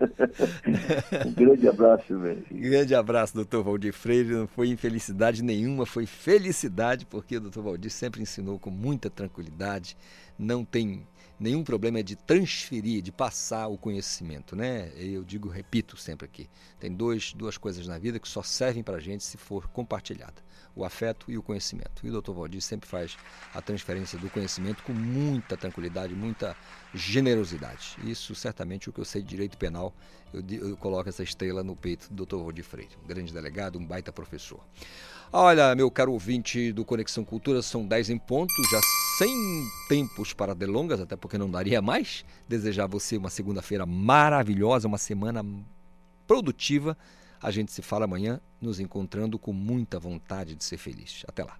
[LAUGHS] um grande abraço, velho. Grande abraço, doutor Valdir Freire. Não foi infelicidade nenhuma, foi felicidade, porque o doutor Valdir sempre ensinou com muita tranquilidade. Não tem nenhum problema de transferir, de passar o conhecimento, né? Eu digo, repito sempre aqui, tem dois, duas coisas na vida que só servem para a gente se for compartilhada, o afeto e o conhecimento. E o Dr. Valdir sempre faz a transferência do conhecimento com muita tranquilidade, muita generosidade. Isso certamente o que eu sei de direito penal, eu, eu coloco essa estrela no peito do Dr. Valdir Freire, um grande delegado, um baita professor. Olha, meu caro ouvinte do Conexão Cultura, são 10 em ponto, já sem tempos para delongas, até porque não daria mais. Desejar a você uma segunda-feira maravilhosa, uma semana produtiva. A gente se fala amanhã, nos encontrando com muita vontade de ser feliz. Até lá.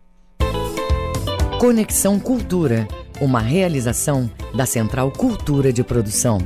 Conexão Cultura, uma realização da Central Cultura de Produção.